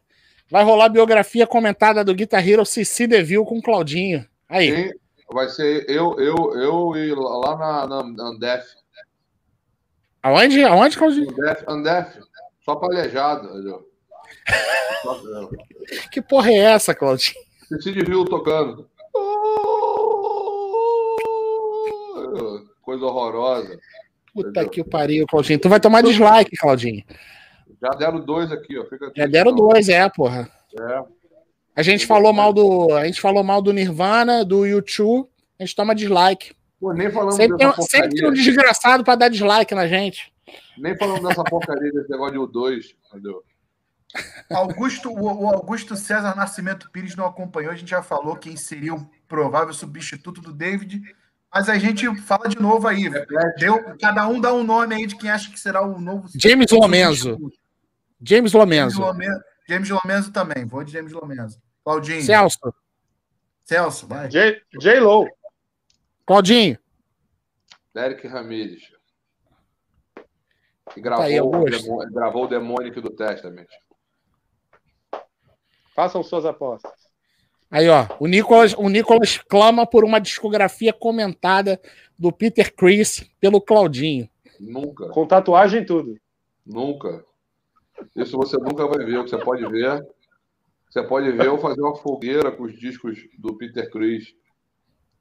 Vai rolar a biografia comentada do Guitar Hero Cici Deville com Claudinho. Aí. Sim, vai ser eu, eu, eu e lá na, na Aonde? Aonde, Claudinho? Andef, Andef. Só palhejado. É. que porra é essa, Claudinho? Cici Deville tocando. Coisa horrorosa. Puta que pariu, Claudinho. Tu vai tomar dislike, Claudinho. Já deram dois aqui, ó. Fica Já deram dois, é, porra. É. A gente falou mal do. A gente falou mal do Nirvana, do YouTube. A gente toma dislike. Pô, nem falamos Sempre tem, dessa um- sempre tem um desgraçado pra dar dislike na gente. Nem falamos dessa porcaria desse negócio de U2, entendeu? Augusto, o, o Augusto César Nascimento Pires não acompanhou, a gente já falou quem seria o provável substituto do David, mas a gente fala de novo aí. Deu, cada um dá um nome aí de quem acha que será o novo James Lomenzo. James Lomenzo. James Lomenzo também, vou de James Lomenzo. Claudinho. Celso. Celso, vai. J- J-Lo. Claudinho. Derek Ramirez. Que gravou, Tá aí, o. Demo- gravou o Demônico do Testament. Façam suas apostas. Aí, ó. O Nicolas, o Nicolas clama por uma discografia comentada do Peter Chris pelo Claudinho. Nunca, Com tatuagem e tudo. nunca. Isso você nunca vai ver. O que você pode ver, você pode ver eu fazer uma fogueira com os discos do Peter Chris.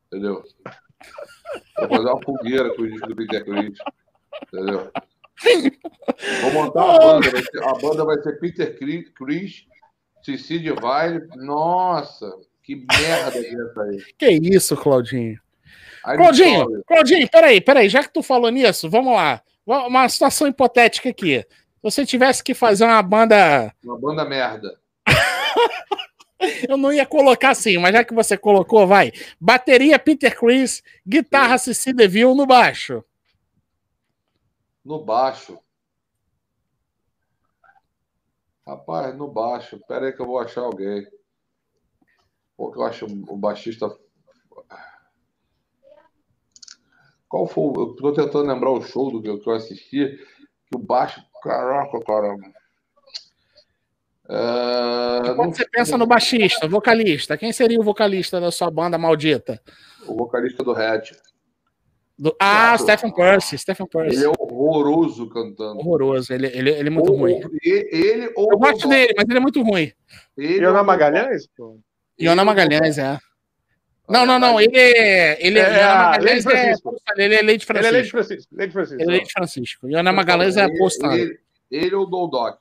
Entendeu? Vou fazer uma fogueira com os discos do Peter Chris. Entendeu? Vou montar a banda. ser- a banda vai ser Peter Chris, Cici Divine. Nossa, que merda é essa aí. Que isso, Claudinho? Aí Claudinho. Claudinho, peraí, peraí. Já que tu falou nisso, vamos lá. Uma situação hipotética aqui. Você tivesse que fazer uma banda. Uma banda merda. [LAUGHS] Eu não ia colocar assim, mas já que você colocou, vai. Bateria Peter Chris, guitarra Cici DeVille no baixo. No baixo. Rapaz, no baixo. Pera aí que eu vou achar alguém. Pô, que eu acho o baixista. Qual foi? Eu tô tentando lembrar o show do que eu, assisti. Que o baixo. Caraca, caramba. É, Quando não- você pensa no baixista, vocalista, quem seria o vocalista da sua banda maldita? O vocalista do Red. Do- Ah, Claro. Stephen Percy, Stephen Percy. Ele é horroroso cantando. Horroroso, ele, ele, ele é muito Ou- ruim. ou- ele ou Eu gosto dele, mas ele é muito ruim. Ele E Ana ou- Magalhães? Pô. Iona Magalhães, é. Não, não, não. Ele é. Ele é. É, Iona a Magalhães Lady é. Francisco. Ele é Ele é Lady Francisco. Francisco. Lady Francisco. Ele é Lady Francisco. Iona Magalhães é Ele- apostado. Ele, ele ou o Doldoc?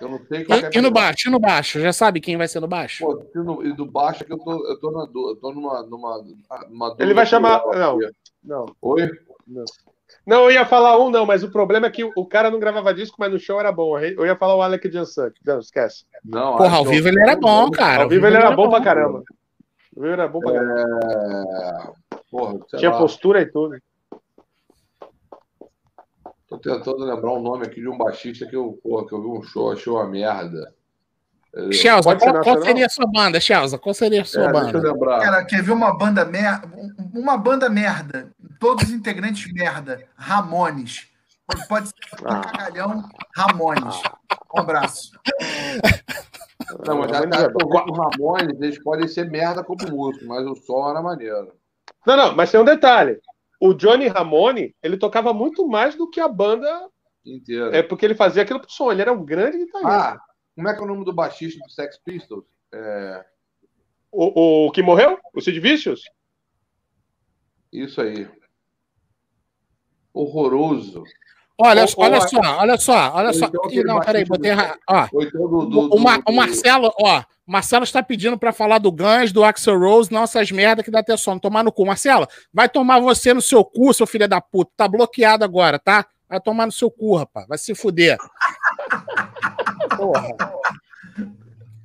Eu não sei qual que é E, e no baixo, e no baixo? Já sabe quem vai ser no baixo? Pô, e no, e do baixo é que eu tô, eu tô, na, eu tô numa, numa, numa dúvida Ele vai chamar- não. Não. Oi? Não, eu ia falar um, não, mas o problema é que o cara não gravava disco, mas no show era bom. Eu ia falar o Alec Jansuk. Não, esquece. Não, Porra, ao vivo eu- ele era bom, cara. Ao vivo ele era bom pra caramba. Ao vivo era bom pra caramba. É... Porra, Tinha lá, postura e tudo. Tô tentando lembrar um nome aqui de um baixista que eu, porra, que eu vi um show, achei uma merda. Entendeu? Chelsea, Pode qual, qual seria a sua banda, Chelsea? Qual seria a sua É, banda? Cara, quer ver uma banda merda? Uma banda merda. Todos os integrantes merda. Ramones. Pode, ser um Ah. cagalhão Ramones. Um abraço. [LAUGHS] Não, mas já Ramones tá, é o Ramones, eles podem ser merda como músico, mas o som era maneiro. Não, não, mas tem um detalhe. O Johnny Ramone, ele tocava muito mais do que a banda, Inteiro. é porque ele fazia aquilo pro som. Ele era um grande guitarrista. Ah, como é que é o nome do baixista do Sex Pistols? É, O, o que morreu? O Sid Vicious? isso aí. Horroroso. Olha, Ou- olha ou- só, olha só, olha só. então Ih, não, peraí, botei do- errado. Então do. do, o, do- o Marcelo, ó, Marcelo está pedindo pra falar do Guns, do Axel Rose, não essas merda que dá até sono. Tomar no cu. Marcelo, vai tomar você no seu cu, seu filho da puta. Tá bloqueado agora, tá? Vai tomar no seu cu, rapaz. Vai se fuder. [LAUGHS] Porra.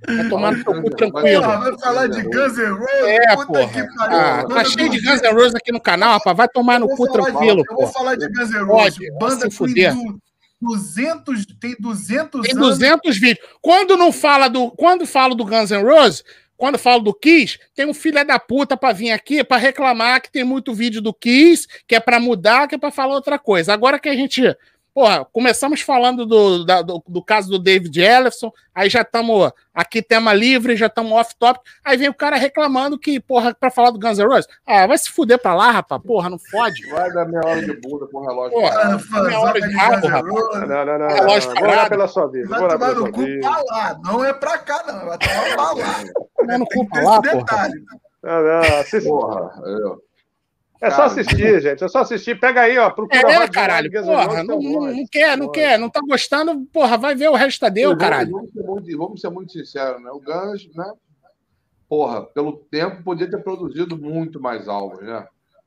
Vai tomar no seu cu tranquilo. Porra, vai falar de Guns N' Roses? É, Puta porra. que pariu. Ah, tá cheio de Guns N' Roses aqui no canal, rapaz. Vai tomar no cu tranquilo, Eu vou falar de Guns N' Roses. Banda com fuder. du- 200, tem 200 Tem anos. 200 vídeos. Quando não fala do, quando falo do Guns N' Roses, quando falo do Kiss, tem um filho da puta pra vir aqui pra reclamar que tem muito vídeo do Kiss, que é pra mudar, que é pra falar outra coisa. Agora que a gente, porra, começamos falando do, da- do, do caso do David Ellison, aí já estamos aqui tema livre, já estamos off topic, aí vem o cara reclamando que, porra, pra falar do Guns N' Roses, ah, vai se fuder pra lá, rapaz, porra, não fode. Vai dar meia hora de bunda com o relógio. Porra. Ah, Meia hora de rabo, N' rapaz. Não, não, não. não, É lógico, não. Vou parado. pela sua vida. Vai tomar pela no cu pra lá. Não é pra cá, não. Vai tomar pra lá. Tomar no Tem cu que pra ter lá, esse porra. detalhe. Não, não. Vocês, Porra, eu- É só assistir, gente. É só assistir. Pega aí, ó. Procura É, Rod caralho, porra, não, é não, quer, não quer, não tá gostando, porra, vai ver o resto da deu, Vamos- caralho. Vamos ser, muito, vamos ser muito sinceros, né? O Guns, né? Porra, pelo tempo, podia ter produzido muito mais álbuns, né?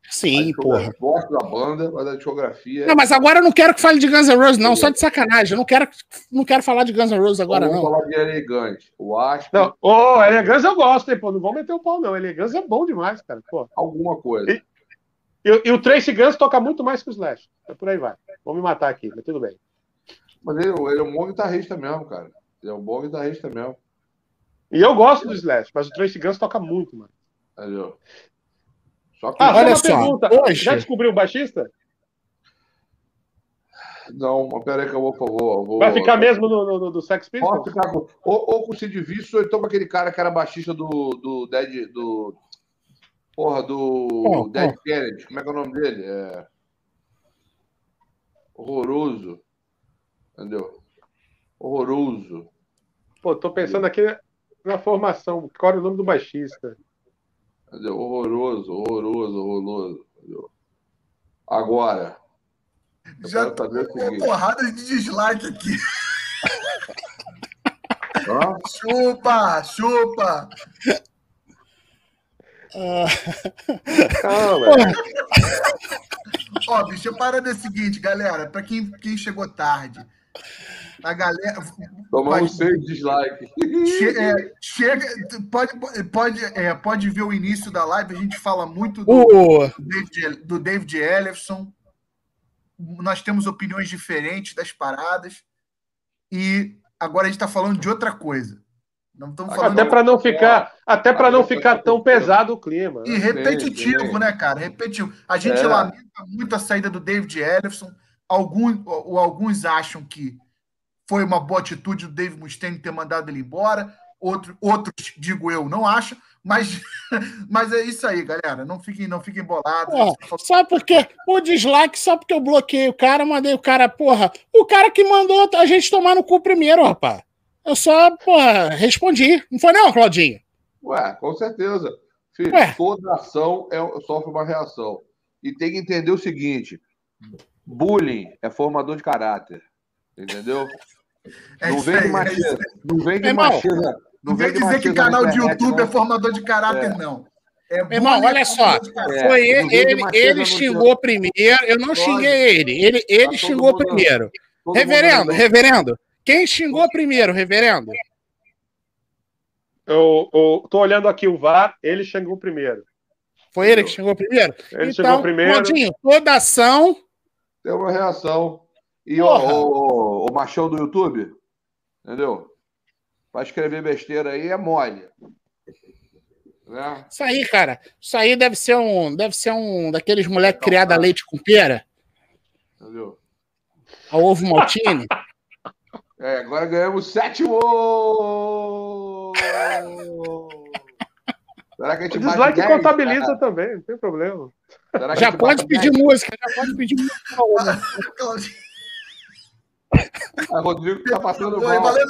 Sim, A porra. Gosto da banda, mas a discografia. é Não, mas agora eu não quero que fale de Guns N' Roses, não, só de sacanagem. Eu não quero, não quero falar de Guns N' Roses agora, Vamos não. falar de elegante. O Asp, Não, ô, elegância eu gosto, hein, pô. Não vou meter o pau, não. Elegância é bom demais, cara. Pô. alguma coisa. E- E, e o Tracy Guns toca muito mais que o Slash. É por aí vai. Vou me matar aqui, mas tudo bem. Mas ele, ele é um bom guitarrista mesmo, cara. Ele é um bom guitarrista mesmo. E eu gosto do Slash, mas o Tracy Guns toca muito, mano. Entendeu? Só que Ah, Olha uma só, pergunta. hoje- Já descobriu o baixista? Não, mas peraí que eu vou, por favor. vou- Vai ficar mesmo no, no- no- do Sex Pode Pistols? ficar com, ou, ou com o Sid Vicious, ou então com aquele cara que era baixista do, do Dead. Do, porra, do Qual, Dead Kennedy. Como é que é o nome dele? É... Horroroso. Entendeu? Horroroso. Pô, tô pensando aqui na formação. Qual era o nome do baixista? Entendeu? Horroroso, horroroso, horroroso. Entendeu? Agora. Eu Já tô o com uma porrada de dislike aqui. Hã? Chupa, chupa. Calma. Ó, bicho, a parada é a seguinte, galera. Pra quem, quem chegou tarde, a galera. Tomamos seis dislikes. Che- é, chega, pode, pode, é, pode ver o início da live, a gente fala muito do, O, David, do David Ellison. Nós temos opiniões diferentes das paradas. E agora a gente está falando de outra coisa. Não estamos falando Até para não ficar, até para não ficar tão pesado o clima. E né? repetitivo, Sim, sim. né, cara? Repetitivo. A gente É. lamenta muito a saída do David Ellison. Alguns, ou alguns acham que foi uma boa atitude do Dave Mustaine ter mandado ele embora. Outro, outros, digo eu, não acham. Mas, [LAUGHS] mas é isso aí, galera. Não fiquem, não fiquem bolados. Porra, sabe por quê? O dislike só porque eu bloqueei o cara, mandei o cara, porra. O cara que mandou a gente tomar no cu primeiro, rapaz. Eu só, porra, respondi. Não foi não, Claudinho? Ué, com certeza. Filho, Ué. toda ação é, sofre uma reação. E tem que entender o seguinte: bullying é formador de caráter. Entendeu? É não vem aí, é machismo. Não vem de machismo. Não vem de dizer que machismo na canal de YouTube não. é formador de caráter, É. não. É Meu irmão, olha é só. É, Foi não ele, vem ele, ele xingou primeiro. Eu não Lógico. xinguei ele. Ele, ele Tá xingou mundo- primeiro. Mundo Reverendo, reverendo. Quem xingou primeiro, reverendo? Eu, eu tô olhando aqui o VAR, ele xingou primeiro. Foi ele que xingou primeiro? Ele então, chegou primeiro. Claudinho, toda ação. Tem uma reação. E Porra. o, o machão do YouTube, entendeu? Vai escrever besteira aí é mole. Né? Isso aí, cara. Isso aí deve ser um, deve ser um daqueles moleques criados a leite com pera, Entendeu? a ovo maltine. É, agora ganhamos sétimo! Será que a O gente bate dislike 10, contabiliza cara? também, não tem problema. Será que a Já pode pedir 10? música, já pode pedir música. Ah, Rodrigo tá passando mal. valeu.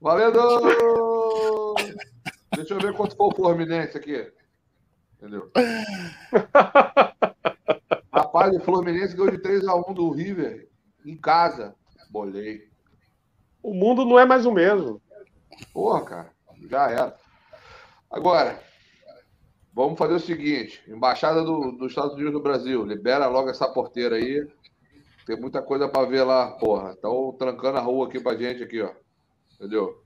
Valendo! Deixa eu ver quanto foi o Fluminense aqui. Entendeu? Rapaz, o Fluminense ganhou de 3x1 do River em casa. Bolei. O mundo não é mais o mesmo. Porra, cara. Já era. Agora, vamos fazer o seguinte: Embaixada do- dos Estados Unidos no Brasil, libera logo essa porteira aí. Tem muita coisa pra ver lá, porra. Estão trancando a rua aqui pra gente aqui, ó. Entendeu?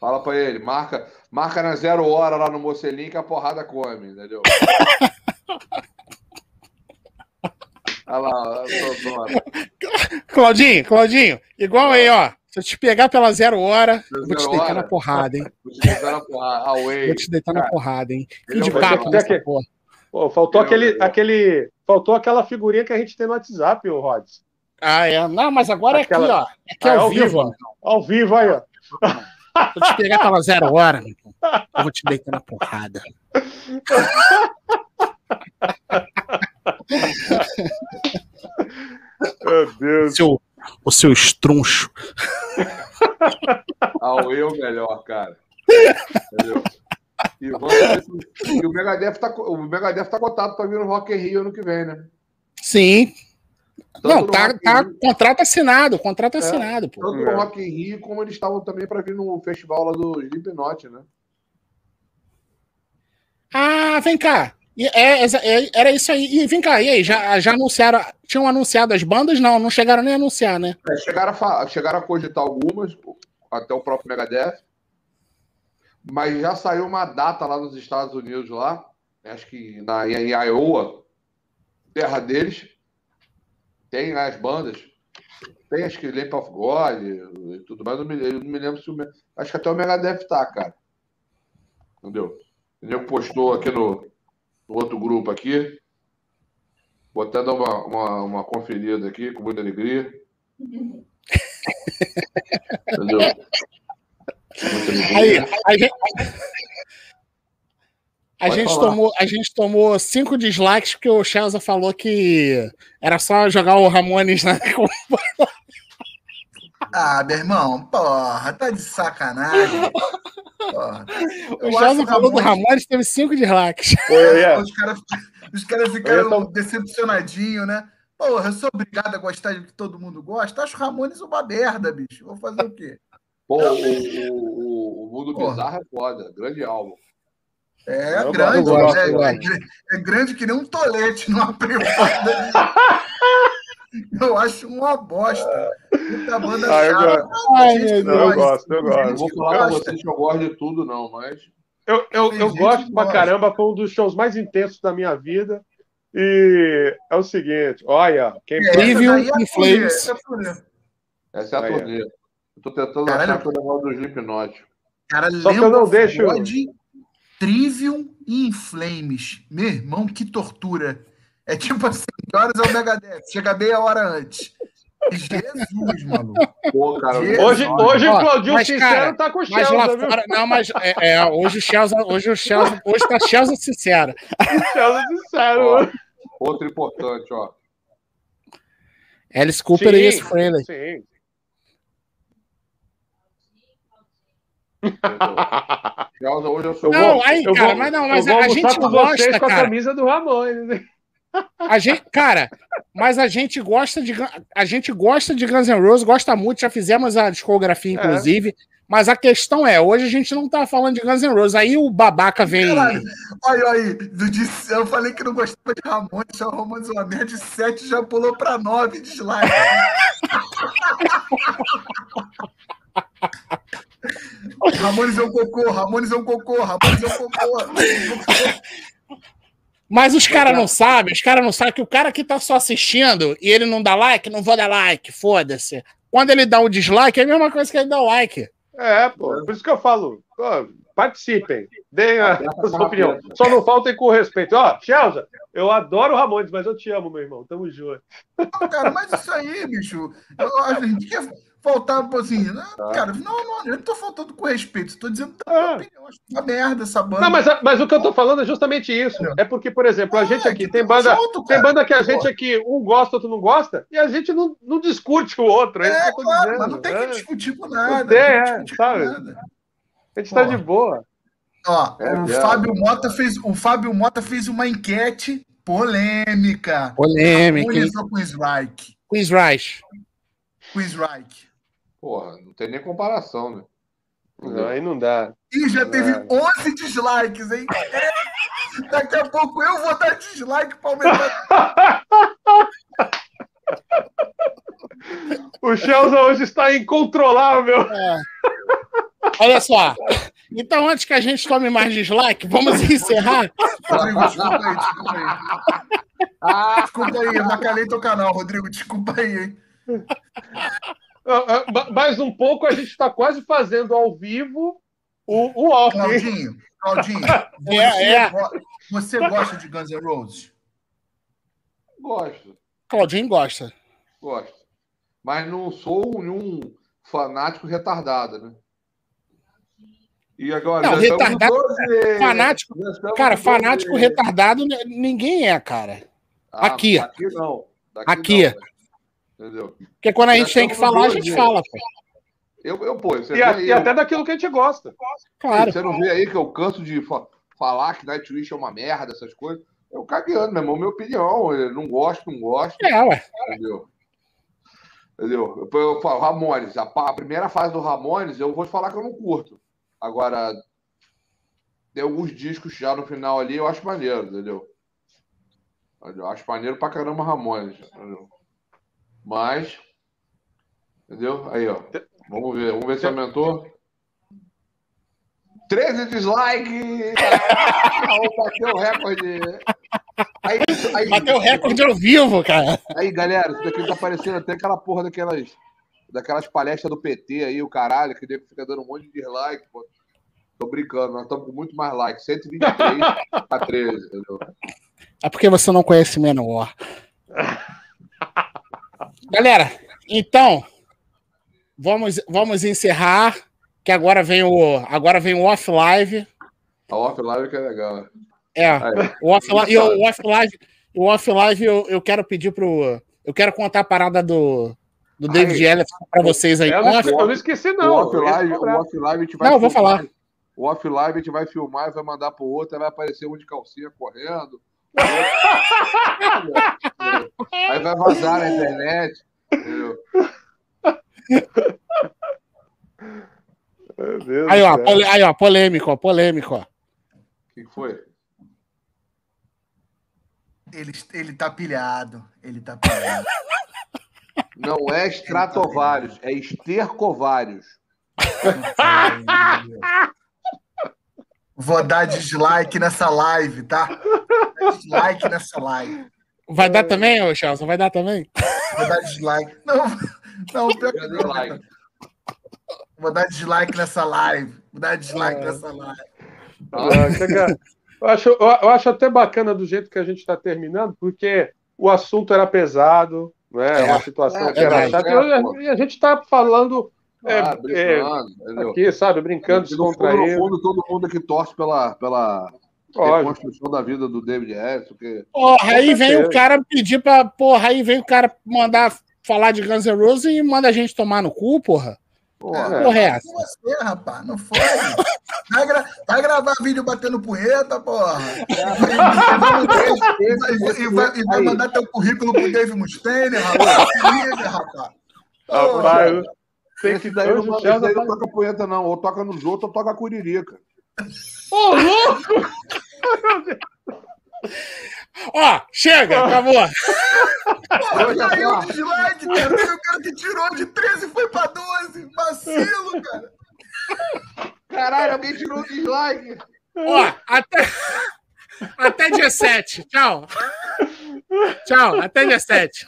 Fala pra ele, marca, marca na zero hora lá no Mocelinho que a porrada come, entendeu? [LAUGHS] Olha lá, eu tô dona. [LAUGHS] Claudinho, Claudinho, igual aí, ó. Se eu te pegar pela zero hora, eu vou te deitar hora? na porrada, hein? Vou te deitar na porrada. Away. Vou te deitar na Cara, porrada, hein? Fim de é papo nessa que- porra. Pô, faltou Eu- aquele, eu- aquele. Faltou aquela figurinha que a gente tem no WhatsApp, ô Rods. Ah, é. Não, mas agora é aqui, Aquela- ó. Aqui Ah, é é ao ao vivo, vivo. ó. Ao vivo aí, ó. Se eu te pegar pela zero hora, meu irmão, eu vou te deitar na porrada. [LAUGHS] Meu Deus. O seu, o seu estruncho. Away é o melhor, cara. Entendeu? E, vamos ver se- e o Megadeth tá, o Megadeth tá cotado para vir no Rock in Rio ano que vem, né? Sim. Tanto não, tá, tá contrato assinado, contrato É. assinado, pô. Tanto no Rock in Rio, como eles estavam também para vir no festival lá do Slipknot, né? Ah, vem cá. E é- é- era isso aí. E vem cá, e aí? Já, já anunciaram. Tinham anunciado as bandas? Não, não chegaram nem a anunciar, né? É, chegaram, a chegaram a cogitar algumas, até o próprio Megadeth, mas já saiu uma data lá nos Estados Unidos, lá, acho que na, em Iowa, terra deles, tem as bandas, tem acho que Lamp of God e tudo mais, eu não me, eu não me lembro se o. Acho que até o Megadeth tá, cara. Entendeu? Nego postou aqui no, no outro grupo aqui. Vou até dar uma, uma, uma conferida aqui, com muita alegria. Entendeu? Muita Aí, alegria. a gente, a gente tomou, a gente tomou cinco dislikes porque o Chelsea falou que era só jogar o Ramones na. [LAUGHS] Ah, meu irmão, porra, tá de sacanagem. Porra. O acho falou do Ramones- Ramones teve cinco eu ia- Os caras os Eu ficaram tom- decepcionadinhos, né? Porra, eu sou obrigado a gostar de que todo mundo gosta. Acho Ramones uma merda, bicho. Vou fazer o quê? Pô, o, o, o, Mundo Porra. Bizarro é foda. Grande álbum. É Eu grande, gosto, né? É, gr- é grande que nem um tolete numa privada. [LAUGHS] Eu acho uma bosta. Muita banda Ah, eu chata. gosto. Ai, Gente. Eu gosto, eu gosto. Não vou falar pra vocês que eu gosto de tudo, não, mas. Eu, eu, eu gosto pra gosta. caramba, foi um dos shows mais intensos da minha vida. E é o seguinte, olha, quem É, Trivium é e Flames. essa é a turnê. Essa é turnê. Eu tô tentando Caralho. achar eu levar do Slipknot. Cara, Só que eu lembra não deixo- Trivium e In Flames. Meu irmão, que tortura. É tipo assim, que horas é o Megadeth? Chega meia hora antes. Jesus, maluco. Pô, cara. Jesus. Hoje, hoje Ó, o Claudinho mas, Sincero cara, tá com o Mas lá Chelsea, viu? fora. Não, mas é, é, hoje o Chelsea. Hoje o Chelsea. Hoje tá Chelsea sincero. Chelsea Sincero. Ó, outro importante, ó. Alice Cooper e esse Friendly. sim. Chelsea, hoje eu sou. Não, aí, cara, vou- mas não, mas a gente gosta, com a cara. camisa do Ramones. A gente, cara, mas a gente gosta de a gente gosta de Guns N' Roses, gosta muito, já fizemos a discografia, É. inclusive. Mas a questão é, hoje a gente não tá falando de Guns N' Roses. Aí o babaca vem. Caralho, olha aí, de- eu falei que não gostava de Ramones, o Ramones uma merda de 7 já pulou pra 9 dislike. Ramones é um cocô, Ramones é um cocô, Ramones é um cocô. Mas os caras não sabem, os caras não sabem que o cara que tá só assistindo e ele não dá like, não vou dar like, foda-se. Quando ele dá o dislike, é a mesma coisa que ele dá o like. É, pô, por isso que eu falo. pô, participem, deem a, a sua opinião. Só não faltem com respeito. Ó, Chelsea, eu adoro o Ramones, mas eu te amo, meu irmão. Tamo junto. Não, cara, mas isso aí, bicho, eu, a gente quer faltar, pô, assim, né? Tá. cara, não, não, eu não tô faltando com respeito, tô dizendo da Ah. minha opinião, acho uma merda essa banda. Não, mas, mas o que eu tô falando é justamente isso. É porque, por exemplo, a gente É, aqui tem banda, junto, tem banda que a Pô. gente aqui um gosta, outro não gosta, e a gente não, não discute o outro. É, isso que É, eu tô claro, dizendo. mas não tem é. que discutir com nada. Não tem, é, discutir com sabe? nada. A gente tá Porra. de boa. Ó, É o. Fábio Mota fez, o Fábio Mota fez uma enquete polêmica. Polêmica. Ramones ou Queen's Reich? Queen's Rice. Queen's Reich. Porra, não tem nem comparação, né? Não, aí não dá. Ih, já teve É. 11 dislikes, hein? É. [LAUGHS] Daqui a pouco eu vou dar dislike pra aumentar. [LAUGHS] O Chelsea hoje está incontrolável. Olha só. Então, antes que a gente tome mais dislike, vamos encerrar. Rodrigo, desculpa aí, desculpa aí. Desculpa aí, eu bacalhei teu canal, Rodrigo. Desculpa aí, hein? Ah, ah, ma- Mais um pouco a gente está quase fazendo ao vivo o, o off. Claudinho, Claudinho, [LAUGHS] você, É, é. você gosta de Guns N' Roses? Gosto, Claudinho gosta. gosto. Mas não sou nenhum fanático retardado, né? E agora, Não, retardado- 12. fanático- Cara, no 12. fanático retardado n- ninguém é, cara. Ah, aqui. Aqui não. Daqui Aqui. não, né? Entendeu? Porque quando a gente tem que falar, a 12. gente fala, pô. Eu, eu pô, você, E, a- aí, e até daquilo que a gente gosta. Claro. você não vê aí que eu canso de fa- falar que Nightwish é uma merda, essas coisas. Eu cagueando, meu irmão, minha opinião. Eu não gosto, não gosto. É, ué. Entendeu? Entendeu? Eu, eu falo, Ramones, a, a primeira fase do Ramones, eu vou te falar que eu não curto. Agora, tem alguns discos já no final ali, eu acho maneiro, entendeu? Eu acho maneiro pra caramba Ramones. Entendeu? Mas. Entendeu? Aí, ó. Vamos ver. Vamos ver se aumentou. 13 dislikes! Bater o recorde. Aí, aí, Bateu o recorde ao vivo, cara. Aí, galera, isso daqui tá parecendo até aquela porra daquelas, daquelas palestras do PT aí, o caralho, que fica dando um monte de dislike, pô. Tô brincando, nós estamos com muito mais likes. 123 a 13, entendeu? É porque você não conhece Menor. Galera, então, vamos, vamos encerrar, que agora vem o, agora vem o off-live. A off-live que é legal. É, o off-live, o off-live, o off-live eu, eu quero pedir pro, eu quero contar a parada do, do David Ellis para vocês aí. Eu não, eu não esqueci não. O off-live, o off-live a gente vai Não, eu vou falar. O off-live a gente vai filmar e vai mandar pro outro, aí vai aparecer um de calcinha correndo. Aí vai vazar na internet. Entendeu? aí, ó, pole, aí, ó, polêmico, ó, polêmico, ó. O que foi? Ele, ele tá pilhado. Ele tá pilhado. Não é estratovários, é estercovários. Vou dar dislike nessa live, tá? Dislike nessa live. Vai dar também, ô Chelsea? Vai dar também? Vou dar dislike. Não, não, pior que não. Vou dar dislike nessa live. Vou dar dislike é. nessa live. Ah, eu, acho, eu acho até bacana do jeito que a gente está terminando, porque o assunto era pesado, né? É uma situação é, que era chata. e a gente está falando é, ah, é, aqui, sabe, brincando, descontraído. No fundo, todo mundo que torce pela, pela reconstrução da vida do David Harris. Porque... Porra, aí vem o cara pedir pra. Porra, aí vem o cara mandar falar de Guns N' Roses e manda a gente tomar no cu, porra. Porra, é. porra é essa? Você, rapaz, não foi. Vai, gra vai, gravar vídeo batendo punheta, porra. E vai, e vai, e vai mandar teu currículo pro Dave Mustaine, rapaz. rapaz. Rapaz, tem que daí não, daí não toca punheta, não. Ou toca nos outros ou toca curirica. Ô, louco! [LAUGHS] Ó, chega, acabou. Porra, caiu o dislike, cara. Tem o cara que tirou de 13 e foi pra 12. Vacilo, cara. Caralho, alguém tirou o dislike. Ó, até, [LAUGHS] até dia 7. Tchau. Tchau, até dia 7.